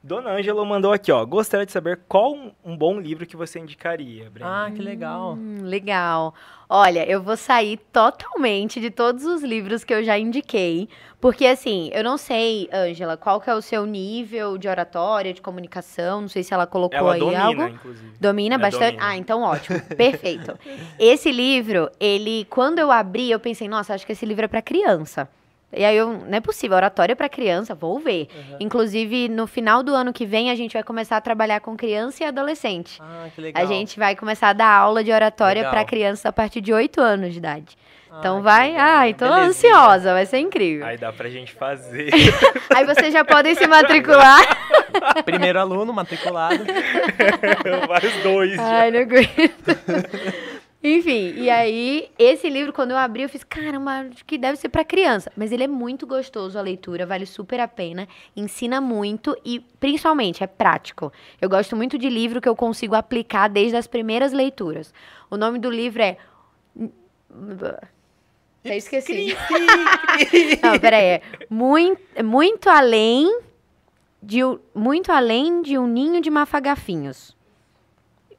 [SPEAKER 2] Dona Ângela mandou aqui, ó. Gostaria de saber qual um, um bom livro que você indicaria, Brenda.
[SPEAKER 1] Ah, que legal.
[SPEAKER 3] Hum, legal. Olha, eu vou sair totalmente de todos os livros que eu já indiquei, porque assim, eu não sei, Ângela, qual que é o seu nível de oratória, de comunicação, não sei se ela colocou
[SPEAKER 2] Ela
[SPEAKER 3] aí
[SPEAKER 2] domina,
[SPEAKER 3] algo.
[SPEAKER 2] inclusive.
[SPEAKER 3] Domina
[SPEAKER 2] É,
[SPEAKER 3] bastante?
[SPEAKER 2] domina.
[SPEAKER 3] Ah, então ótimo. Perfeito. <laughs> Esse livro, ele, quando eu abri, eu pensei, nossa, acho que esse livro é para criança. E aí, eu, não é possível, oratória para criança, vou ver. Inclusive, no final do ano que vem, a gente vai começar a trabalhar com criança e adolescente.
[SPEAKER 1] Ah, que legal.
[SPEAKER 3] A gente vai começar a dar aula de oratória para criança a partir de 8 anos de idade.
[SPEAKER 1] Ah,
[SPEAKER 3] Então vai.
[SPEAKER 1] legal.
[SPEAKER 3] Ai, tô
[SPEAKER 1] Belezinha.
[SPEAKER 3] ansiosa, vai ser incrível. Aí,
[SPEAKER 2] Aí dá pra gente fazer. <laughs>
[SPEAKER 3] vocês já podem se matricular. <laughs>
[SPEAKER 1] Primeiro aluno matriculado. <laughs>
[SPEAKER 2] Vários dois já.
[SPEAKER 3] Ai, não aguento. Enfim, e aí, esse livro, quando eu abri, eu fiz, caramba, acho que deve ser para criança. Mas ele é muito gostoso a leitura, vale super a pena, ensina muito e, principalmente, é prático. Eu gosto muito de livro que eu consigo aplicar desde as primeiras leituras. O nome do livro é. Até esqueci. <laughs> Não, peraí. É muito, muito além de muito além de um ninho de mafagafinhos.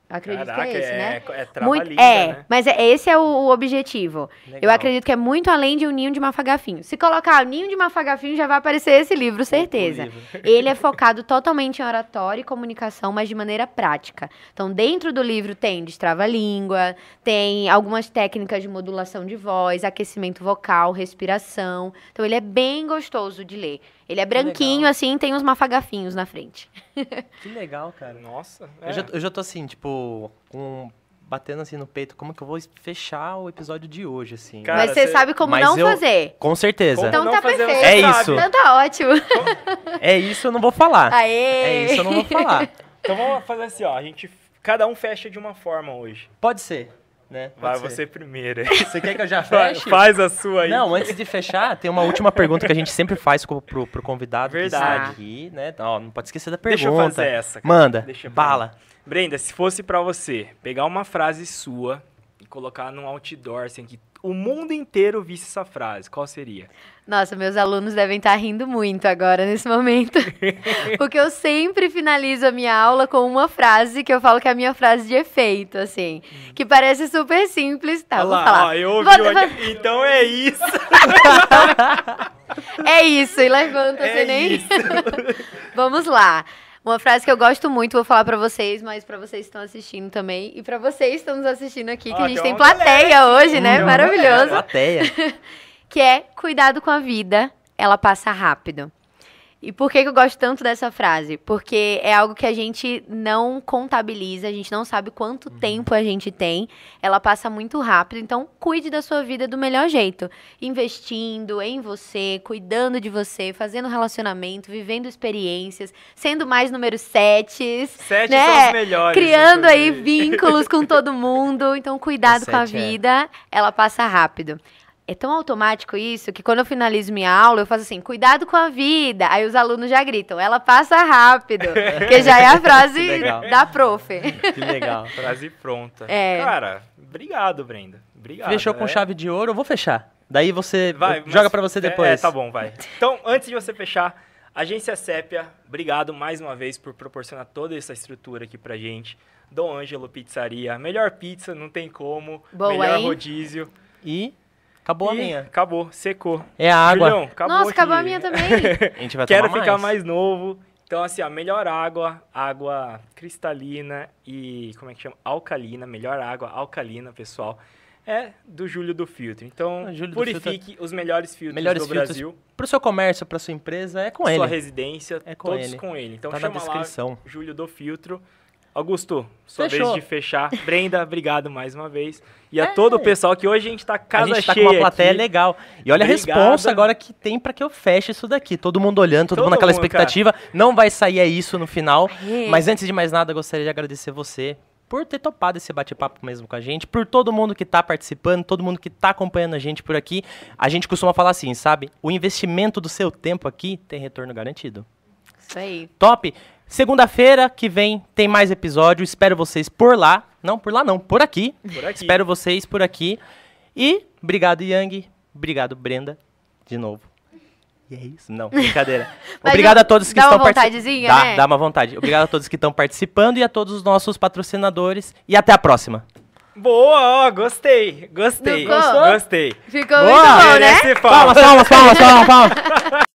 [SPEAKER 3] Acredito
[SPEAKER 2] Caraca,
[SPEAKER 3] que é esse, né?
[SPEAKER 2] é, é
[SPEAKER 3] Muito,
[SPEAKER 2] trava-língua,
[SPEAKER 3] é,
[SPEAKER 2] né?
[SPEAKER 3] mas é, esse é o, o objetivo. Eu
[SPEAKER 1] Legal.
[SPEAKER 3] acredito que é muito além de um ninho de mafagafinho. Se colocar o ninho de mafagafinho, já vai aparecer esse livro, certeza.
[SPEAKER 1] livro. <laughs>
[SPEAKER 3] Ele é focado totalmente em oratória e comunicação, mas de maneira prática. Então, dentro do livro tem destrava-língua, tem algumas técnicas de modulação de voz, aquecimento vocal, respiração. Então, ele é bem gostoso de ler. Ele é branquinho, assim, tem uns mafagafinhos na frente.
[SPEAKER 1] Que legal, cara.
[SPEAKER 2] Nossa.
[SPEAKER 1] Eu,
[SPEAKER 2] é.
[SPEAKER 1] já, eu já tô assim, tipo, com, batendo assim no peito, como que eu vou fechar o episódio de hoje, assim.
[SPEAKER 2] Cara,
[SPEAKER 3] mas você
[SPEAKER 2] cê-
[SPEAKER 3] sabe como
[SPEAKER 1] Mas
[SPEAKER 3] não
[SPEAKER 1] eu-
[SPEAKER 3] fazer.
[SPEAKER 1] Com certeza.
[SPEAKER 2] Como
[SPEAKER 3] Então tá perfeito.
[SPEAKER 1] É
[SPEAKER 2] sabe.
[SPEAKER 1] isso.
[SPEAKER 3] Então tá ótimo.
[SPEAKER 1] É isso, eu não vou falar.
[SPEAKER 3] Aê!
[SPEAKER 1] É isso, eu não vou falar.
[SPEAKER 2] Então vamos fazer assim, ó. A gente, cada um fecha de uma forma hoje.
[SPEAKER 1] Pode ser, né?
[SPEAKER 2] Vai
[SPEAKER 1] ser.
[SPEAKER 2] você primeiro.
[SPEAKER 1] Você quer que eu já <laughs> feche?
[SPEAKER 2] Faz a sua aí.
[SPEAKER 1] Não, antes de fechar, tem uma última pergunta que a gente sempre faz co- pro, pro convidado
[SPEAKER 2] Verdade.
[SPEAKER 1] aqui, né? Ó, não pode esquecer da pergunta.
[SPEAKER 2] Deixa eu fazer essa. cara.
[SPEAKER 1] Manda,
[SPEAKER 2] Deixa pra
[SPEAKER 1] bala.
[SPEAKER 2] Brenda, se fosse pra você pegar uma frase sua colocar num outdoor, assim, que o mundo inteiro visse essa frase, qual seria?
[SPEAKER 3] Nossa, meus alunos devem estar rindo muito agora nesse momento. <laughs> Porque eu sempre finalizo a minha aula com uma frase que eu falo que é a minha frase de efeito, assim. Que parece super simples. Tá, eu vou
[SPEAKER 2] Olha
[SPEAKER 3] falar.
[SPEAKER 2] lá, ó, eu ouvi
[SPEAKER 3] Vou-
[SPEAKER 2] o. Então é isso. <laughs>
[SPEAKER 3] É isso, e levanta, você
[SPEAKER 2] É
[SPEAKER 3] nem.
[SPEAKER 2] isso. <laughs>
[SPEAKER 3] Vamos lá. Uma frase que eu gosto muito, vou falar pra vocês, mas pra vocês que estão assistindo também. E pra vocês que estão nos assistindo aqui, que
[SPEAKER 2] Ó,
[SPEAKER 3] a gente
[SPEAKER 2] tem
[SPEAKER 3] tem
[SPEAKER 2] uma galera
[SPEAKER 3] plateia hoje, né?
[SPEAKER 2] Tem uma
[SPEAKER 3] Maravilhoso.
[SPEAKER 1] Plateia. <laughs>
[SPEAKER 3] que é cuidado com a vida, ela passa rápido. E por que, que eu gosto tanto dessa frase? Porque é algo que a gente não contabiliza, a gente não sabe quanto tempo a gente tem, ela passa muito rápido, então cuide da sua vida do melhor jeito. Investindo em você, cuidando de você, fazendo relacionamento, vivendo experiências, sendo mais número sete,
[SPEAKER 2] Sete
[SPEAKER 3] Né?
[SPEAKER 2] são os melhores.
[SPEAKER 3] criando aí vínculos com todo <laughs> mundo. Então, cuidado com a
[SPEAKER 1] é.
[SPEAKER 3] vida, ela passa rápido. É tão automático isso que quando eu finalizo minha aula, eu faço assim, cuidado com a vida. Aí os alunos já gritam, ela passa rápido. <laughs> que já é a frase da prof. <laughs>
[SPEAKER 1] Que legal.
[SPEAKER 2] Frase pronta.
[SPEAKER 3] É.
[SPEAKER 2] Cara, obrigado, Brenda. Obrigado.
[SPEAKER 1] Fechou com
[SPEAKER 2] né?
[SPEAKER 1] chave de ouro, eu vou fechar. Daí você
[SPEAKER 2] Vai,
[SPEAKER 1] joga pra você
[SPEAKER 2] é,
[SPEAKER 1] depois.
[SPEAKER 2] É, tá bom, vai. Então, antes de você fechar, Agência Sépia, obrigado mais uma vez por proporcionar toda essa estrutura aqui pra gente. Dom Ângelo Pizzaria, melhor pizza, não tem como.
[SPEAKER 3] Boa,
[SPEAKER 2] melhor
[SPEAKER 3] hein?
[SPEAKER 2] rodízio.
[SPEAKER 1] E acabou a
[SPEAKER 2] E
[SPEAKER 1] minha.
[SPEAKER 2] Acabou, secou.
[SPEAKER 1] É a água.
[SPEAKER 2] Julião, acabou
[SPEAKER 3] Nossa, acabou a
[SPEAKER 2] aqui.
[SPEAKER 3] minha também. <laughs>
[SPEAKER 1] A gente vai
[SPEAKER 2] Quero
[SPEAKER 1] tomar
[SPEAKER 2] ficar
[SPEAKER 1] mais.
[SPEAKER 2] mais novo Então, assim, a melhor água, água cristalina e, como é que chama? Alcalina, melhor água alcalina, pessoal, é do Júlio do Filtro. Então,
[SPEAKER 1] Ah, Júlio do
[SPEAKER 2] purifique os melhores filtros
[SPEAKER 1] Melhores
[SPEAKER 2] do
[SPEAKER 1] filtros
[SPEAKER 2] Brasil,
[SPEAKER 1] Pro seu comércio, pra sua empresa, é com
[SPEAKER 2] sua
[SPEAKER 1] ele.
[SPEAKER 2] residência,
[SPEAKER 1] É com
[SPEAKER 2] todos
[SPEAKER 1] ele.
[SPEAKER 2] com ele. Então,
[SPEAKER 1] Tá na
[SPEAKER 2] chama
[SPEAKER 1] descrição.
[SPEAKER 2] lá, Júlio do Filtro. Augusto, sua
[SPEAKER 1] Fechou.
[SPEAKER 2] vez de fechar. Brenda, obrigado mais uma vez. E a todo o pessoal que hoje a gente tá
[SPEAKER 1] É. A
[SPEAKER 2] casa
[SPEAKER 1] gente tá com
[SPEAKER 2] cheia
[SPEAKER 1] uma plateia
[SPEAKER 2] aqui.
[SPEAKER 1] legal. E olha
[SPEAKER 2] Obrigado.
[SPEAKER 1] a responsa agora que tem pra que eu feche isso daqui. Todo mundo olhando, todo,
[SPEAKER 2] Todo
[SPEAKER 1] mundo naquela
[SPEAKER 2] mundo,
[SPEAKER 1] expectativa. Não vai sair é isso no final.
[SPEAKER 3] É.
[SPEAKER 1] Mas antes de mais nada, eu gostaria de agradecer você por ter topado esse bate-papo mesmo com a gente, por todo mundo que tá participando, todo mundo que tá acompanhando a gente por aqui. A gente costuma falar assim, sabe? O investimento do seu tempo aqui tem retorno garantido.
[SPEAKER 3] Isso aí.
[SPEAKER 1] Top! Segunda-feira que vem tem mais episódio. Espero vocês por lá. Não, por lá não, por aqui.
[SPEAKER 2] Por aqui.
[SPEAKER 1] Espero vocês por aqui. E obrigado, Yang. Obrigado, Brenda. De novo. E é isso? Não, brincadeira. <laughs> Obrigado a todos que
[SPEAKER 3] dá
[SPEAKER 1] estão
[SPEAKER 3] uma vontadezinha,
[SPEAKER 1] Dá,
[SPEAKER 3] né?
[SPEAKER 1] dá uma vontade. Obrigado a todos que estão participando e a todos os nossos patrocinadores. E até a próxima.
[SPEAKER 2] Boa, ó, gostei. Gostei.
[SPEAKER 3] Ficou?
[SPEAKER 2] Gostei.
[SPEAKER 3] Ficou
[SPEAKER 1] Boa!
[SPEAKER 3] muito bom, né?
[SPEAKER 1] Palmas, palmas, palmas, palmas, palmas. <laughs>